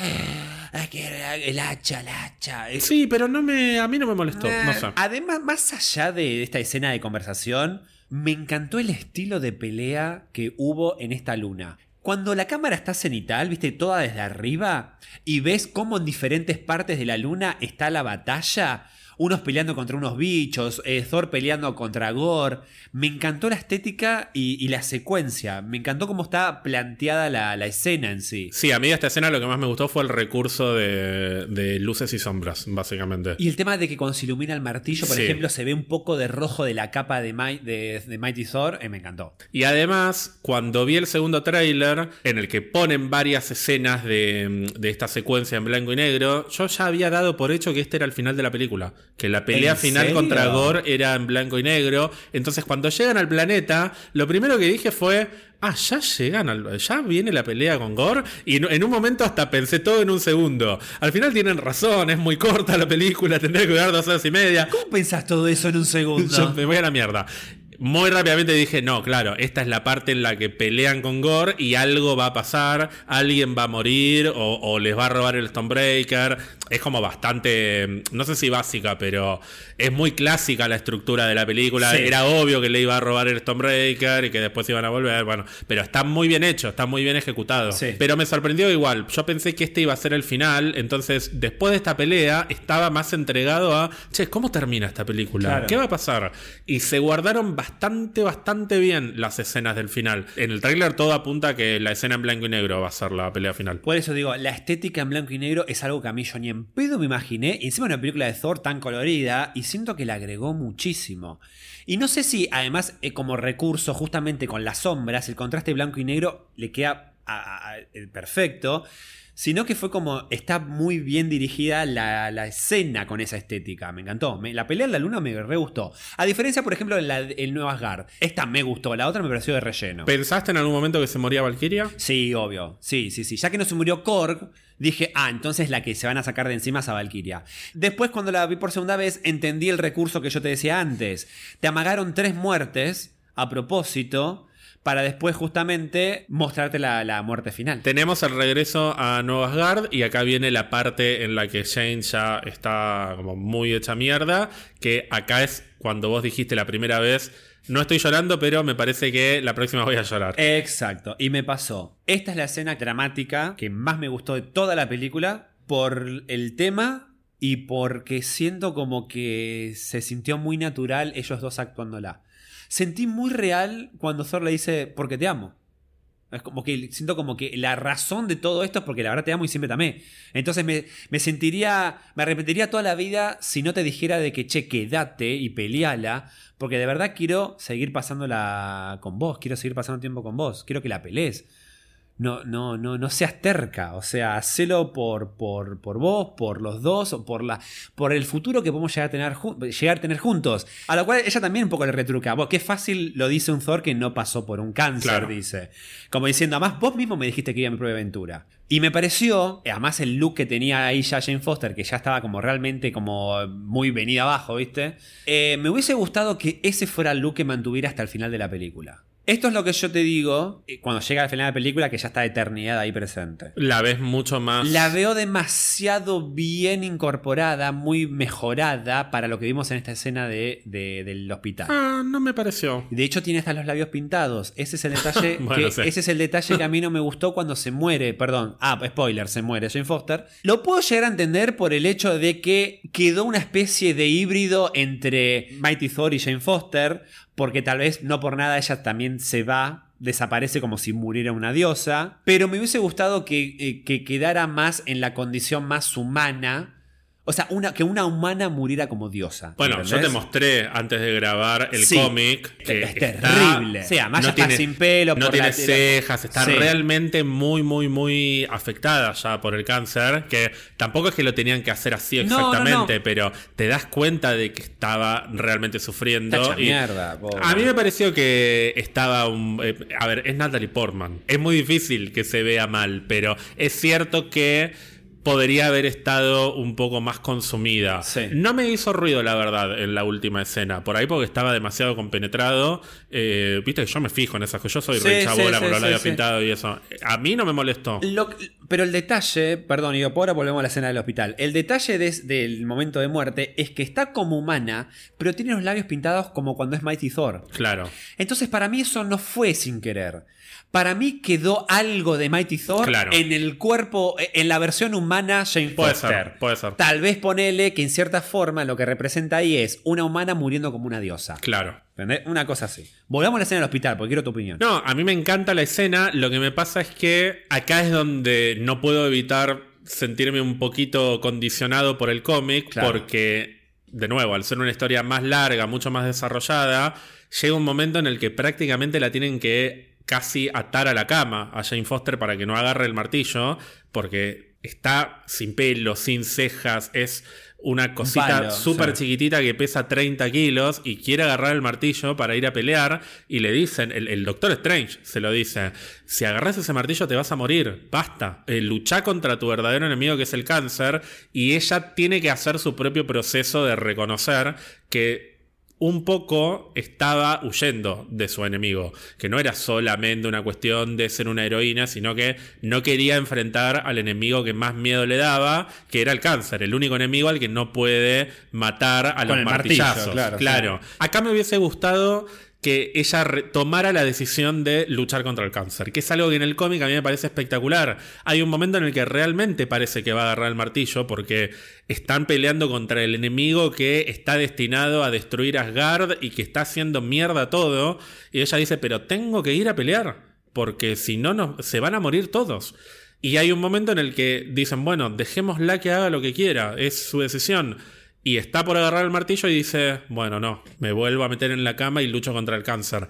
Ah, ah, el hacha, el hacha. Es- Sí, pero no me, a mí no me molestó, no sé. Eh, Además, más allá de esta escena de conversación, me encantó el estilo de pelea que hubo en esta luna. Cuando la cámara está cenital, viste, toda desde arriba, y ves cómo en diferentes partes de la luna está la batalla, unos peleando contra unos bichos, eh, Thor peleando contra Gore. Me encantó la estética y, y la secuencia. Me encantó cómo está planteada la, la escena en sí. Sí, a mí de esta escena lo que más me gustó fue el recurso de, de luces y sombras, básicamente. Y el tema de que cuando se ilumina el martillo, por Sí. ejemplo, se ve un poco de rojo de la capa de, Mi- de- de Mighty Thor, eh, me encantó. Y además, cuando vi el segundo tráiler, en el que ponen varias escenas de, de esta secuencia en blanco y negro, yo ya había dado por hecho que este era el final de la película. Que la pelea ¿En final serio? contra Gore era en blanco y negro. Entonces, cuando llegan al planeta, lo primero que dije fue. Ah, ya llegan al. Ya viene la pelea con Gore. Y en, en un momento hasta pensé todo en un segundo. Al final tienen razón, es muy corta la película, tendría que durar dos horas y media. ¿Cómo pensás todo eso en un segundo? Yo me voy a la mierda. Muy rápidamente dije, no, claro, esta es la parte en la que pelean con Gore y algo va a pasar, alguien va a morir o, o les va a robar el Stonebreaker. Es como bastante, no sé si básica, pero es muy clásica la estructura de la película. Sí. Era obvio que le iba a robar el Stonebreaker y que después iban a volver. Bueno, pero está muy bien hecho, está muy bien ejecutado. Sí. Pero me sorprendió igual. Yo pensé que este iba a ser el final, entonces después de esta pelea estaba más entregado a, che, ¿cómo termina esta película? Claro. ¿Qué va a pasar? Y se guardaron bastante, bastante bien las escenas del final. En el tráiler todo apunta a que la escena en blanco y negro va a ser la pelea final. Por eso digo, la estética en blanco y negro es algo que a mí yo ni en pedo me imaginé. Encima una película de Thor tan colorida y siento que le agregó muchísimo. Y no sé si además eh, como recurso justamente con las sombras, el contraste blanco y negro le queda a- eh, perfecto. Sino que fue como, está muy bien dirigida la, la escena con esa estética. Me encantó. Me- la pelea en la luna me re gustó. A diferencia, por ejemplo, en la, Nueva Asgard. Esta me gustó, la otra me pareció de relleno. ¿Pensaste en algún momento que se moría Valkyria? Sí, obvio. Sí, sí, sí. Ya que no se murió Korg, dije, ah, entonces la que se van a sacar de encima es a Valkyria. Después, cuando la vi por segunda vez, entendí el recurso que yo te decía antes. Te amagaron tres muertes a propósito para después justamente mostrarte la, la muerte final. Tenemos el regreso a Nueva Asgard y acá viene la parte en la que Jane ya está como muy hecha mierda, que acá es cuando vos dijiste la primera vez, no estoy llorando, pero me parece que la próxima voy a llorar. Exacto, y me pasó. Esta es la escena dramática que más me gustó de toda la película por el tema y porque siento como que se sintió muy natural ellos dos actuándola. Sentí muy real cuando Thor le dice, porque te amo. Es como que siento como que la razón de todo esto es porque la verdad te amo y siempre te amé. Entonces me, me sentiría, me arrepentiría toda la vida si no te dijera de que, che, quédate y peleala, porque de verdad quiero seguir pasándola con vos, quiero seguir pasando tiempo con vos, quiero que la pelees. No, no, no, no seas terca, o sea, hacelo por, por, por vos, por los dos, o por, la, por el futuro que podemos llegar a, tener, llegar a tener juntos. A lo cual ella también un poco le retruca. Vos, qué fácil lo dice un Thor que no pasó por un cáncer, Claro. dice. Como diciendo, además vos mismo me dijiste que iba a mi de aventura. Y me pareció, además el look que tenía ahí ya Jane Foster, que ya estaba como realmente como muy venida abajo, ¿viste? Eh, me hubiese gustado que ese fuera el look que mantuviera hasta el final de la película. Esto es lo que yo te digo eh, cuando llega al final de la película, que ya está eternidad ahí presente. La ves mucho más. La veo demasiado bien incorporada, muy mejorada para lo que vimos en esta escena de, de- del hospital. Ah, no me pareció. De hecho, tiene hasta los labios pintados. Ese es el detalle. Bueno, que, sí. Ese es el detalle que a mí no me gustó cuando se muere. Perdón. Ah, spoiler, se muere Jane Foster. Lo puedo llegar a entender por el hecho de que quedó una especie de híbrido entre Mighty Thor y Jane Foster. Porque tal vez no por nada ella también se va. Desaparece como si muriera una diosa. Pero me hubiese gustado que, eh, que quedara más en la condición más humana. O sea, una, que una humana muriera como diosa. Bueno, yo te mostré antes de grabar el Sí. cómic que Es está- terrible. Sí, además ya está sin pelo, no por tiene la- cejas, está Sí. realmente muy, muy, muy afectada ya por el cáncer. Que tampoco es que lo tenían que hacer así No, no, exactamente, no. pero te das cuenta de que estaba realmente sufriendo. Y- mierda, pobre. a mí me pareció que estaba un. eh, a ver, es Natalie Portman. Es muy difícil que se vea mal, pero es cierto que podría haber estado un poco más consumida. Sí. No me hizo ruido, la verdad, en la última escena. Por ahí porque estaba demasiado compenetrado. Eh, Viste que yo me fijo en esas cosas. Yo soy Sí, re chabola sí, por los labios pintados y eso. A mí no me molestó. Lo- pero el detalle, perdón, y ahora volvemos a la escena del hospital. El detalle des- del momento de muerte es que está como humana, pero tiene los labios pintados como cuando es Mighty Thor. Claro. Entonces, para mí, eso no fue sin querer. Para mí quedó algo de Mighty Thor Claro. en el cuerpo, en la versión humana Jane Puede Foster. ser, puede ser. Tal vez ponele que en cierta forma lo que representa ahí es una humana muriendo como una diosa. Claro. ¿Entendés? Una cosa así. Volvamos a la escena del hospital, porque quiero tu opinión. No, a mí me encanta la escena. Lo que me pasa es que acá es donde no puedo evitar sentirme un poquito condicionado por el cómic, Claro. porque, de nuevo, al ser una historia más larga, mucho más desarrollada, llega un momento en el que prácticamente la tienen que casi atar a la cama a Jane Foster para que no agarre el martillo, porque está sin pelo, sin cejas, es una cosita súper sí. chiquitita que pesa 30 kilos y quiere agarrar el martillo para ir a pelear y le dicen, el, el Doctor Strange se lo dice, si agarras ese martillo te vas a morir, basta, eh, lucha contra tu verdadero enemigo que es el cáncer y ella tiene que hacer su propio proceso de reconocer que un poco estaba huyendo de su enemigo, que no era solamente una cuestión de ser una heroína, sino que no quería enfrentar al enemigo que más miedo le daba, que era el cáncer, el único enemigo al que no puede matar a los martillo, martillazos. claro, claro. Acá me hubiese gustado que ella tomara la decisión de luchar contra el cáncer, que es algo que en el cómic a mí me parece espectacular. Hay un momento en el que realmente parece que va a agarrar el martillo porque están peleando contra el enemigo que está destinado a destruir Asgard y que está haciendo mierda todo. Y ella dice, pero tengo que ir a pelear, porque si no, nos, se van a morir todos. Y hay un momento en el que dicen, bueno, dejémosla que haga lo que quiera, es su decisión. Y está por agarrar el martillo y dice, bueno, no, me vuelvo a meter en la cama y lucho contra el cáncer.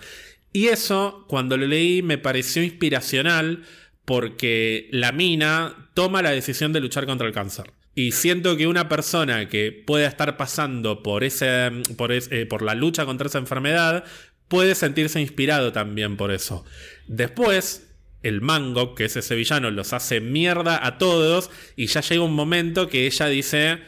Y eso, cuando lo leí, me pareció inspiracional porque la mina toma la decisión de luchar contra el cáncer. Y siento que una persona que pueda estar pasando por, ese, por, es- eh, por la lucha contra esa enfermedad puede sentirse inspirado también por eso. Después, el mango, que es ese villano, los hace mierda a todos y ya llega un momento que ella dice,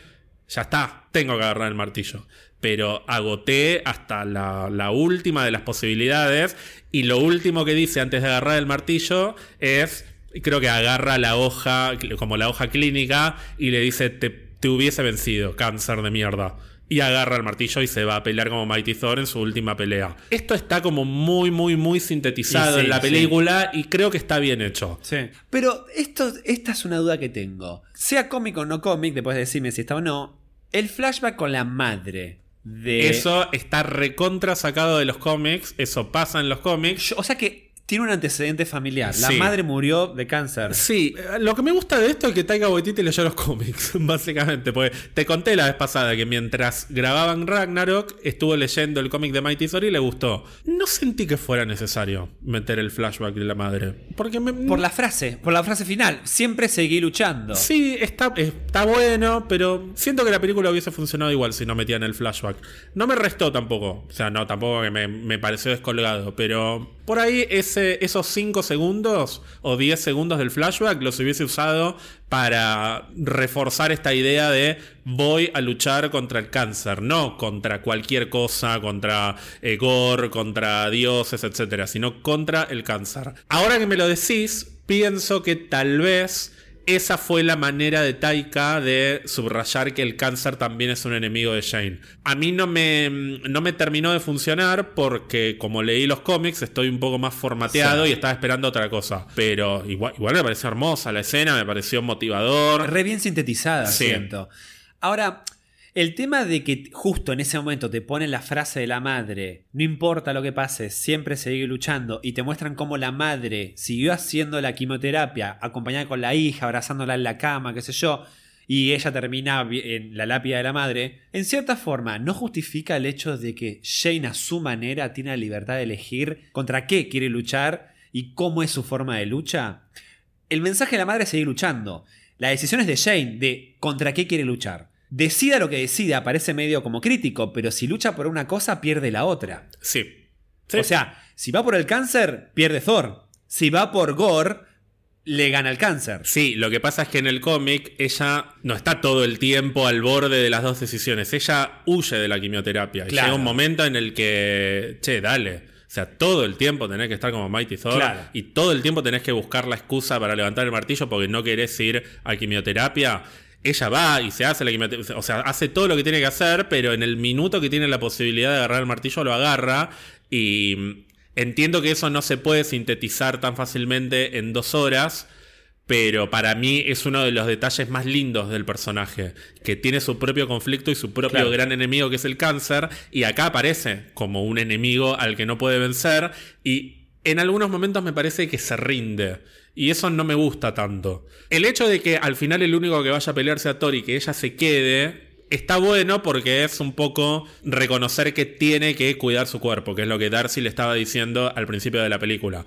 ya está, tengo que agarrar el martillo. Pero agoté hasta la, la última de las posibilidades y lo último que dice antes de agarrar el martillo es, creo que agarra la hoja, como la hoja clínica, y le dice, te, te hubiese vencido, cáncer de mierda. Y agarra el martillo y se va a pelear como Mighty Thor en su última pelea. Esto está como muy, muy, muy sintetizado sí, en la sí. película y creo que está bien hecho. Sí. Pero esto, esta es una duda que tengo. Sea cómic o no cómic, después de decirme si está o no, el flashback con la madre de... Eso está recontra sacado de los cómics, eso pasa en los cómics. Yo- o sea que tiene un antecedente familiar. La Sí. madre murió de cáncer. Sí, lo que me gusta de esto es que Taika Waititi leyó los cómics, básicamente. Porque te conté la vez pasada que mientras grababan Ragnarok, estuvo leyendo el cómic de Mighty Thor y le gustó. No sentí que fuera necesario meter el flashback de la madre. Porque me, Por la frase, por la frase final. Siempre seguí luchando. Sí, está, está bueno, pero siento que la película hubiese funcionado igual si no metían el flashback. No me restó tampoco. O sea, no, tampoco que me, me pareció descolgado, pero por ahí esos 5 segundos o 10 segundos del flashback los hubiese usado para reforzar esta idea de voy a luchar contra el cáncer, no contra cualquier cosa, contra eh, Gore, contra dioses, etcétera, sino contra el cáncer. Ahora que me lo decís, pienso que tal vez esa fue la manera de Taika de subrayar que el cáncer también es un enemigo de Shane. A mí no me, no me terminó de funcionar porque como leí los cómics estoy un poco más formateado y estaba esperando otra cosa. Pero igual, igual me pareció hermosa la escena, me pareció motivador. Re bien sintetizada, siento. Ahora, el tema de que justo en ese momento te ponen la frase de la madre, no importa lo que pase, siempre seguir luchando, y te muestran cómo la madre siguió haciendo la quimioterapia, acompañada con la hija, abrazándola en la cama, qué sé yo, y ella termina en la lápida de la madre, en cierta forma no justifica el hecho de que Shane a su manera tiene la libertad de elegir contra qué quiere luchar y cómo es su forma de lucha. El mensaje de la madre es seguir luchando. La decisión es de Shane de contra qué quiere luchar decida lo que decida, parece medio como crítico, pero si lucha por una cosa, pierde la otra. Sí. O sea, si va por el cáncer, pierde Thor. Si va por Gore, le gana el cáncer. Sí, lo que pasa es que en el cómic ella no está todo el tiempo al borde de las dos decisiones. Ella huye de la quimioterapia. Y llega un momento en el que, che, dale. O sea, todo el tiempo tenés que estar como Mighty Thor. Y todo el tiempo tenés que buscar la excusa para levantar el martillo porque no querés ir a quimioterapia ella va y se hace la quimioterapia, o sea, hace todo lo que tiene que hacer, pero en el minuto que tiene la posibilidad de agarrar el martillo lo agarra y entiendo que eso no se puede sintetizar tan fácilmente en dos horas. Pero para mí es uno de los detalles más lindos del personaje, que tiene su propio conflicto y su propio gran enemigo que es el cáncer, y acá aparece como un enemigo al que no puede vencer, y en algunos momentos me parece que se rinde. Y eso no me gusta tanto. El hecho de que al final el único que vaya a pelear sea Thor y que ella se quede, está bueno porque es un poco reconocer que tiene que cuidar su cuerpo, que es lo que Darcy le estaba diciendo al principio de la película.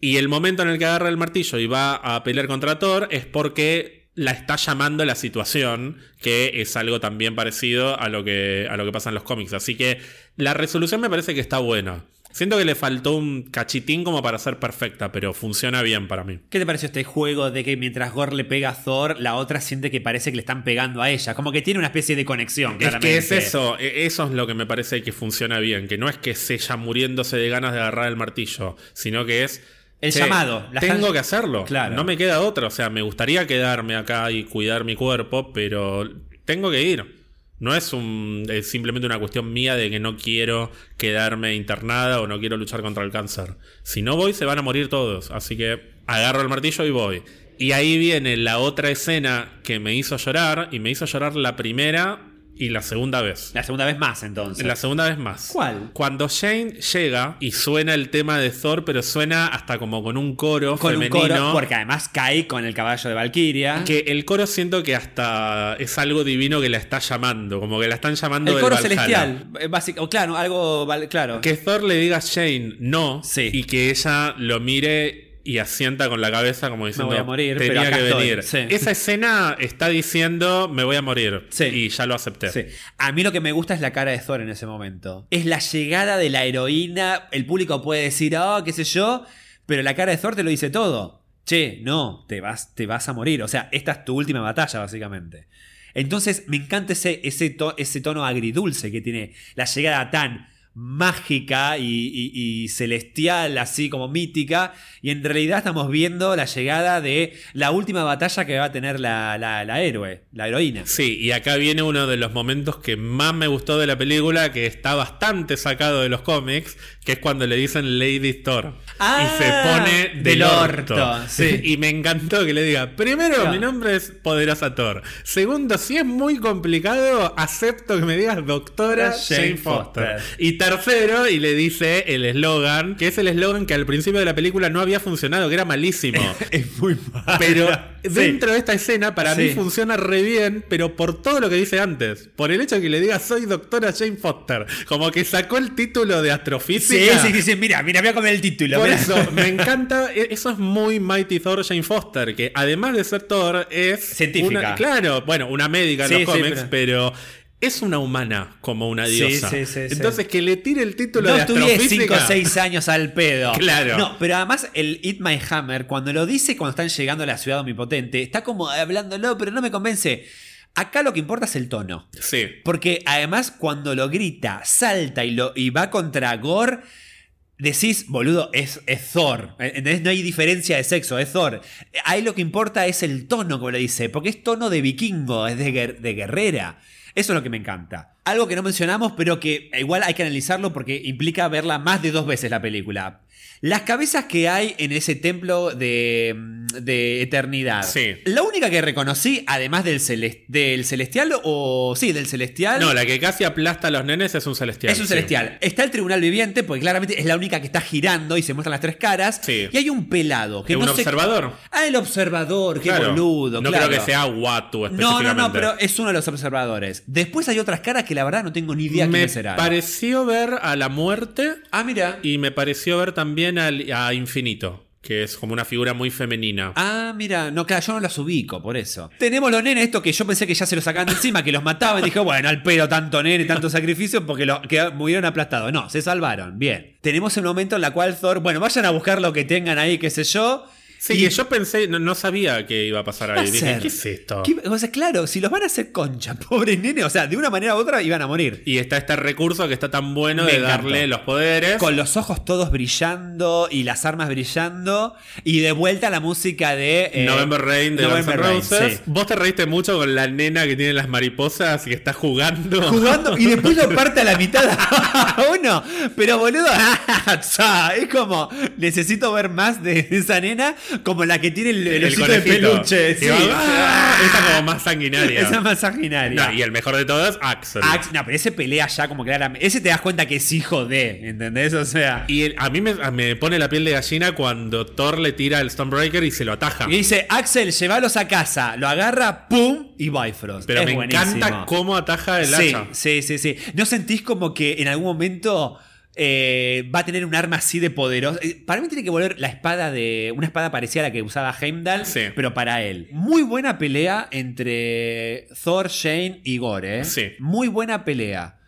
Y el momento en el que agarra el martillo y va a pelear contra Thor es porque la está llamando la situación, que es algo también parecido a lo que, a lo que pasa en los cómics. Así que la resolución me parece que está buena. Siento que le faltó un cachitín como para ser perfecta, pero funciona bien para mí. ¿Qué te pareció este juego de que mientras Gore le pega a Thor, la otra siente que parece que le están pegando a ella? Como que tiene una especie de conexión, claramente. Es que es eso, e-, eso es lo que me parece que funciona bien, que no es que es ella muriéndose de ganas de agarrar el martillo, sino que es... El llamado. tengo que hacerlo. Claro. No me queda otra. O sea, me gustaría quedarme acá y cuidar mi cuerpo, pero tengo que ir. No es, un, simplemente una cuestión mía de que no quiero quedarme internada o no quiero luchar contra el cáncer. Si no voy, se van a morir todos. Así que agarro el martillo y voy. Y ahí viene la otra escena que me hizo llorar. Y me hizo llorar la primera y la segunda vez. La segunda vez más, entonces. La segunda vez más. ¿Cuál? Cuando Shane llega y suena el tema de Thor, pero suena hasta como con un coro con femenino. Un coro, porque además cae con el caballo de Valkyria. Que el coro siento que hasta es algo divino que la está llamando, como que la están llamando El coro celestial, eh, básico, claro, algo, claro. Que Thor le diga a Shane no y que ella lo mire y asienta con la cabeza como diciendo me voy a morir, tenía que venir. Esa escena está diciendo me voy a morir y ya lo acepté. A mí lo que me gusta es la cara de Thor en ese momento. Es la llegada de la heroína. El público puede decir, oh, qué sé yo, pero la cara de Thor te lo dice todo. Che, no, te vas, te vas a morir. O sea, esta es tu última batalla, básicamente. Entonces, me encanta ese, ese, ese tono agridulce que tiene la llegada tan mágica y, celestial, así como mítica, y en realidad estamos viendo la llegada de la última batalla que va a tener la, la, héroe, la heroína. Sí, y acá viene uno de los momentos que más me gustó de la película, que está bastante sacado de los cómics, que es cuando le dicen Lady Thor. Y se ah, pone del, orto. Y me encantó que le diga, primero, mi nombre es Poderosa Thor. Segundo, si es muy complicado, acepto que me digas doctora Jane Foster. Y tercero, y le dice el eslogan, que es el eslogan que al principio de la película no había funcionado, que era malísimo. es muy malo. Pero dentro de esta escena, para mí funciona re bien, pero por todo lo que dice antes. Por el hecho de que le diga soy doctora Jane Foster. Como que sacó el título de astrofísica. Sí, sí, sí, mira, mira, voy a comer el título. Por eso, me encanta. E, eso es muy Mighty Thor Jane Foster, que además de ser Thor, es. Científica. claro, bueno, una médica en los cómics, pero es una humana como una diosa. sí, sí, sí. Entonces que le tire el título No de estudié 5 o astrofísica. 6 años al pedo. Claro. No, pero además el Eat My Hammer, cuando lo dice cuando están llegando a la ciudad omnipotente, está como hablándolo, pero no me convence. Acá lo que importa es el tono. Sí. Porque además cuando lo grita, salta y, lo, y va contra Gore, decís, boludo, es, es Thor. ¿Entendés? No hay diferencia de sexo, es Thor. Ahí lo que importa es el tono, como le dice, porque es tono de vikingo, es de, de guerrera. Eso es lo que me encanta. Algo que no mencionamos, pero que igual hay que analizarlo porque implica verla más de dos veces la película. Las cabezas que hay en ese templo de, de eternidad. Sí. La única que reconocí, además del, del celestial, o sí, del celestial. No, la que casi aplasta a los nenes es un celestial. Es un sí. celestial. Está el tribunal viviente, porque claramente es la única que está girando y se muestran las tres caras. Sí. Y hay un pelado que ¿Un no observador? Ah, el observador, qué Claro. boludo. No claro. creo que sea Watu No, específicamente. no, no, pero es uno de los observadores. Después hay otras caras que la verdad no tengo ni idea Me quién será. pareció ver a la muerte Ah, mira. y me pareció ver también al, a Infinito, que es como una figura muy femenina. Ah, mira, no, claro, yo no los ubico, por eso. Tenemos los nenes, esto que yo pensé que ya se los sacaban encima, que los mataban. Y dije, bueno, al pedo tanto nene, tanto sacrificio, porque lo, que murieron aplastados. No, se salvaron, bien. Tenemos el momento en la cual Thor, bueno, vayan a buscar lo que tengan ahí, qué sé yo. Sí, y- que yo pensé, no, no sabía que iba a pasar ahí. Dije? ¿qué es esto? ¿Qué- o sea, claro, si los van a hacer concha, pobre nene, o sea, de una manera u otra iban a morir. Y está este recurso que está tan bueno Me de encantó. darle los poderes. Con los ojos todos brillando y las armas brillando. Y de vuelta la música de. eh, November Rain de November Rain, Roses. sí. Vos te reíste mucho con la nena que tiene las mariposas y que está jugando. Jugando y después lo parte a la mitad a uno. Pero boludo, es como necesito ver más de esa nena como la que tiene el, el de peluche. Sí. va, ¡ah! Esa como más sanguinaria. Esa es más sanguinaria. No, y el mejor de todos, Axel. Ax- no, pero ese pelea ya como claramente. Ese te das cuenta que es hijo de, ¿entendés? O sea. Y el- a mí me, me pone la piel de gallina cuando Thor le tira el Stonebreaker y se lo ataja. Y dice, Axel, llévalos a casa. Lo agarra, pum, y Bifrost. Pero Es me buenísimo. encanta cómo ataja el sí, hacha. sí, sí, sí. ¿No sentís como que en algún momento eh, va a tener un arma así de poderosa? Eh, Para mí tiene que volver la espada de. Una espada parecida a la que usaba Heimdall, Sí. pero para él. Muy buena pelea entre Thor, Shane y Gore. ¿eh? Sí. Muy buena pelea.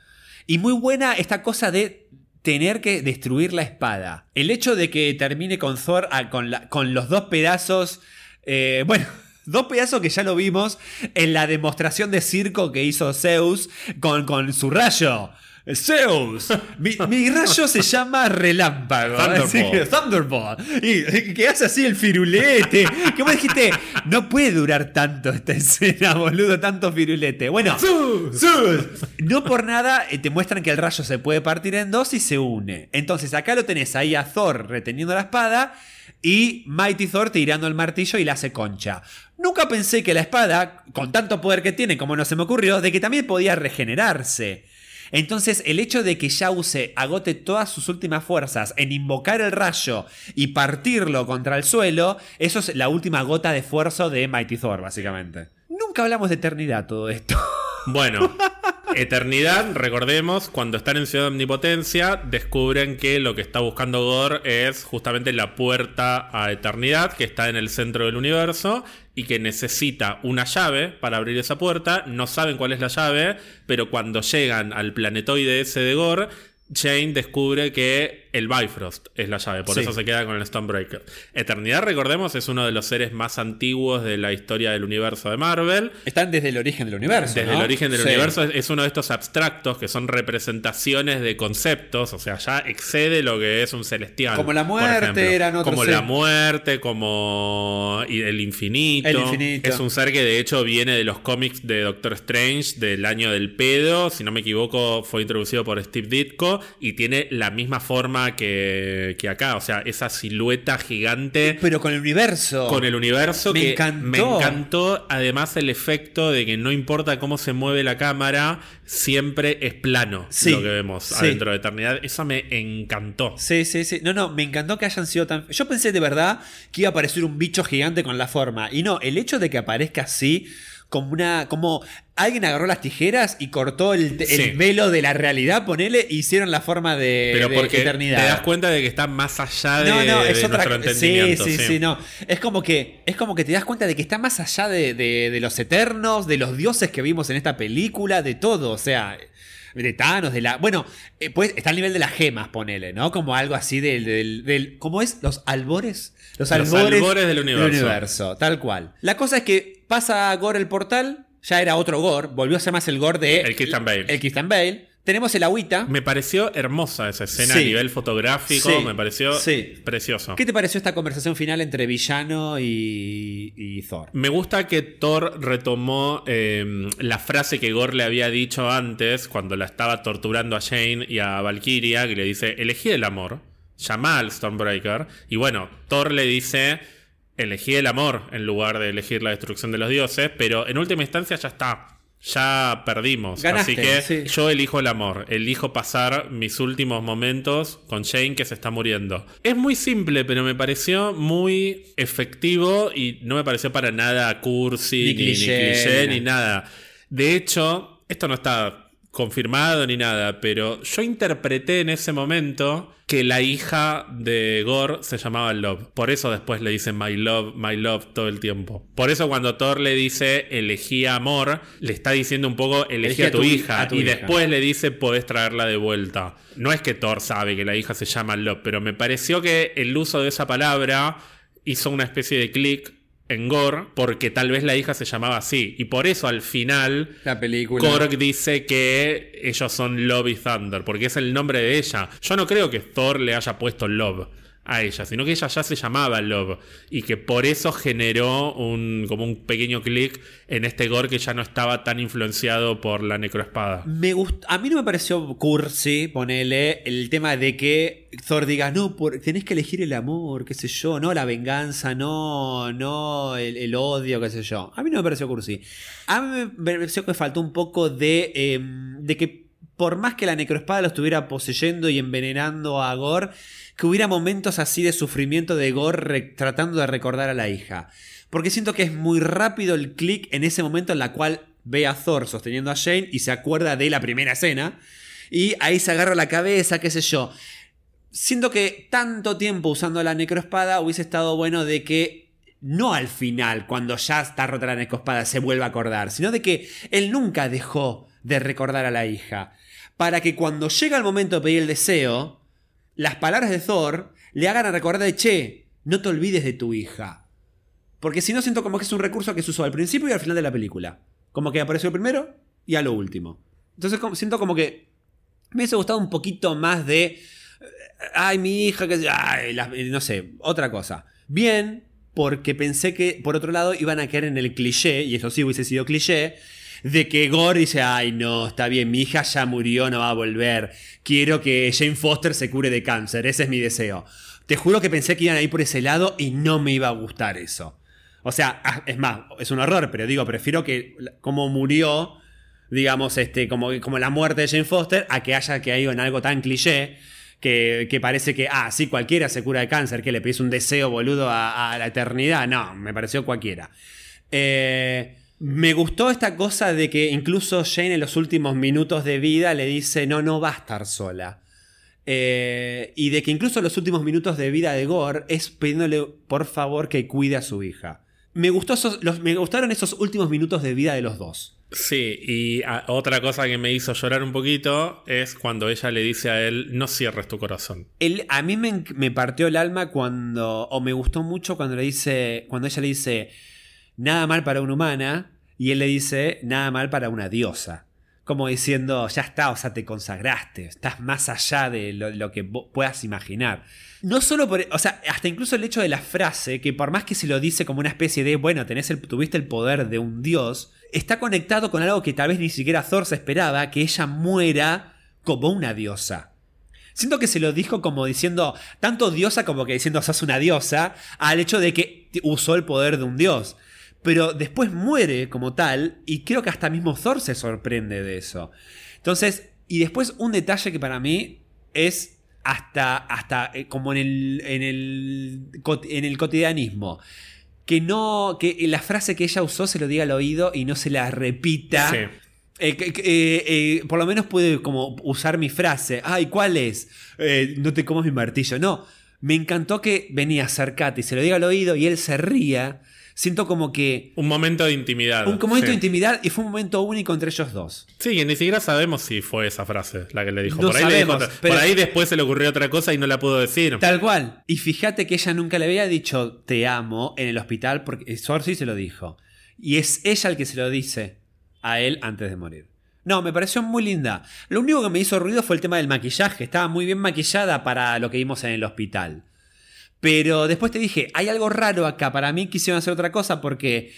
Y muy buena esta cosa de tener que destruir la espada. El hecho de que termine con Thor ah, con, la- con los dos pedazos. eh, bueno. Dos pedazos que ya lo vimos en la demostración de circo que hizo Zeus con, con su rayo. Zeus, mi, mi rayo se llama relámpago. Thunderbolt. Así que, Thunderbolt. Y, que hace así el firulete. Que vos dijiste, no puede durar tanto esta escena, boludo, tanto firulete. Bueno, Zeus. no por nada eh, te muestran que el rayo se puede partir en dos y se une. Entonces acá lo tenés ahí a Thor reteniendo la espada y Mighty Thor tirando el martillo y la hace concha. Nunca pensé que la espada, con tanto poder que tiene como no se me ocurrió, de que también podía regenerarse. Entonces, el hecho de que Yause agote todas sus últimas fuerzas en invocar el rayo y partirlo contra el suelo, eso es la última gota de esfuerzo de Mighty Thor, básicamente. Nunca hablamos de eternidad todo esto. Bueno, Eternidad, recordemos, cuando están en Ciudad de Omnipotencia, descubren que lo que está buscando Gore es justamente la puerta a Eternidad, que está en el centro del universo, y que necesita una llave para abrir esa puerta. No saben cuál es la llave, pero cuando llegan al planetoide ese de Gore, Jane descubre que el Bifrost es la llave, por Sí. eso se queda con el Stonebreaker. Eternidad, recordemos, es uno de los seres más antiguos de la historia del universo de Marvel. Están desde el origen del universo. Desde ¿no? el origen del Sí. universo es, es uno de estos abstractos que son representaciones de conceptos, o sea, ya excede lo que es un celestial. Como la muerte eran otros Como ser- la muerte, como el infinito. El infinito. Es un ser que de hecho viene de los cómics de Doctor Strange del año del pedo, si no me equivoco, fue introducido por Steve Ditko y tiene la misma forma que, que acá, o sea, esa silueta gigante Pero con el universo. con el universo Me que encantó. me encantó además el efecto de que no importa cómo se mueve la cámara siempre es plano Sí, lo que vemos sí. adentro de eternidad eso me encantó Sí, sí, sí. No, no, me encantó que hayan sido tan. Yo pensé de verdad que iba a aparecer un bicho gigante con la forma. Y no, el hecho de que aparezca así, como una. como alguien agarró las tijeras y cortó el, el Sí. velo de la realidad, ponele, e hicieron la forma de, Pero de porque eternidad. te das cuenta de que está más allá de, No, no, de es otra nuestro cosa. Sí, entendimiento. sí, sí, no. Es como que es como que te das cuenta de que está más allá de, los eternos, de los dioses que vimos en esta película, de todo. O sea, de Thanos, de la. Bueno, eh, pues está al nivel de las gemas, ponele, ¿no? Como algo así del. del, del- ¿Cómo es? ¿Los albores? Los, Los albores del universo. tal cual. La cosa es que pasa Gore el portal, ya era otro Gore, volvió a ser más el Gore de. El Christian Bale. El Christian Bale. Tenemos el agüita. Me pareció hermosa esa escena Sí. a nivel fotográfico, Sí. me pareció Sí. precioso. ¿Qué te pareció esta conversación final entre villano y, y Thor? Me gusta que Thor retomó eh, la frase que Gore le había dicho antes cuando la estaba torturando a Jane y a Valkyria, que le dice, elegí el amor, llama al Stormbreaker. Y bueno, Thor le dice, elegí el amor en lugar de elegir la destrucción de los dioses, pero en última instancia ya está. Ya perdimos. Ganaste, Así que sí. yo elijo el amor. Elijo pasar mis últimos momentos con Jane que se está muriendo. Es muy simple, pero me pareció muy efectivo y no me pareció para nada cursi, Ni cliché, cliché, ni ni nada. De hecho, esto no está confirmado ni nada, pero yo interpreté en ese momento que la hija de Gore se llamaba Love. Por eso después le dicen My Love, My Love todo el tiempo. Por eso cuando Thor le dice elegí amor, le está diciendo un poco elegí a tu, hija. a tu y hija. después le dice podés traerla de vuelta. No es que Thor sabe que la hija se llama Love, pero me pareció que el uso de esa palabra hizo una especie de clic en Gore porque tal vez la hija se llamaba así. Y por eso al final La película. Korg dice que ellos son Love y Thunder, porque es el nombre de ella. Yo no creo que Thor le haya puesto Love a ella, sino que ella ya se llamaba Love y que por eso generó un como un pequeño clic en este Gore que ya no estaba tan influenciado por la necroespada. Me a mí no me pareció cursi, ponele, el tema de que Thor diga, no, tenés que elegir el amor, qué sé yo, no la venganza, no, no el, odio, qué sé yo. A mí no me pareció cursi. A mí me pareció que faltó un poco de, eh, de que por más que la necroespada lo estuviera poseyendo y envenenando a Gore, que hubiera momentos así de sufrimiento de Gore re- tratando de recordar a la hija. Porque siento que es muy rápido el clic en ese momento en la cual ve a Thor sosteniendo a Jane y se acuerda de la primera escena. Y ahí se agarra la cabeza, qué sé yo. Siento que tanto tiempo usando la necroespada hubiese estado bueno de que no al final, cuando ya está rota la necroespada, se vuelva a acordar, sino de que él nunca dejó de recordar a la hija. Para que cuando llega el momento de pedir el deseo, las palabras de Thor le hagan a recordar de che, no te olvides de tu hija. Porque si no, siento como que es un recurso que se usó al principio y al final de la película. Como que apareció primero y a lo último. Entonces siento como que me hubiese gustado un poquito más de. eh, Ay, mi hija, que. Ay, la- no sé, otra cosa. Bien, porque pensé que, por otro lado, iban a caer en el cliché, y eso sí hubiese sido cliché, de que Gore dice: Ay, no, está bien, mi hija ya murió, no va a volver. Quiero que Jane Foster se cure de cáncer, ese es mi deseo. Te juro que pensé que iban a ir por ese lado y no me iba a gustar eso. O sea, ah, es más, es un horror, pero digo, prefiero que como murió, digamos, este, como, como la muerte de Jane Foster, a que haya caído en algo tan cliché que, que parece que, ah, sí, cualquiera se cura de cáncer, que le pides un deseo boludo a, a la eternidad. No, me pareció cualquiera. Eh, me gustó esta cosa de que incluso Jane en los últimos minutos de vida le dice, no, no va a estar sola. Eh, y de que incluso en los últimos minutos de vida de Gore es pidiéndole por favor que cuide a su hija. Me, gustó esos- los- me gustaron esos últimos minutos de vida de los dos. Sí, y ah, otra cosa que me hizo llorar un poquito es cuando ella le dice a él, no cierres tu corazón. El- a mí me, me partió el alma cuando, o me gustó mucho cuando le dice, cuando ella le dice, nada mal para una humana, y él le dice, nada mal para una diosa. Como diciendo, ya está, o sea, te consagraste, estás más allá de lo, que puedas imaginar. No solo por, o sea, hasta incluso el hecho de la frase, que por más que se lo dice como una especie de, bueno, tenés tuviste el poder de un dios, está conectado con algo que tal vez ni siquiera Thor se esperaba, que ella muera como una diosa. Siento que se lo dijo como diciendo, tanto diosa como que diciendo sos una diosa, al hecho de que usó el poder de un dios. Pero después muere como tal, y creo que hasta mismo Thor se sorprende de eso. Entonces, y después un detalle que para mí es hasta, hasta eh, como en el, en, el, en el cotidianismo. que no, que la frase que ella usó se lo diga al oído y no se la repita. Sí. Eh, eh, eh, por lo menos puede como usar mi frase. Ay, ¿cuál es? No te comas mi martillo. No, me encantó que venía, acercate y se lo diga al oído y él se ría. Siento como que Un momento de intimidad. un momento sí. de intimidad y fue un momento único entre ellos dos. Sí, que ni siquiera sabemos si fue esa frase la que le dijo. No por, ahí le dijo sabemos, pero- por ahí después se le ocurrió otra cosa y no la pudo decir. Tal cual. Y fíjate que ella nunca le había dicho te amo en el hospital porque Sorcy se lo dijo. Y es ella el que se lo dice a él antes de morir. No, me pareció muy linda. Lo único que me hizo ruido fue el tema del maquillaje. Estaba muy bien maquillada para lo que vimos en el hospital. Pero después te dije, hay algo raro acá. Para mí quisieron hacer otra cosa porque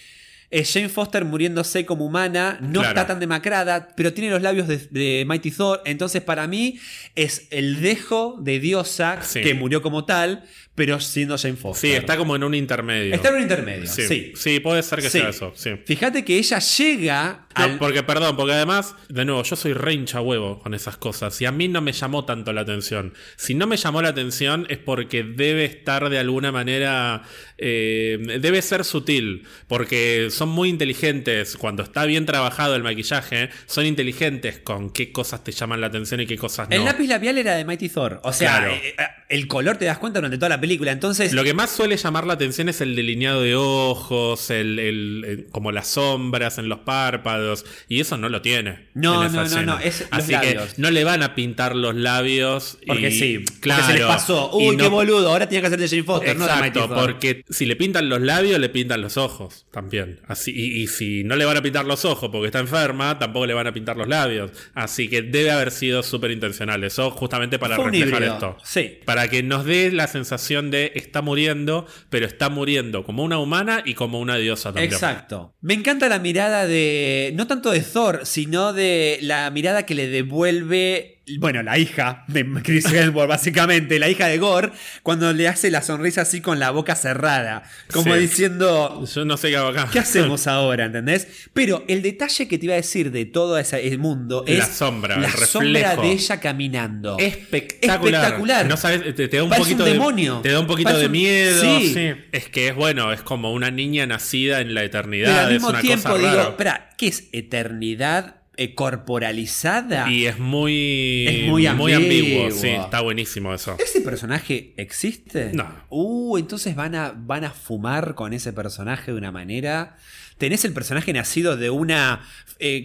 eh, Jane Foster muriéndose como humana no Claro. está tan demacrada, pero tiene los labios de, de Mighty Thor. Entonces para mí es el dejo de diosa Sí. que murió como tal, pero siendo Jane Foster. Sí, está como en un intermedio. Está en un intermedio. sí. Sí. Sí, puede ser que Sí. sea eso. Sí. Fíjate que ella llega No, al... porque, perdón, porque además, de nuevo, yo soy re hincha huevo con esas cosas y a mí no me llamó tanto la atención. Si no me llamó la atención es porque debe estar de alguna manera, eh, debe ser sutil, porque son muy inteligentes, cuando está bien trabajado el maquillaje, son inteligentes con qué cosas te llaman la atención y qué cosas no. El lápiz labial era de Mighty Thor. O sea, Claro. eh, eh, el color te das cuenta durante toda la película. Entonces, Lo que más suele llamar la atención es el delineado de ojos, el, el- el- como las sombras en los párpados, y eso no lo tiene. No, en esa no, no, escena. no, es Así que no le van a pintar los labios. porque y- sí, claro. porque se les pasó. Uy, no- qué boludo, ahora tenía que hacer de Jane Foster, no de Exacto, Thor. porque si le pintan los labios, le pintan los ojos también. Así, y, y si no le van a pintar los ojos porque está enferma, tampoco le van a pintar los labios. Así que debe haber sido súper intencional eso, justamente para reflejar híbrido, esto. sí. Para que nos dé la sensación de está muriendo, pero está muriendo como una humana y como una diosa también. Exacto. Me encanta la mirada de. No tanto de Thor, sino de la mirada que le devuelve. Bueno, la hija de Chris Hemsworth, básicamente, la hija de Gore, cuando le hace la sonrisa así con la boca cerrada. Como Sí. diciendo. Yo no sé qué hago acá. ¿Qué hacemos ahora? ¿Entendés? Pero el detalle que te iba a decir de todo ese el mundo La es sombra, la el sombra de ella caminando. Espectacular. Espectacular. No sabes, te, te da un Parece poquito un de demonio. Te da un poquito Parece de un- miedo. Sí. sí. Es que es bueno, es como una niña nacida en la eternidad. Pero al es mismo una tiempo cosa digo, espera, ¿qué es eternidad eh, corporalizada? Y es muy, Es muy ambiguo. Sí, está buenísimo eso. ¿Ese personaje existe? No. Uh, entonces van a, van a fumar con ese personaje de una manera. Tenés el personaje nacido de una. eh,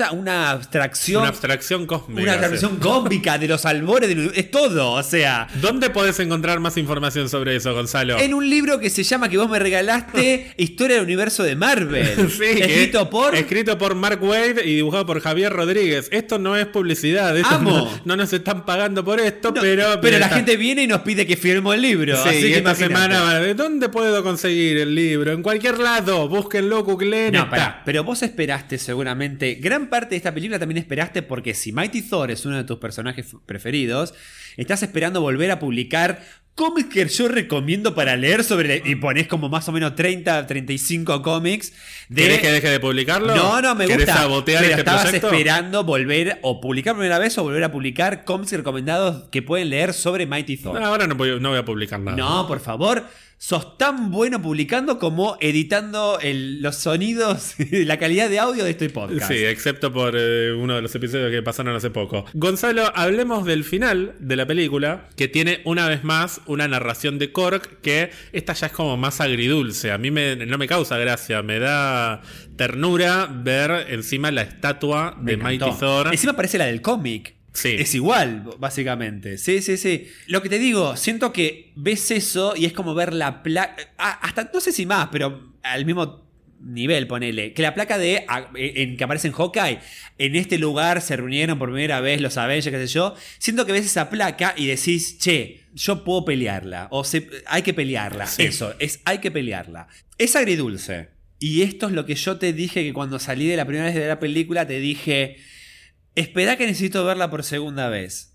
a una abstracción. Una abstracción cósmica. una abstracción cósmica de los albores del Es todo. O sea. ¿Dónde podés encontrar más información sobre eso, Gonzalo? En un libro que se llama que vos me regalaste Historia del universo de Marvel. Sí, que- escrito por. escrito por Mark Wade y dibujado por Javier Rodríguez. Esto no es publicidad. esto Amo. No, no nos están pagando por esto, No, pero. pero la está- gente viene y nos pide que firmemos el libro. Sí, así que esta imagínate. semana, ¿de dónde puedo conseguir el libro? En cualquier lado, búsquenlo, googleen. No, pará, pero vos esperaste seguramente, gran parte de esta película también esperaste porque si Mighty Thor es uno de tus personajes preferidos, estás esperando volver a publicar cómics que yo recomiendo para leer sobre... Y ponés como más o menos 30, 35 cómics de... ¿Querés que deje de publicarlo? No, no, me ¿Querés gusta. sabotear pero este estabas proyecto? esperando volver o publicar primera vez o volver a publicar cómics recomendados que pueden leer sobre Mighty Thor. No, ahora no voy, no voy a publicar nada. No, por favor. Sos tan bueno publicando como editando el- los sonidos, la calidad de audio de este podcast. Sí, excepto por eh, uno de los episodios que pasaron hace poco. Gonzalo, hablemos del final de la película, que tiene una vez más una narración de Cork, que esta ya es como más agridulce. A mí me- no me causa gracia, me da ternura ver encima la estatua Me de Mighty encantó. Thor. Encima parece la del cómic. Sí. Es igual, básicamente. Sí, sí, sí. Lo que te digo, siento que ves eso y es como ver la placa. Hasta no sé si más, pero al mismo nivel, ponele. Que la placa de. a- En, que aparece en Hawkeye. En este lugar se reunieron por primera vez los Avengers, qué sé yo. Siento que ves esa placa y decís, che, yo puedo pelearla. O se- hay que pelearla. Sí. Eso, es hay que pelearla. Es agridulce. Y esto es lo que yo te dije que cuando salí de la primera vez de la película, te dije. Espera que necesito verla por segunda vez.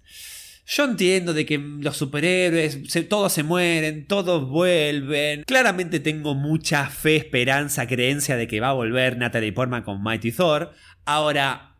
Yo entiendo de que los superhéroes, todos se mueren, todos vuelven. Claramente tengo mucha fe, esperanza, creencia de que va a volver Natalie Portman con Mighty Thor. Ahora,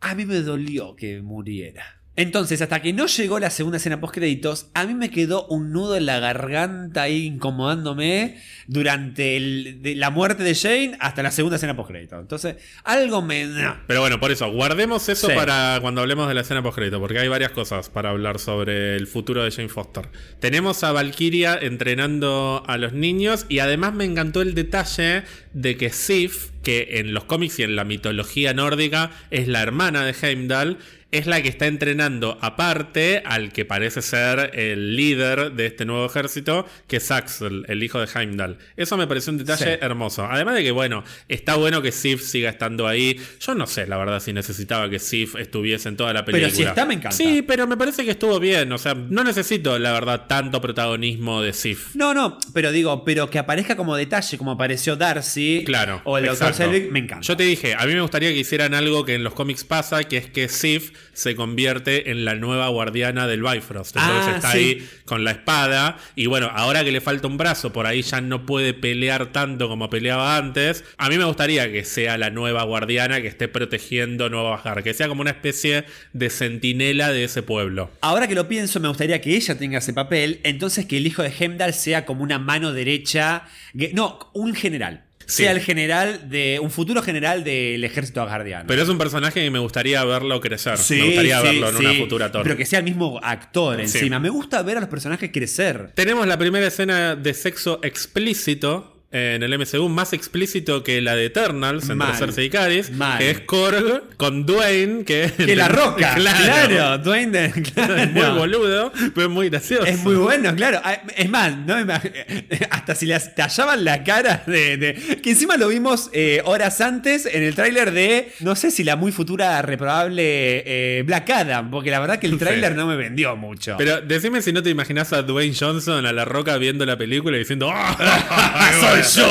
a mí me dolió que muriera. Entonces, hasta que no llegó la segunda escena post créditos, a mí me quedó un nudo en la garganta ahí incomodándome durante el- de la muerte de Jane hasta la segunda escena post créditos. Entonces, algo me. no. Pero bueno, por eso, guardemos eso Sí. para cuando hablemos de la escena postcrédito, porque hay varias cosas para hablar sobre el futuro de Jane Foster. Tenemos a Valkyria entrenando a los niños y además me encantó el detalle de que Sif, que en los cómics y en la mitología nórdica es la hermana de Heimdall, es la que está entrenando aparte al que parece ser el líder de este nuevo ejército, que es Axel, el hijo de Heimdall. Eso me pareció un detalle Sí. hermoso. Además de que, bueno, está bueno que Sif siga estando ahí. Yo no sé, la verdad, si necesitaba que Sif estuviese en toda la Pero película. si está, me encanta. Sí, pero me parece que estuvo bien. O sea, no necesito, la verdad, tanto protagonismo de Sif. No, no, pero digo, pero que aparezca como detalle, como apareció Darcy. Claro. O el Dr. Selvig, me encanta. Yo te dije, a mí me gustaría que hicieran algo que en los cómics pasa, que es que Sif se convierte en la nueva guardiana del Bifrost. Entonces Ah, está sí. ahí con la espada. Y bueno, ahora que le falta un brazo, por ahí ya no puede pelear tanto como peleaba antes. A mí me gustaría que sea la nueva guardiana que esté protegiendo Nueva Bajar. Que sea como una especie de centinela de ese pueblo. Ahora que lo pienso, me gustaría que ella tenga ese papel, entonces que el hijo de Heimdall sea como una mano derecha, que- no, un general. Sea el general de un futuro general del ejército asgardiano. Pero es un personaje que me gustaría verlo crecer. Sí, me gustaría verlo en una futura Thor. Pero que sea el mismo actor encima. Me gusta ver a los personajes crecer. Tenemos la primera escena de sexo explícito en el MCU, más explícito que la de Eternals entre Mal. Cersei y Caris, Mal. que es Korg con Dwayne, que, Que la roca. claro. Dwayne de- claro. Es muy boludo, pero es muy gracioso. Es muy bueno, claro. Ah, Es más, no hasta si le tallaban la cara de, de- Que encima lo vimos eh, horas antes en el tráiler de. No sé si la muy futura reprobable eh, Black Adam. Porque la verdad que el tráiler no me vendió mucho. Pero decime si no te imaginas a Dwayne Johnson a la roca viendo la película y diciendo ¡Ah, ¡Soy yo!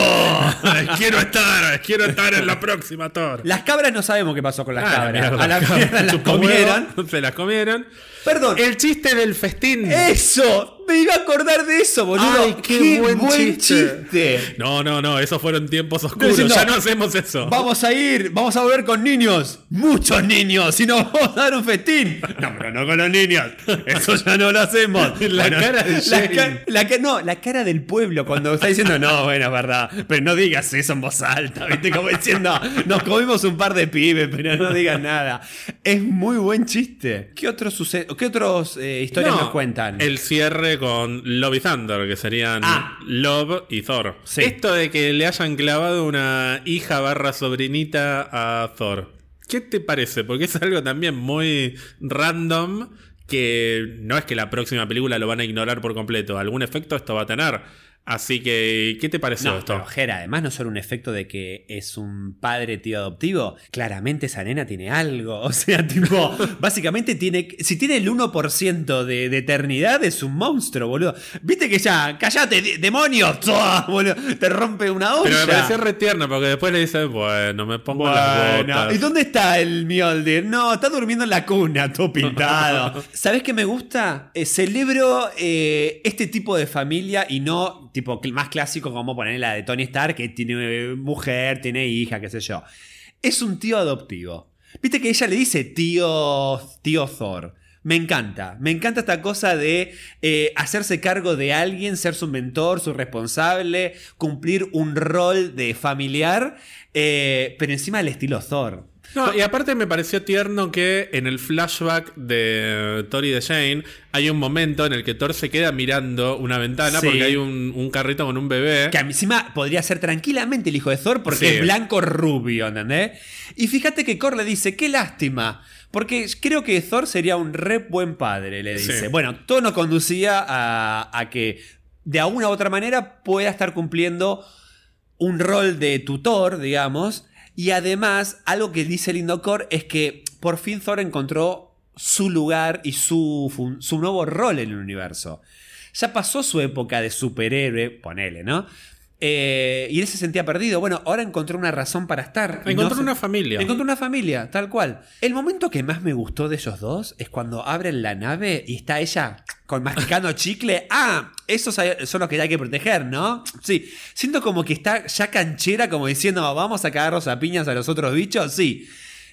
quiero estar, quiero estar en la próxima Thor. Las cabras no sabemos qué pasó con las Ah, cabras. a la mierda las comieron. Se las comieron. Perdón. El chiste del festín. ¡Eso! Me iba a acordar de eso, boludo. Ay, qué buen chiste. chiste. No, no, no, esos fueron tiempos oscuros. diciendo, ya no hacemos eso. Vamos a ir, vamos a volver con niños. Muchos niños. Y nos vamos a dar un festín. No, pero no con los niños. Eso ya no lo hacemos. La cara de la, ca- la ca- No, la cara del pueblo cuando está diciendo, no, bueno, es verdad. Pero no digas eso en voz alta. ¿Viste? Como diciendo, nos comimos un par de pibes, pero no digas nada. Es muy buen chiste. ¿Qué otros suce- ¿Qué otros eh, historias No, nos cuentan? El cierre con Love y Thunder, que serían Ah. Love y Thor. Sí. Esto de que le hayan clavado una hija barra sobrinita a Thor. ¿Qué te parece? Porque es algo también muy random que no es que la próxima película lo van a ignorar por completo. Algún efecto esto va a tener. Así que, ¿qué te pareció No, esto? pero Jera, además no solo un efecto de que es un padre tío adoptivo, claramente esa nena tiene algo. O sea, tipo, básicamente tiene. Si tiene el 1% de, de eternidad, es un monstruo, boludo. Viste que ya, cállate, de- demonios, boludo, te rompe una olla. Pero me pareció re tierno porque después le dice, bueno, me pongo las Bueno, botas. ¿y dónde está el Mjolnir? No, está durmiendo en la cuna, todo pintado. ¿Sabes qué me gusta? Eh, celebro eh, este tipo de familia y no tipo más clásico como poner la de Tony Stark, que tiene eh, mujer, tiene hija, qué sé yo. Es un tío adoptivo. Viste que ella le dice tío, tío Thor. Me encanta, me encanta esta cosa de eh, hacerse cargo de alguien, ser su mentor, su responsable, cumplir un rol de familiar, eh, pero encima al estilo Thor. No, y aparte me pareció tierno que en el flashback de Thor y de Jane hay un momento en el que Thor se queda mirando una ventana Sí. porque hay un, un carrito con un bebé. Que encima podría ser tranquilamente el hijo de Thor porque Sí. es blanco rubio, ¿entendés? Y fíjate que Thor le dice, qué lástima. Porque creo que Thor sería un re buen padre, le dice. Sí. Bueno, todo nos conducía a, a que de alguna u otra manera pueda estar cumpliendo un rol de tutor, digamos. Y además, algo que dice Lindocor es que por fin Thor encontró su lugar y su, su nuevo rol en el universo. Ya pasó su época de superhéroe, ponele, ¿no? Eh, y él se sentía perdido. Bueno, ahora encontró una razón para estar. Encontró No se- una familia. Encontró una familia, tal cual. El momento que más me gustó de ellos dos es cuando abren la nave y está ella con masticando chicle. Ah, esos son los que hay que proteger, ¿no? Sí. Siento como que está ya canchera, como diciendo, vamos a cagarnos a piñas a los otros bichos. Sí.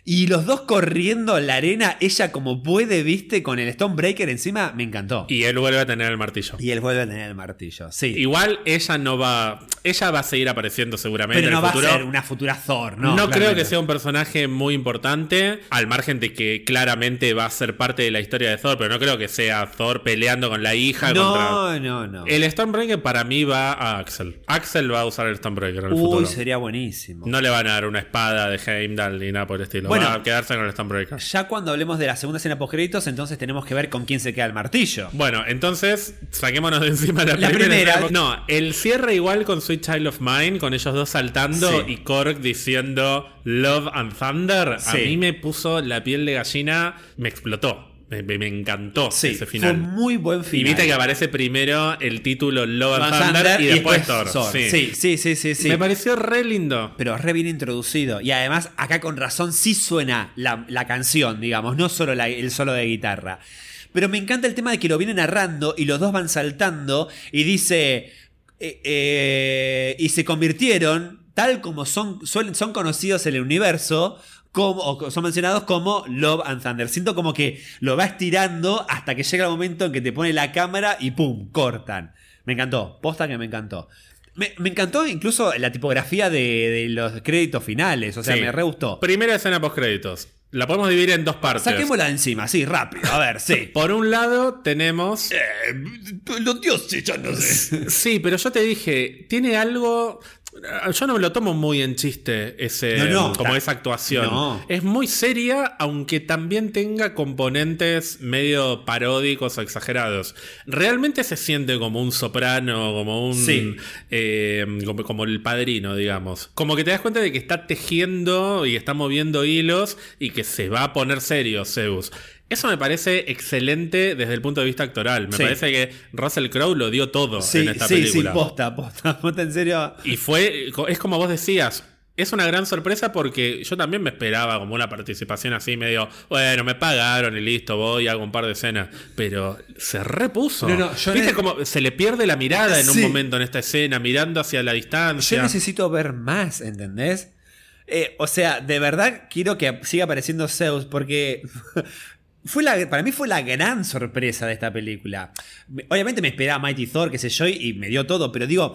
Y los dos corriendo en la arena, ella como puede, viste, con el Stonebreaker encima, me encantó. Y él vuelve a tener el martillo. Y él vuelve a tener el martillo, sí. Igual ella no va. Ella va a seguir apareciendo seguramente Pero en no va a ser una futura Thor, ¿no? No, creo que sea un personaje muy importante, al margen de que claramente va a ser parte de la historia de Thor, pero no creo que sea Thor peleando con la hija contra. No, no, no. El Stormbreaker para mí va a Axel. Axel va a usar el Stormbreaker en el Uy, futuro. sería buenísimo. No le van a dar una espada de Heimdall ni nada por el estilo. Bueno. va a quedarse con el Stormbreaker. Ya cuando hablemos de la segunda escena post créditos, entonces tenemos que ver con quién se queda el martillo. Bueno, entonces saquémonos de encima la, La primera. primera. No, el cierre igual con Sweet Child of Mine, con ellos dos saltando Sí. y Korg diciendo Love and Thunder. A mí me puso la piel de gallina, me explotó. Me, encantó Sí, ese fue final. muy buen Y final. viste que aparece primero el título Love and Thunder, y después Thor. Thor. Sí. Sí, sí, sí, sí, sí. Me pareció re lindo. Pero re bien introducido. Y además, acá con razón sí suena la, la canción, digamos, no solo la- el solo de guitarra. Pero me encanta el tema de que lo viene narrando y los dos van saltando y dice. Eh, eh, y se convirtieron, tal como son, suelen, son conocidos en el universo, como, o son mencionados como Love and Thunder. Siento como que lo va estirando hasta que llega el momento en que te pone la cámara y ¡pum! cortan. Me encantó, posta que me encantó. Me, me encantó incluso la tipografía de, de los créditos finales, o sea, Sí. me re gustó. Primera escena post créditos. La podemos dividir en dos partes. Saquémosla de encima, sí, rápido, a ver, sí. Por un lado tenemos Los dioses, ya no sé. Sí, pero yo te dije, tiene algo. Yo no me lo tomo muy en chiste ese, No, no, como esa actuación. no. Es muy seria, aunque también tenga componentes medio paródicos o exagerados. Realmente se siente como un soprano, como un. Sí. eh, como, como el padrino, digamos. Como que te das cuenta de que está tejiendo y está moviendo hilos y que se va a poner serio Zeus. Eso me parece excelente desde el punto de vista actoral. Me Sí. parece que Russell Crowe lo dio todo Sí, en esta sí, sí, película. posta, posta, posta, en serio. y fue, es como vos decías, es una gran sorpresa porque yo también me esperaba como una participación así medio, bueno, me pagaron y listo, voy, hago un par de escenas. Pero se repuso. No, no, yo Viste como se le pierde la mirada en un Sí. momento en esta escena, mirando hacia la Yo distancia. necesito ver más, ¿entendés? Eh, o sea, de verdad quiero que siga apareciendo Zeus porque fue la, para mí fue la gran sorpresa de esta película. Me- Obviamente me esperaba Mighty Thor, qué sé yo, y me dio todo, pero digo,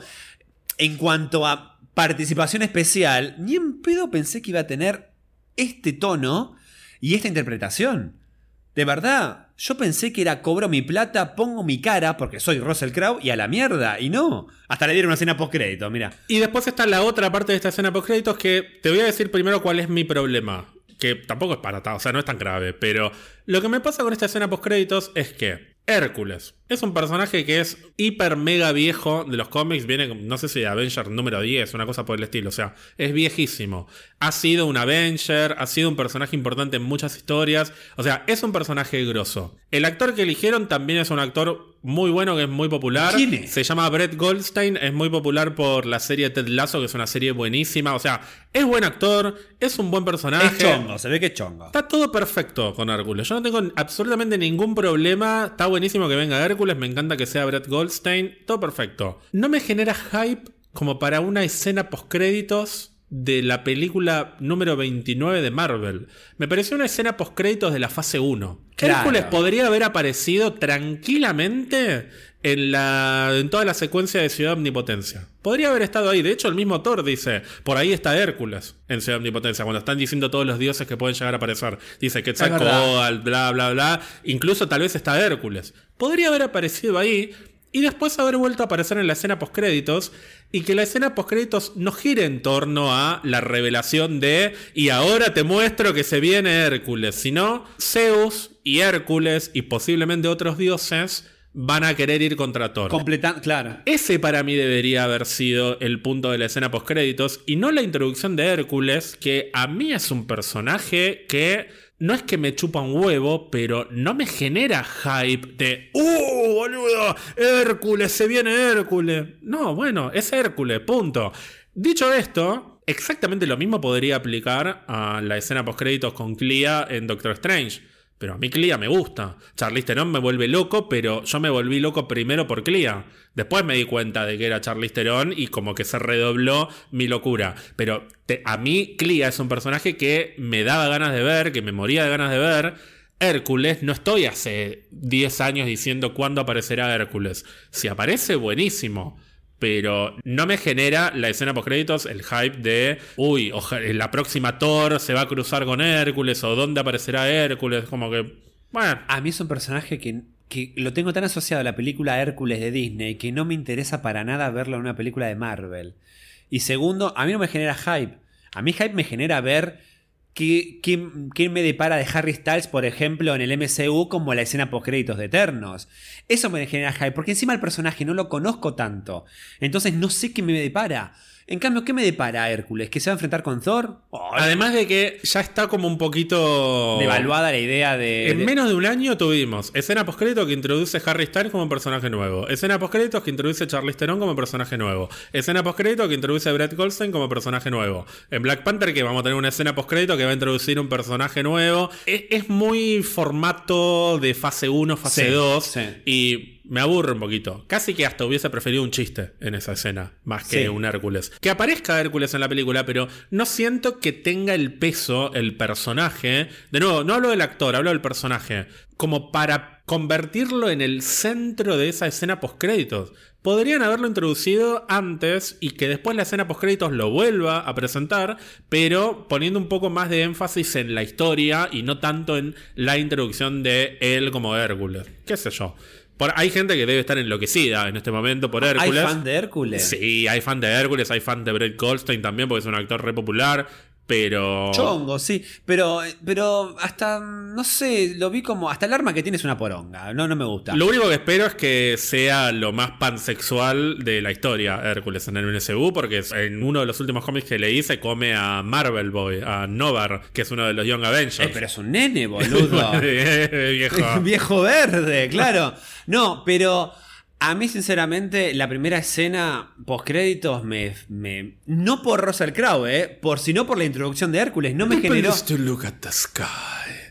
en cuanto a participación especial, ni en pedo pensé que iba a tener este tono y esta interpretación. De verdad, yo pensé que era cobro mi plata, pongo mi cara, porque soy Russell Crowe, y a la mierda. Y no. Hasta le dieron una escena post crédito, mira. Y después está la otra parte de esta escena post créditos que te voy a decir primero cuál es mi problema. Que tampoco es para ta- o sea, no es tan grave, pero lo que me pasa con esta escena post créditos es que Hércules es un personaje que es hiper mega viejo de los cómics, viene, no sé si de Avenger número 10, una cosa por el estilo, o sea, es viejísimo. Ha sido un Avenger, ha sido un personaje importante en muchas historias, o sea, es un personaje grosso. El actor que eligieron también es un actor muy bueno, que es muy popular. ¿Quién es? Se llama Brett Goldstein, es muy popular por la serie Ted Lasso, que es una serie buenísima. O sea, es buen actor, es un buen personaje. Es chongo, se ve que es chongo. Está todo perfecto con Hércules. Yo no tengo absolutamente ningún problema. Está buenísimo que venga Hércules. Me encanta que sea Brett Goldstein. Todo perfecto. No me genera hype como para una escena postcréditos de la película número 29 de Marvel. Me pareció una escena postcréditos de la fase 1. Claro. Hércules podría haber aparecido tranquilamente en, la, en toda la secuencia de Ciudad Omnipotencia. Podría haber estado ahí. De hecho, el mismo Thor dice, por ahí está Hércules en Ciudad Omnipotencia, cuando están diciendo todos los dioses que pueden llegar a aparecer. Dice. Quetzalcóatl, bla, bla, bla. Incluso tal vez está Hércules. Podría haber aparecido ahí y después haber vuelto a aparecer en la escena postcréditos y que la escena postcréditos no gire en torno a la revelación de y ahora te muestro que se viene Hércules, sino Zeus y Hércules y posiblemente otros dioses van a querer ir contra Thor. Completan, claro. Ese para mí debería haber sido el punto de la escena postcréditos y no la introducción de Hércules, que a mí es un personaje que no es que me chupa un huevo, pero no me genera hype de ¡Uh, boludo! ¡Hércules! ¡Se viene Hércules! No, bueno, es Hércules, punto. Dicho esto, exactamente lo mismo podría aplicar a la escena postcréditos con Clea en Doctor Strange. Pero a mí Clea me gusta. Charlize Theron me vuelve loco, pero yo me volví loco primero por Clea. Después me di cuenta de que era Charlize Theron y como que se redobló mi locura. Pero a mí Clea es un personaje que me daba ganas de ver, que me moría de ganas de ver. Hércules, no estoy hace 10 años diciendo cuándo aparecerá Hércules. Si aparece, buenísimo pero no me genera la escena post créditos el hype de, uy, la próxima Thor se va a cruzar con Hércules o dónde aparecerá Hércules, como que, bueno. A mí es un personaje que, que lo tengo tan asociado a la película Hércules de Disney que no me interesa para nada verlo en una película de Marvel. Y segundo, a mí no me genera hype. A mí hype me genera ver ¿Qué, me depara de Harry Styles, por ejemplo, en el MCU como la escena post-créditos de Eternos? Eso me genera hype, porque encima el personaje no lo conozco tanto. Entonces no sé qué me depara. En cambio, ¿qué me depara Hércules? ¿Que se va a enfrentar con Thor? Además de que ya está como un poquito. Devaluada la idea de. En menos de un año tuvimos escena postcrédito que introduce Harry Styles como personaje nuevo. Escena postcréditos que introduce Charlize Theron como personaje nuevo. Escena postcrédito que introduce a Brett Goldstein como personaje nuevo. En Black Panther, que vamos a tener una escena postcrédito que va a introducir un personaje nuevo. Es, muy formato de fase 1, fase 2. Y me aburre un poquito. Casi que hasta hubiese preferido un chiste en esa escena, más que un Hércules. Que aparezca Hércules en la película, pero no siento que tenga el peso, el personaje. De nuevo, no hablo del actor, hablo del personaje. Como para convertirlo en el centro de esa escena postcréditos. Podrían haberlo introducido antes y que después la escena postcréditos lo vuelva a presentar, pero poniendo un poco más de énfasis en la historia y no tanto en la introducción de él como Hércules. ¿Qué sé yo? Hay gente que debe estar enloquecida en este momento por Hércules. ¿Hay fan de Hércules? Sí, hay fan de Hércules, hay fan de Brett Goldstein también, porque es un actor re popular. Pero. Chongo, sí. Pero, pero hasta, no sé, lo vi como. Hasta el arma que tiene es una poronga. No, no me gusta. Lo único que espero es que sea lo más pansexual de la historia, Hércules, en el MCU, porque en uno de los últimos cómics que leí se come a Marvel Boy, a Novar, que es uno de los Young Avengers. Eh, pero es un nene, boludo. Viejo. Viejo verde, claro. No, pero. A mí, sinceramente, la primera escena post-créditos me, me, No por Russell Crowe, ¿eh? Por, sino por la introducción de Hércules. No me generó. to look at the sky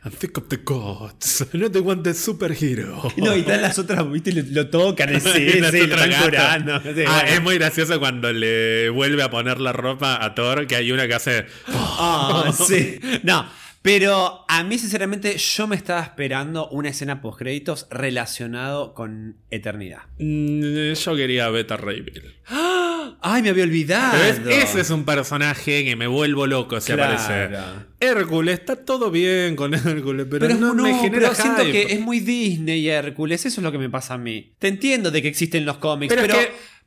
and think of the gods, not the one the superhero. No, y tal las otras, viste, lo, tocan, sí, sí, lo están curando. ah, es muy gracioso cuando le vuelve a poner la ropa a Thor, que hay una que hace. Ah, sí. No. Pero a mí, sinceramente, yo me estaba esperando una escena post-créditos relacionado con Eternidad. Mm, yo quería Beta Ray Bill. ¡Ah! ¡Ay, me había olvidado! Ese es un personaje que me vuelvo loco si aparece. Hércules, está todo bien con Hércules, pero, no, me genera pero siento que es muy Disney Hércules, eso es lo que me pasa a mí. Te entiendo de que existen los cómics, pero,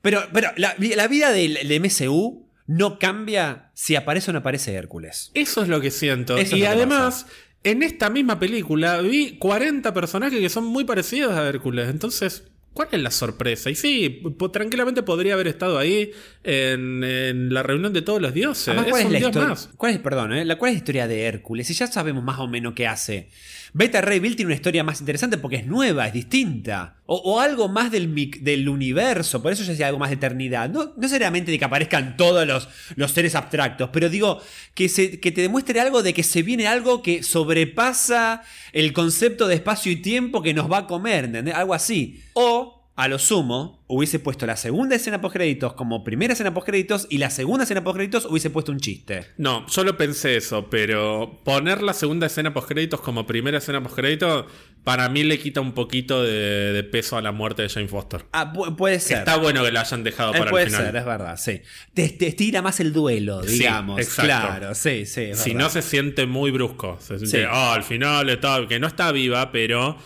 pero, pero, la, vida del, del MCU no cambia si aparece o no aparece Hércules. Eso es lo que siento. y además, en esta misma película vi 40 personajes que son muy parecidos a Hércules. Entonces, ¿cuál es la sorpresa? Y sí, tranquilamente podría haber estado ahí en, la reunión de todos los dioses. ¿cuál es, la historia? ¿Cuál es, perdón, eh? ¿cuál es la historia de Hércules? Y ya sabemos más o menos qué hace. Beta Ray Bill tiene una historia más interesante porque es nueva, es distinta. O, algo más del, del, universo, por eso yo decía algo más de eternidad. No, no seriamente de que aparezcan todos los, los seres abstractos, pero digo que, se, que te demuestre algo de que se viene algo que sobrepasa el concepto de espacio y tiempo que nos va a comer, ¿entendés? Algo así. O a lo sumo, hubiese puesto la segunda escena post-créditos como primera escena post-créditos y la segunda escena post-créditos hubiese puesto un chiste. No, solo pensé eso, pero poner la segunda escena post-créditos como primera escena post-créditos, para mí le quita un poquito de, peso a la muerte de Jane Foster. Ah, puede ser. Está bueno que la hayan dejado eh, para el final. Puede ser, es verdad, sí. Te, estira más el duelo, digamos. exacto. Claro, sí, sí. Si no se siente muy brusco. Se siente, oh, al final está, que no está viva, pero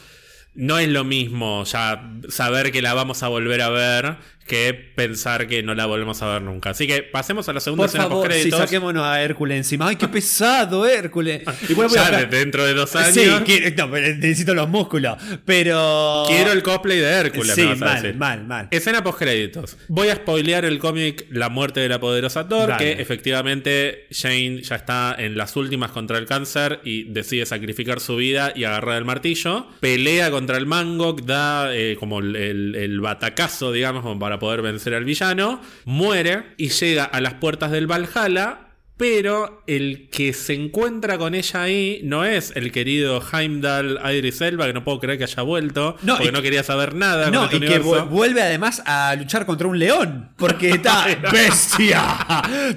no es lo mismo ya saber que la vamos a volver a ver que pensar que no la volvemos a ver nunca. Así que pasemos a la segunda Por escena favor, sí, saquémonos a Hércules encima. ¡Ay, qué pesado Hércules! ya dentro de dos años. Sí, no, necesito los músculos. Pero. Quiero el cosplay de Hércules. Sí, mal, mal, mal. Escena post-créditos. Voy a spoilear el cómic La muerte de la poderosa Thor, que efectivamente Jane ya está en las últimas contra el cáncer y decide sacrificar su vida y agarrar el martillo. Pelea contra el Mangok, da eh, como el, el batacazo, digamos, como para poder vencer al villano, muere y llega a las puertas del Valhalla Pero el que se encuentra con ella ahí no es el querido Heimdall Idris Elba, que no puedo creer que haya vuelto, No, porque no quería saber nada. No, con este y que vu- vuelve además a luchar contra un león. Porque está bestia.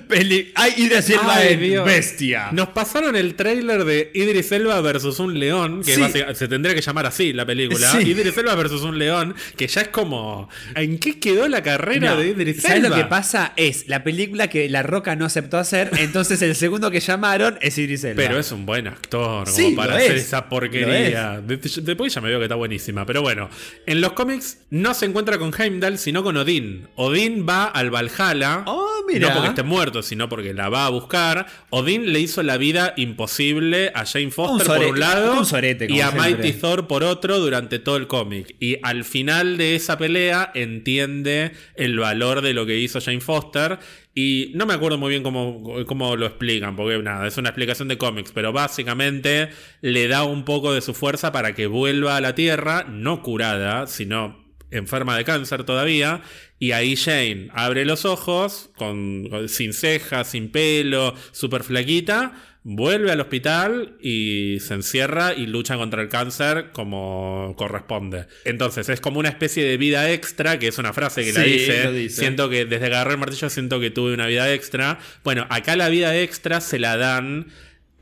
Peli Ay, Idris Elba Ay, en bestia. Nos pasaron el tráiler de Idris Elba versus un león, que Sí. se tendría que llamar así la película. Sí. Idris Elba versus un león, que ya es como... ¿En qué quedó la carrera No, de Idris ¿Sabes Elba? lo que pasa? Es la película que La Roca no aceptó hacer, entonces el segundo que llamaron es Idris Elba. Pero es un buen actor, como Sí, para hacer es. esa porquería. De- Después ya me veo que está buenísima. Pero bueno, en los cómics no se encuentra con Heimdall, sino con Odín. Odín va al Valhalla. Oh, mira. No porque esté muerto, sino porque la va a buscar. Odín le hizo la vida imposible a Jane Foster Un sorete, por un lado un sorete, como y a siempre. Mighty Thor por otro durante todo el cómic. Y al final de esa pelea entiende el valor de lo que hizo Jane Foster. Y no me acuerdo muy bien cómo, cómo lo explican, porque nada, es una explicación de cómics, pero básicamente le da un poco de su fuerza para que vuelva a la Tierra, no curada, sino enferma de cáncer todavía. Y ahí Jane abre los ojos, con, sin cejas, sin pelo, súper flaquita, vuelve al hospital y se encierra y lucha contra el cáncer como corresponde. Entonces es como una especie de vida extra, que es una frase que la dice, dice. Siento que desde que agarré el martillo siento que tuve una vida extra. Bueno, acá la vida extra se la dan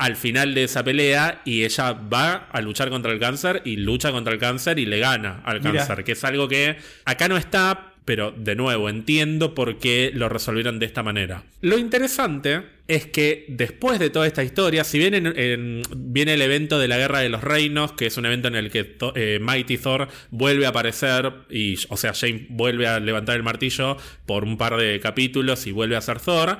al final de esa pelea y ella va a luchar contra el cáncer y lucha contra el cáncer y le gana al cáncer, que es algo que acá no está, pero de nuevo entiendo por qué lo resolvieron de esta manera. Lo interesante es que después de toda esta historia, si bien en- en- viene el evento de la Guerra de los Reinos, que es un evento en el que eh, Mighty Thor vuelve a aparecer, y, o sea, Jane vuelve a levantar el martillo por un par de capítulos y vuelve a ser Thor.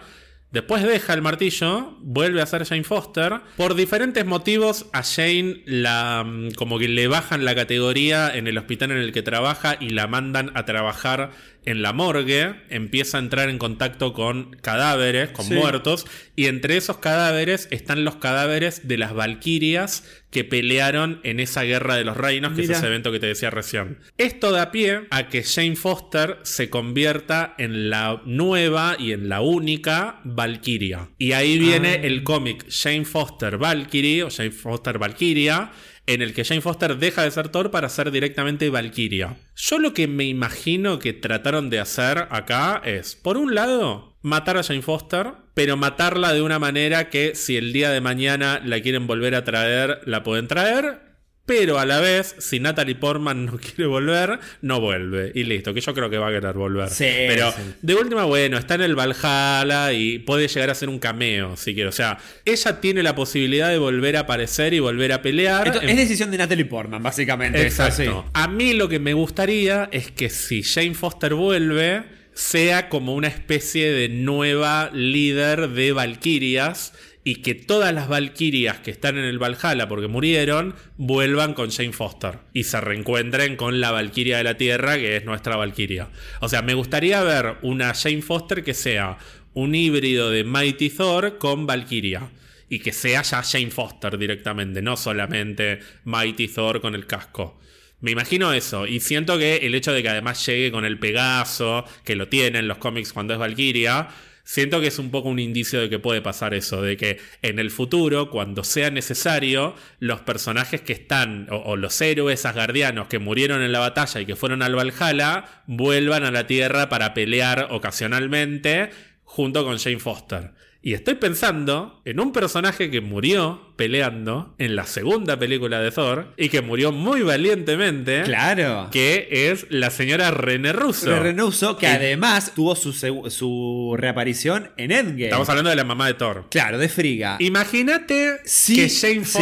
Después deja el martillo, vuelve a ser Jane Foster. Por diferentes motivos, a Jane la mm, como que le bajan la categoría en el hospital en el que trabaja y la mandan a trabajar en la morgue. Empieza a entrar en contacto con cadáveres, con Sí. muertos. Y entre esos cadáveres están los cadáveres de las Valquirias que pelearon en esa guerra de los reinos, que Mira. es ese evento que te decía recién. Esto da pie a que Jane Foster se convierta en la nueva y en la única Valkyria. Y ahí viene Ah. el cómic Jane Foster Valkyrie o Jane Foster Valkyria. En el que Jane Foster deja de ser Thor para ser directamente Valkyria. Yo lo que me imagino que trataron de hacer acá es, por un lado, matar a Jane Foster, pero matarla de una manera que si el día de mañana la quieren volver a traer, la pueden traer. Pero a la vez, si Natalie Portman no quiere volver, no vuelve. Y listo, que yo creo que va a querer volver. Sí, pero sí. de última, bueno, está en el Valhalla y puede llegar a ser un cameo, si quiere. O sea, ella tiene la posibilidad de volver a aparecer y volver a pelear. En- es decisión de Natalie Portman, básicamente. Exacto. eso, sí. A mí lo que me gustaría es que si Jane Foster vuelve, sea como una especie de nueva líder de Valkyrias y que todas las Valkyrias que están en el Valhalla porque murieron vuelvan con Jane Foster y se reencuentren con la Valkyria de la Tierra que es nuestra Valkyria. O sea, me gustaría ver una Jane Foster que sea un híbrido de Mighty Thor con Valkyria. Y que sea ya Jane Foster directamente, no solamente Mighty Thor con el casco. Me imagino eso, y siento que el hecho de que además llegue con el Pegaso, que lo tiene en los cómics cuando es Valkyria, siento que es un poco un indicio de que puede pasar eso, de que en el futuro, cuando sea necesario, los personajes que están, o, los héroes asgardianos que murieron en la batalla y que fueron al Valhalla, vuelvan a la Tierra para pelear ocasionalmente junto con Jane Foster. Y estoy pensando en un personaje que murió peleando en la segunda película de Thor y que murió muy valientemente. Claro. Que es la señora René Russo. De Renuso, que además tuvo su, su reaparición en Endgame. Estamos hablando de la mamá de Thor. Claro, de Friga. Imagínate Sí, que Jane sí.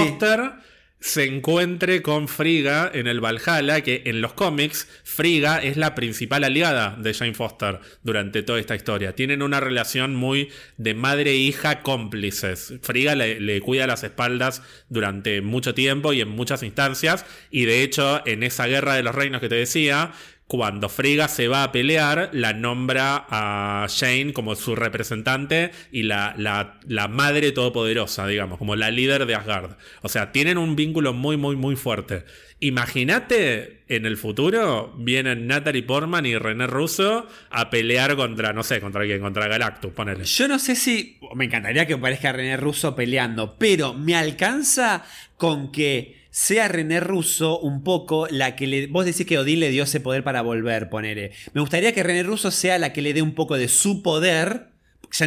Se encuentre con Frigga en el Valhalla, que en los cómics Frigga es la principal aliada de Jane Foster durante toda esta historia. Tienen una relación muy de madre e hija cómplices. Frigga le, le cuida las espaldas durante mucho tiempo y en muchas instancias, y de hecho en esa guerra de los reinos que te decía, cuando Frigga se va a pelear, la nombra a Jane como su representante y la, la, la madre todopoderosa, digamos, como la líder de Asgard. O sea, tienen un vínculo muy, muy, muy fuerte. Imagínate en el futuro vienen Natalie Portman y René Russo a pelear contra, no sé, contra quién, contra Galactus, ponele. Yo no sé si. Me encantaría que parezca René Russo peleando, pero me alcanza con que sea René Russo un poco la que le. Vos decís que Odín le dio ese poder para volver, ponele. Me gustaría que René Russo sea la que le dé un poco de su poder,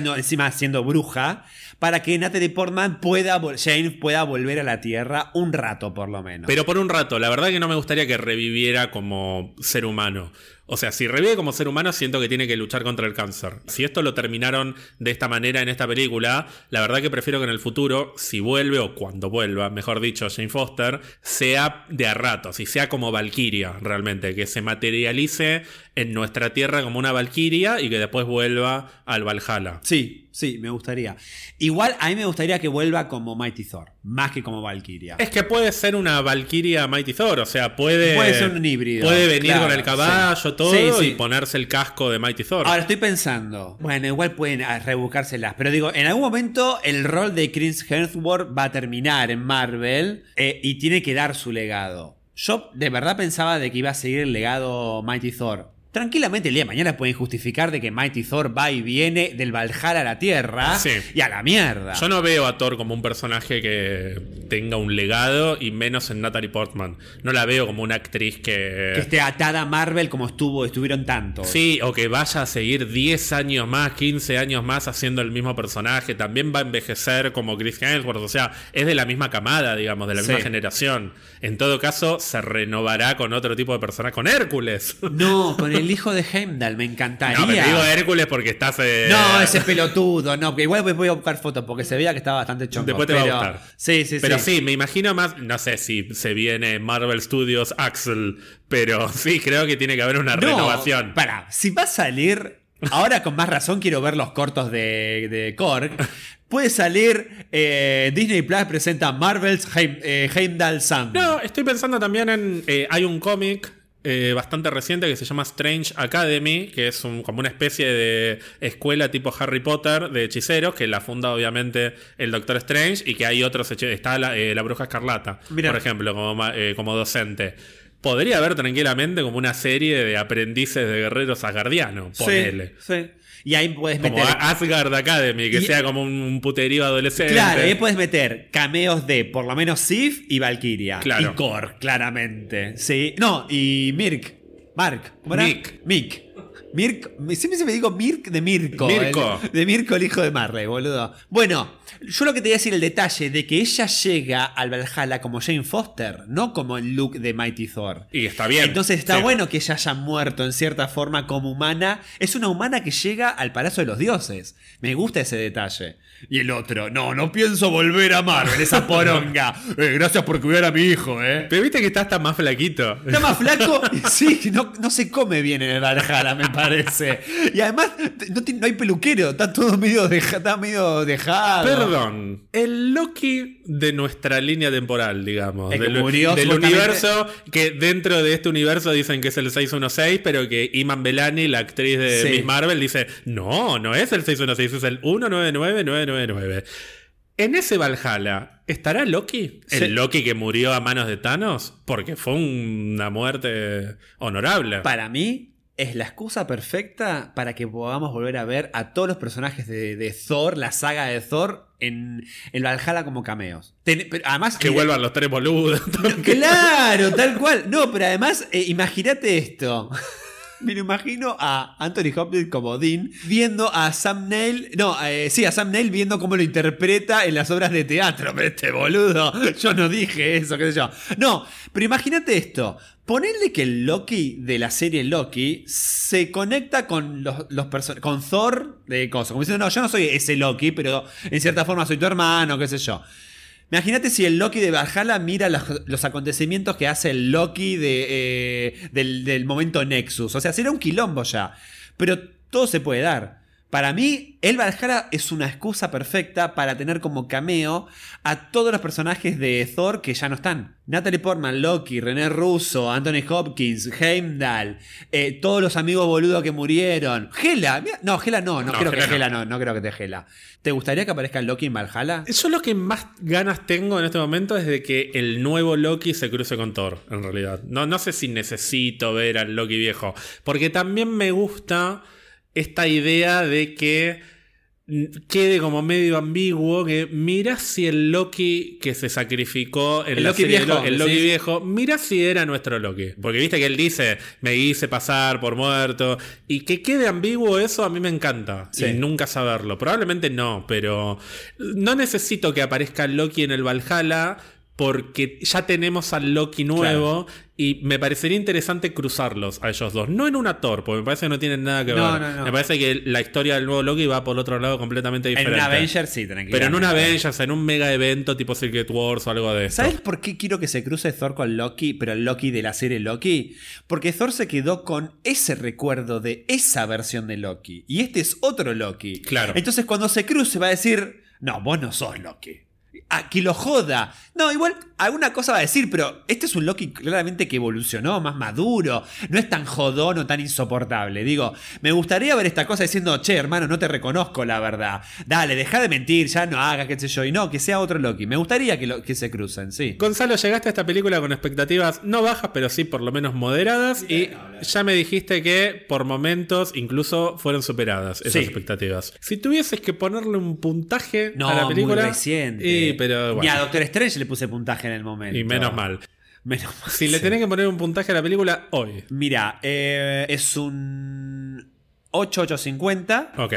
no, encima siendo bruja, para que Natalie Portman pueda, Jane pueda volver a la Tierra un rato por lo menos. Pero por un rato, la verdad que no me gustaría que reviviera como ser humano. O sea, si revive como ser humano, siento que tiene que luchar contra el cáncer. Si esto lo terminaron de esta manera en esta película, la verdad que prefiero que en el futuro, si vuelve o cuando vuelva, mejor dicho, Jane Foster, sea de a ratos y sea como Valkyria realmente, que se materialice en nuestra tierra como una Valkyria y que después vuelva al Valhalla. Sí, sí, me gustaría. Igual a mí me gustaría que vuelva como Mighty Thor, más que como Valkyria. Es que puede ser una Valkyria Mighty Thor, o sea, puede. Puede ser un híbrido, Puede venir claro, con el caballo, sí. todo, Sí, sí. y ponerse el casco de Mighty Thor. Ahora estoy pensando, bueno, igual pueden ah, rebuscárselas, pero digo, en algún momento el rol de Chris Hemsworth va a terminar en Marvel eh, y tiene que dar su legado. Yo de verdad pensaba de que iba a seguir el legado Mighty Thor. Tranquilamente el día de mañana pueden justificar de que Mighty Thor va y viene del Valhalla a la Tierra Sí. y a la mierda. Yo no veo a Thor como un personaje que tenga un legado y menos en Natalie Portman. No la veo como una actriz que. Que esté atada a Marvel como estuvo, estuvieron tantos. Sí, o que vaya a seguir 10 años más, 15 años más haciendo el mismo personaje. También va a envejecer como Chris Hemsworth. O sea, es de la misma camada, digamos, de la misma Sí. generación. En todo caso, se renovará con otro tipo de personaje, con Hércules. No, con el hijo de Heimdall, me encantaría. No, pero digo Hércules porque estás. eh, No, ese pelotudo, no, que igual voy a buscar fotos porque se veía que estaba bastante chongo. Después te va a pero- gustar. Sí, sí, Pero sí. sí, me imagino más, no sé si se viene Marvel Studios Axel, pero sí, creo que tiene que haber una No, renovación. Para, si va a salir, ahora con más razón quiero ver los cortos de, de Korg. Puede salir eh, Disney Plus presenta Marvel's Heim- eh, Heimdall Sun. No, estoy pensando también en. eh, hay un cómic eh, bastante reciente que se llama Strange Academy, que es un- como una especie de escuela tipo Harry Potter de hechiceros, que la funda obviamente el Doctor Strange y que hay otros hechiceros. Está la, eh, la Bruja Escarlata, Mirá. por ejemplo, como, eh, como docente. Podría haber tranquilamente como una serie de aprendices de guerreros asgardianos, ponele. Sí, sí. Y ahí puedes Como meter. A- Asgard Academy, que Y- sea como un, puterío adolescente. Claro, ahí puedes meter cameos de por lo menos Sif y Valkyria. Claro. Y Korg, claramente. Sí. No, y Mirk. Mark. ¿Cómo era? Mick. Mick. Mirk. Siempre se me digo Mirk de Mirko. Mirko. el- de Mirko, el hijo de Marley, boludo. Bueno, yo lo que te voy a decir el detalle de que ella llega al Valhalla como Jane Foster, no como el look de Mighty Thor. Y está bien. Entonces está Sí. bueno que ella haya muerto en cierta forma como humana. Es una humana que llega al Palacio de los Dioses. Me gusta ese detalle. Y el otro, no, no pienso volver a Marvel, esa poronga. Eh, gracias por cuidar a mi hijo, eh. Pero viste que está hasta más flaquito. Está más flaco, sí, no, no se come bien en el Valhalla, me parece. Y además, no, no hay peluquero, está todo medio, deja- está medio dejado. Perdón, el Loki de nuestra línea temporal, digamos. El del murió, del universo, que dentro de este universo dicen que es el 616, pero que Iman Belani, la actriz de Sí. Miss Marvel, dice, no, no es el 616, es el 199999. En ese Valhalla, ¿estará Loki? Sí. ¿El Loki que murió a manos de Thanos? Porque fue una muerte honorable. Para mí, es la excusa perfecta para que podamos volver a ver a todos los personajes de, de Thor, la saga de Thor, en el Valhalla como cameos. Ten- pero además, que eh, vuelvan los tres boludos. Claro, tal cual. No, pero además, eh, imagínate esto. Me lo imagino a Anthony Hopkins como Dean viendo a Sam Neill. No, eh, sí, a Sam Neill viendo cómo lo interpreta en las obras de teatro. Pero este boludo, yo no dije eso, qué sé yo. No, pero imagínate esto. Ponerle que el Loki de la serie Loki se conecta con los, los con Thor de cosas. Como diciendo, no, yo no soy ese Loki, pero en cierta forma soy tu hermano, qué sé yo. Imagínate si el Loki de Valhalla mira los, acontecimientos que hace el Loki de, eh, del, del momento Nexus. O sea, sería un quilombo ya. Pero todo se puede dar. Para mí, el Valhalla es una excusa perfecta para tener como cameo a todos los personajes de Thor que ya no están. Natalie Portman, Loki, René Russo, Anthony Hopkins, Heimdall, eh, todos los amigos boludos que murieron. Hela, mira- no, Hela no, no, No, creo que Hela Hela no, no creo que te Hela. ¿Te gustaría que aparezca Loki en Valhalla? Yo lo que más ganas tengo en este momento es de que el nuevo Loki se cruce con Thor, en realidad. No, no sé si necesito ver al Loki viejo. Porque también me gusta esta idea de que quede como medio ambiguo que mira si el Loki que se sacrificó en El la Loki serie viejo, el Loki viejo, mira si era nuestro Loki. Porque viste que él dice, me hice pasar por muerto. Y que quede ambiguo eso a mí me encanta. Sí. Y nunca saberlo. Probablemente no, pero no necesito que aparezca Loki en el Valhalla porque ya tenemos al Loki nuevo y me parecería interesante cruzarlos a ellos dos. No en una Thor, porque me parece que no tienen nada que No, ver. no, no. Me parece que la historia del nuevo Loki va por otro lado completamente En diferente. un Avengers sí, tranquilo. Pero en un Avengers, en un mega evento tipo Secret Wars o algo de eso. ¿Sabes por qué quiero que se cruce Thor con Loki, pero el Loki de la serie Loki? Porque Thor se quedó con ese recuerdo de esa versión de Loki. Y este es otro Loki. Claro. Entonces cuando se cruce va a decir, no, vos no sos Loki. A que lo joda. No, igual alguna cosa va a decir, pero este es un Loki claramente que evolucionó, más maduro. No es tan jodón o tan insoportable. Digo, me gustaría ver esta cosa diciendo, che, hermano, no te reconozco la verdad. Dale, deja de mentir, ya no hagas, qué sé yo. Y no, que sea otro Loki. Me gustaría que, lo- que se crucen, sí. Gonzalo, llegaste a esta película con expectativas no bajas, pero sí por lo menos moderadas. Y ya me dijiste que por momentos incluso fueron superadas esas Sí. expectativas. Si tuvieses que ponerle un puntaje No, a la película. muy reciente. Y, pero Ni a Doctor Strange le puse puntaje en el momento. y menos mal. Menos mal. Si le tenés que poner un puntaje a la película hoy. Mira, eh, es un 8850 Ok.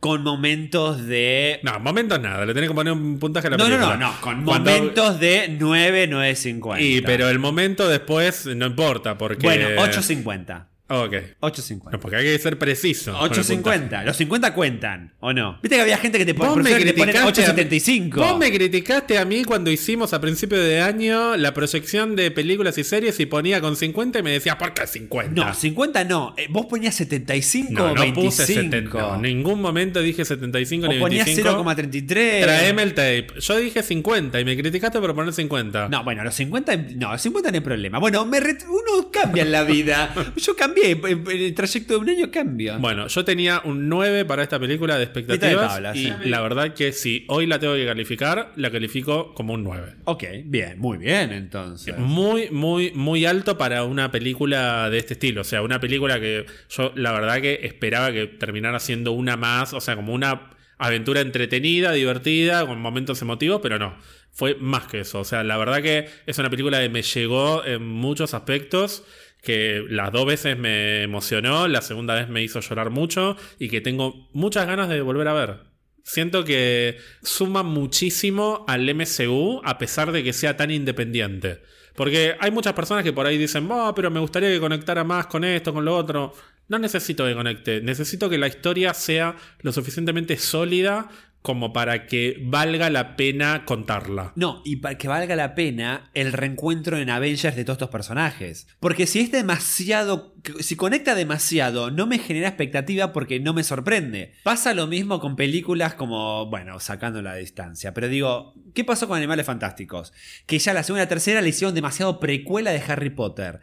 con momentos de... No, momentos nada. Le tenés que poner un puntaje a la No, no, película. no, no, con Cuando- momentos de 9950. Y pero el momento después no importa porque. Bueno, 850. Ok. 850. No, porque hay que ser preciso. con el puntaje. 850. Los 50 cuentan, ¿o no? Viste que había gente que te Vos me, te ponen criticaste a, 875. vos me criticaste a mí cuando hicimos a principio de año la proyección de películas y series y ponía con 50 y me decías, ¿por qué 50? No, 50 no. Eh, Vos ponías 75 no, o no 25. puse 70. no, en ningún momento dije 75 o ni ponías 25. 0,33. Traeme el tape. Yo dije 50 y me criticaste por poner 50. No, bueno, los 50, no, los 50 no hay problema. Bueno, me uno cambia en la vida. Yo cambié, el trayecto de un año cambio. Bueno, yo tenía un 9 para esta película de expectativas tabla, y sí. la verdad que si hoy la tengo que calificar, la califico como un 9. Ok, bien, muy bien entonces. Muy, muy, muy alto para una película de este estilo. O sea, una película que yo la verdad que esperaba que terminara siendo una más, o sea, como una aventura entretenida, divertida, con momentos emotivos, pero no. Fue más que eso. O sea, la verdad que es una película que me llegó en muchos aspectos. Que las dos veces me emocionó, la segunda vez me hizo llorar mucho y que tengo muchas ganas de volver a ver. Siento que suma muchísimo al MCU a pesar de que sea tan independiente. Porque hay muchas personas que por ahí dicen, "Oh, pero me gustaría que conectara más con esto, con lo otro. No necesito que conecte, necesito que la historia sea lo suficientemente sólida como para que valga la pena contarla. No, y para que valga la pena el reencuentro en Avengers de todos estos personajes. Porque si es demasiado. Si conecta demasiado, no me genera expectativa porque no me sorprende. Pasa lo mismo con películas como. Bueno, sacando la distancia. Pero digo, ¿qué pasó con Animales Fantásticos? Que ya la segunda y la tercera le hicieron demasiado precuela de Harry Potter.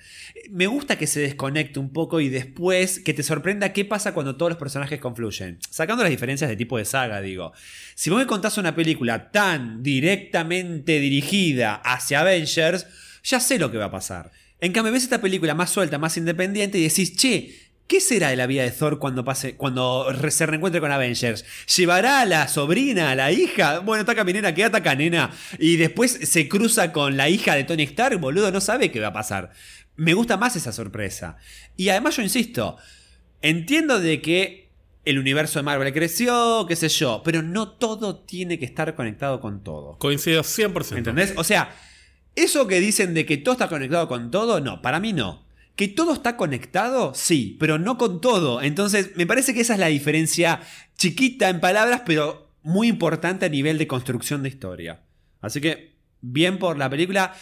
Me gusta que se desconecte un poco y después que te sorprenda qué pasa cuando todos los personajes confluyen. Sacando las diferencias de tipo de saga, digo. Si vos me contás una película tan directamente dirigida hacia Avengers, ya sé lo que va a pasar. En cambio, ves esta película más suelta, más independiente y decís, che, ¿qué será de la vida de Thor cuando pase, cuando se reencuentre con Avengers? ¿Llevará a la sobrina, a la hija? Bueno, taca mi nena, queda taca nena. Y después se cruza con la hija de Tony Stark, boludo, no sabe qué va a pasar. Me gusta más esa sorpresa. Y además yo insisto, entiendo de que el universo de Marvel creció, qué sé yo, pero no todo tiene que estar conectado con todo. Coincido 100%. ¿Entendés? O sea, eso que dicen de que todo está conectado con todo, no, para mí no. Que todo está conectado, sí, pero no con todo. Entonces, me parece que esa es la diferencia chiquita en palabras, pero muy importante a nivel de construcción de historia. Así que, bien por la película.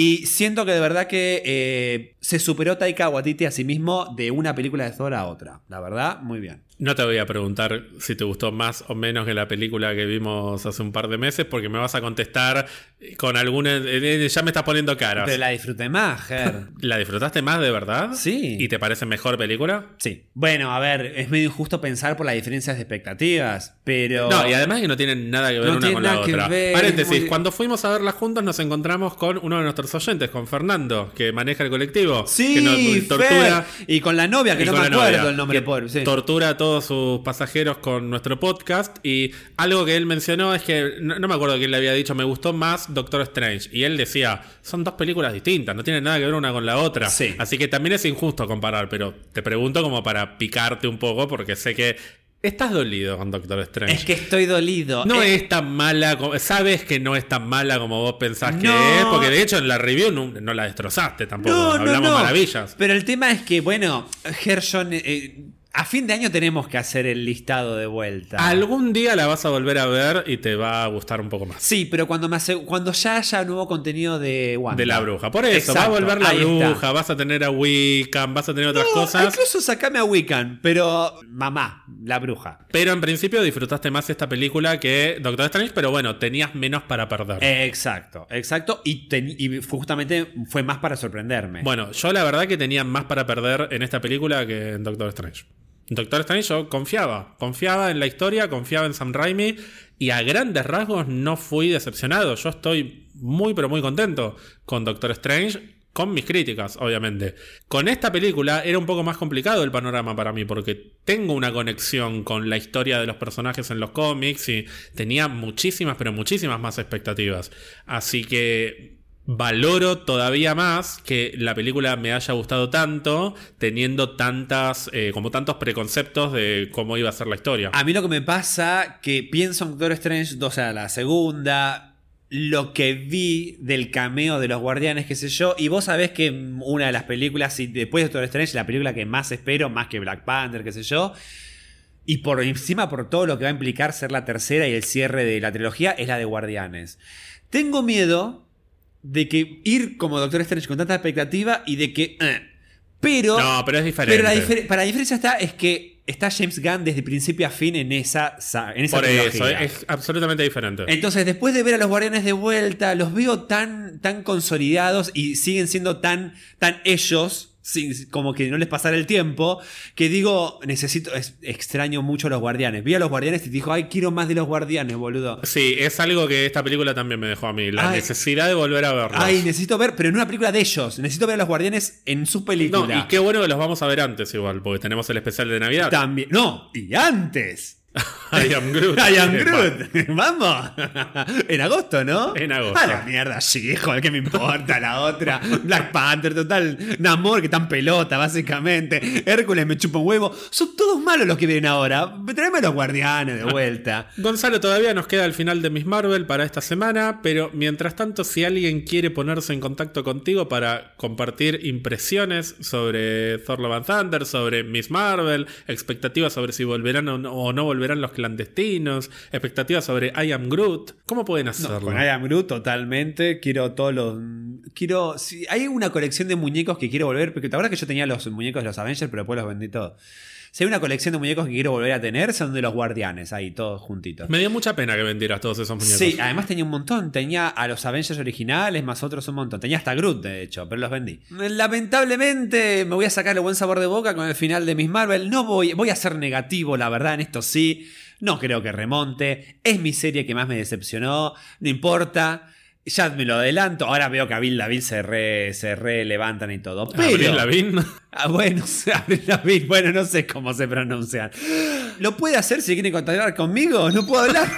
Y siento que de verdad que eh, se superó Taika Waititi a sí mismo de una película de Thor a otra. La verdad, muy bien. No te voy a preguntar si te gustó más o menos que la película que vimos hace un par de meses, porque me vas a contestar con alguna. eh, eh, Ya me estás poniendo caras. Pero la disfruté más, Ger. ¿La disfrutaste más de verdad? Sí. ¿Y te parece mejor película? Sí. Bueno, a ver, es medio injusto pensar por las diferencias de expectativas, pero. No, y además que no tienen nada que ver No una tiene con la otra. ver, Paréntesis, muy- cuando fuimos a verla juntos nos encontramos con uno de nuestros oyentes, con Fernando, que maneja el colectivo. Sí, que nos tortura. Fer. Y con la novia, que no me acuerdo novia, el nombre que pobre. sí. Tortura a todos sus pasajeros con nuestro podcast. Y algo que él mencionó es que, no, no me acuerdo quién le había dicho, me gustó más Doctor Strange. Y él decía, son dos películas distintas, no tienen nada que ver una con la otra. Sí. Así que también es injusto comparar, pero te pregunto como para picarte un poco, porque sé que estás dolido con Doctor Strange. Es que estoy dolido. No Eh, es tan mala, como- sabes que no es tan mala como vos pensás que es, porque de hecho en la review no, no la destrozaste tampoco, No, hablamos maravillas. Pero el tema es que, bueno, Gershon, eh, a fin de año tenemos que hacer el listado de vuelta. Algún día la vas a volver a ver y te va a gustar un poco más. Sí, pero cuando, me hace- cuando ya haya nuevo contenido de Wanda. De la bruja. Por eso, Exacto, va a volver la bruja, está. vas a tener a Wiccan, vas a tener otras No, cosas. Incluso sacame a Wiccan, pero mamá, la bruja. Pero en principio disfrutaste más esta película que Doctor Strange, pero bueno, tenías menos para perder. Exacto, exacto. Y, ten- y justamente fue más para sorprenderme. Bueno, yo la verdad que tenía más para perder en esta película que en Doctor Strange. Doctor Strange yo confiaba, confiaba en la historia, confiaba en Sam Raimi y a grandes rasgos no fui decepcionado. Yo estoy muy pero muy contento con Doctor Strange. Con mis críticas, obviamente. Con esta película era un poco más complicado el panorama para mí, porque tengo una conexión con la historia de los personajes en los cómics y tenía muchísimas, pero muchísimas más expectativas. Así que valoro todavía más que la película me haya gustado tanto, teniendo tantas, eh, como tantos preconceptos de cómo iba a ser la historia. A mí lo que me pasa que pienso en Doctor Strange, o sea, la segunda, lo que vi del cameo de los guardianes, qué sé yo, y vos sabés que una de las películas, y después de Doctor Strange, la película que más espero, más que Black Panther, qué sé yo, y por encima por todo lo que va a implicar ser la tercera y el cierre de la trilogía, es la de Guardianes. Tengo miedo de que ir como Doctor Strange con tanta expectativa y de que... eh, pero... no, pero es diferente. Pero la difer- para la diferencia está es que está James Gunn desde principio a fin en esa, sa- en esa Por eso, es absolutamente diferente. Entonces, después de ver a los Guardianes de vuelta, los veo tan, tan consolidados y siguen siendo tan, tan ellos, sin- como que no les pasara el tiempo, que digo, necesito, es- extraño mucho a los Guardianes. Vi a los Guardianes y dijo, ay, quiero más de los Guardianes, boludo. Sí, es algo que esta película también me dejó a mí, la Ay. necesidad de volver a verlos. Ay, necesito ver, pero en una película de ellos. Necesito ver a los Guardianes en su película. no, y qué bueno que los vamos a ver antes igual, porque tenemos el especial de Navidad. También. No, y antes. I am Groot. I am Groot. Vamos. En agosto, ¿no? En agosto. A la mierda, sí, joder, ¿qué me importa la otra? Black Panther, total. Namor, que en pelota, básicamente. Hércules me chupa un huevo. Son todos malos los que vienen ahora. Tráeme a los guardianes de vuelta. Gonzalo, todavía nos queda el final de Miss Marvel para esta semana, pero mientras tanto, si alguien quiere ponerse en contacto contigo para compartir impresiones sobre Thor Love and Thunder, sobre Miss Marvel, expectativas sobre si volverán o no, no volverán los clandestinos, expectativas sobre I Am Groot, ¿cómo pueden hacerlo? Con I Am Groot, totalmente. Quiero todos los. Quiero. hay una colección de muñecos que quiero volver. Porque te acuerdas que yo tenía los muñecos de los Avengers, pero después los vendí todos. Si hay una colección de muñecos que quiero volver a tener, son de los guardianes, ahí, todos juntitos. Me dio mucha pena que vendieras todos esos muñecos. Sí, además tenía un montón. Tenía a los Avengers originales, más otros un montón. Tenía hasta Groot, de hecho, pero los vendí. Lamentablemente, me voy a sacar el buen sabor de boca con el final de Miss Marvel. No voy, voy a ser negativo, la verdad, en esto sí. No creo que remonte. Es mi serie que más me decepcionó. No importa. Ya me lo adelanto. Ahora veo que a Bill David se re, se re levantan y todo. Pero, Avril Lavigne. Ah, bueno, bueno, no sé cómo se pronuncian. ¿Lo puede hacer si quieren contactar conmigo? ¿No puedo hablar?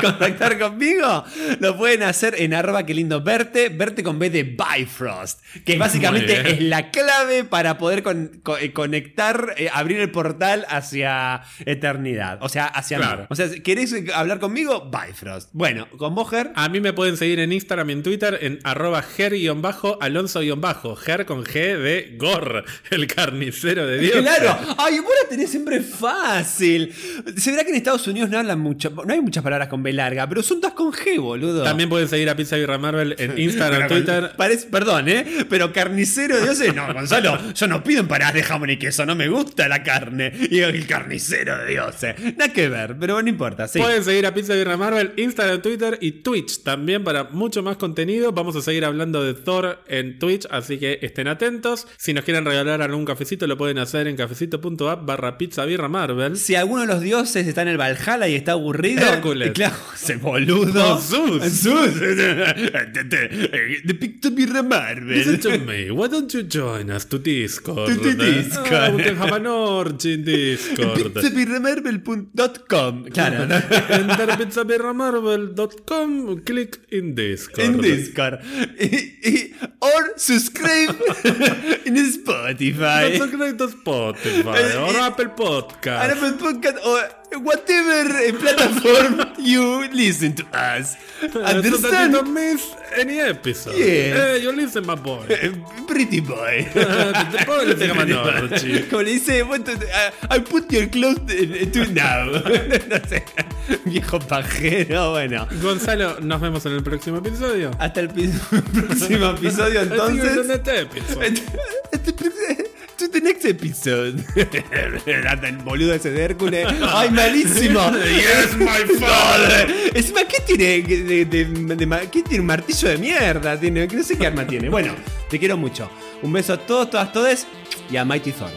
¿Contactar conmigo? Lo pueden hacer en arroba que lindo verte, verte con B de Bifrost, que básicamente es la clave para poder con- eh, conectar, eh, abrir el portal hacia eternidad, o sea, hacia mí. Claro. O sea, ¿querés hablar conmigo? Bifrost. Bueno, con Boger. A mí me pueden seguir en Instagram y en Twitter en arroba ger-alonso-ger ger con G de Gor, el carnicero de Dios. Claro, ay, vos la tenés siempre fácil. Se verá que en Estados Unidos no hablan mucho, no hay muchas palabras con B larga, pero son todas con G, boludo. También pueden seguir a Pizza Birra Marvel en Instagram, Twitter. parece- perdón, ¿eh? Pero carnicero de dioses. No, Gonzalo, yo no pido empanadas de jamón y queso, no me gusta la carne. Y el carnicero de dioses. Nada que ver, pero no importa, sí. Pueden seguir a Pizza Birra Marvel, Instagram, Twitter y Twitch también para mucho más contenido. Vamos a seguir hablando de Thor en Twitch, así que estén atentos. Si nos quieren regalar algún cafecito, lo pueden hacer en cafecito.app barra Pizza Birra Marvel. Si alguno de los dioses está en el Valhalla y está aburrido. Hércules. Claro, ese boludo. Zeus. Zeus. De Pizza Birra Marvel. Listen to me, why don't you join us to Discord? To- to Discord. Ah, we can have an orgy in Discord. pizzabirramarvel.com Claro, ¿no? Enter pizzabirramarvel.com, click in Discord. en Discord. Y- y- or subscribe en Spotify. To Spotify Eh, or eh, Apple Podcast. Apple Podcast or whatever eh, platform you listen to us. So Understand? don't miss any episode. Yes. Eh, you listen, my boy. Pretty boy. Le llama Norchi. Como le dice, I put your clothes to now. no sé. Viejo pajero, bueno. Gonzalo, nos vemos en el próximo episodio. Hasta el próximo episodio entonces. episode. To the next episode. El boludo ese de Hércules. ¡Ay, malísimo! Yes, my father. Encima, ¿qué tiene? De, de- de ma- ¿Qué tiene? Un martillo de mierda. Tiene, no sé qué arma tiene. Bueno, te quiero mucho. Un beso a todos, todas, todes. Y a Mighty Thor.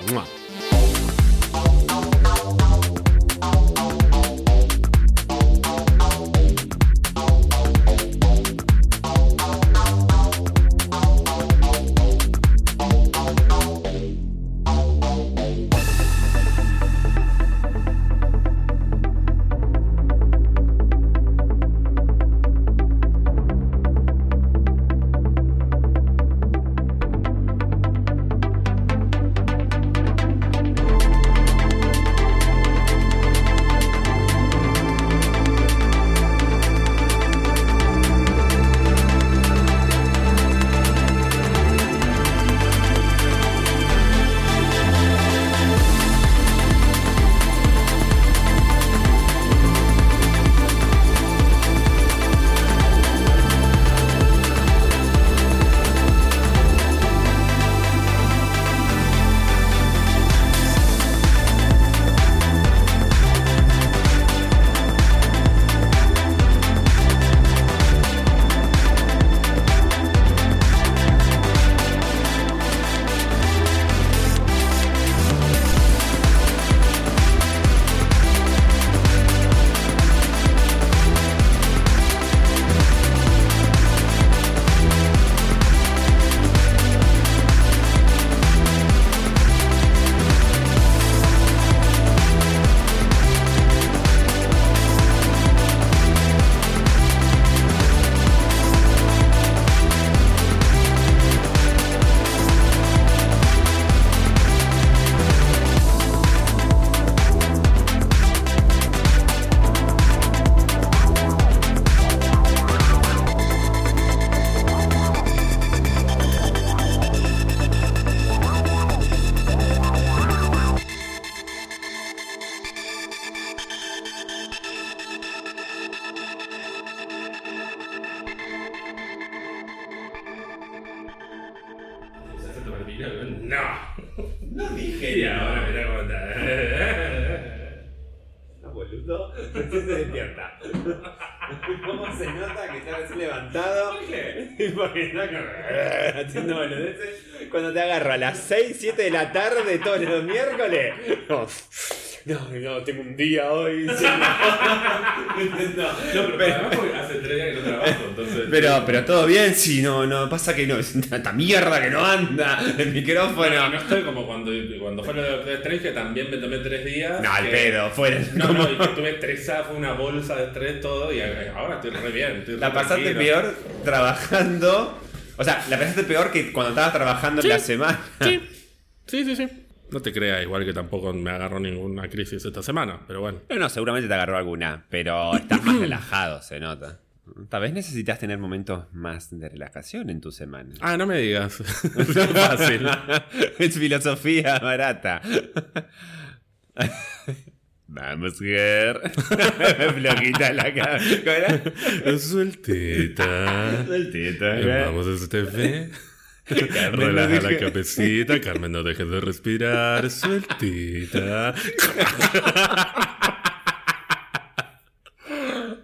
Todos los miércoles. No, no, no, tengo un día hoy. sí, no. Pero además porque hace tres días que no trabajo, entonces. Pero, pero todo bien, sí, no, no, pasa que no, es tanta mierda que no anda el micrófono. No estoy como cuando, cuando fue lo de Strange, que también me tomé tres días. No, al que- pedo, fuera. No, no, y que estuve estresado, fue una bolsa de estrés, todo, y ahora estoy re bien. estoy La re pasaste tranquilo. peor trabajando. O sea, la pasaste peor que cuando estabas trabajando en la semana. Sí, sí, sí. sí. No te creas, igual que tampoco me agarró ninguna crisis esta semana, pero bueno. No, no, seguramente te agarró alguna, pero estás más relajado, se nota. Tal vez necesitas tener momentos más de relajación en tu semana. Ah, no me digas. es fácil. es filosofía barata. Vamos, Ger. Flojita la cara. Sueltita. Sueltita. Vamos a este fe. Carmen, Relaja la cabecita, Carmen, no dejes de respirar, sueltita.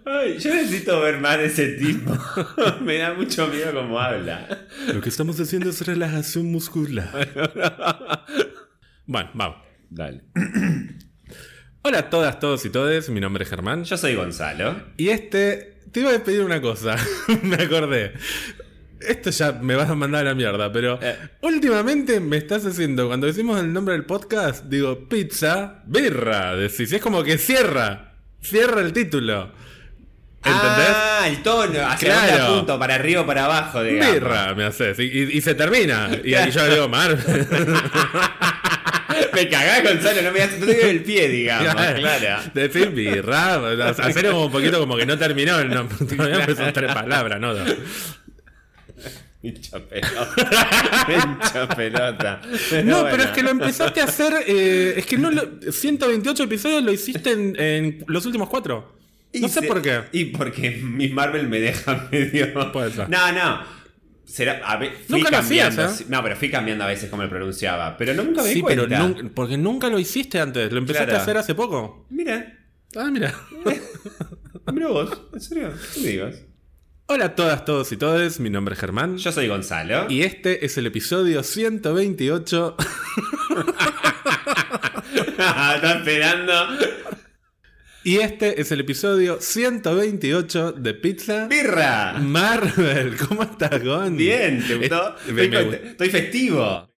Ay, yo necesito ver más de ese tipo. Me da mucho miedo cómo habla. Lo que estamos haciendo es relajación muscular. Bueno, vamos. Dale. Hola a todas, todos y todes, mi nombre es Germán. Yo soy Gonzalo. Y este, te iba a pedir una cosa, me acordé. Esto ya me vas a mandar a la mierda, pero Eh. últimamente me estás haciendo, cuando decimos el nombre del podcast, digo pizza, birra, decís, es como que cierra, cierra el título. ¿Entendés? Ah, el tono. Hacia Claro. dónde apunto, para arriba o para abajo, digamos. birra, me haces, y, y- y se termina. Y ahí yo digo, Mar. Me cagás, Gonzalo, no me doy el pie, digamos. Claro. Decir birra, hacer como un poquito como que no terminó, no, todavía me son tres palabras, ¿no? dos. Hincha pelota. Hincha pelota. No, bueno. pero es que lo empezaste a hacer. eh, es que no lo, 128 episodios lo hiciste en, en los últimos cuatro. No sé se- por qué. Y porque Miss Marvel me deja medio. Puede ser. No, no. Será, a ver, fui Nunca lo cambiando. hacías, ¿eh? No, pero fui cambiando a veces como lo pronunciaba. Pero nunca me di Sí, pero nun- porque nunca lo hiciste antes. Lo empezaste Claro. a hacer hace poco. Mira, Ah, mira. mira vos. ¿En serio? ¿Qué me digas? Hola a todas, todos y todes. Mi nombre es Germán. Yo soy Gonzalo. Y este es el episodio 128. Está esperando. y este es el episodio 128 de Pizza ¡Birra! Marvel. ¿Cómo estás, Gon? Bien, ¿te gustó? Eh, me- Estoy, me estoy festivo.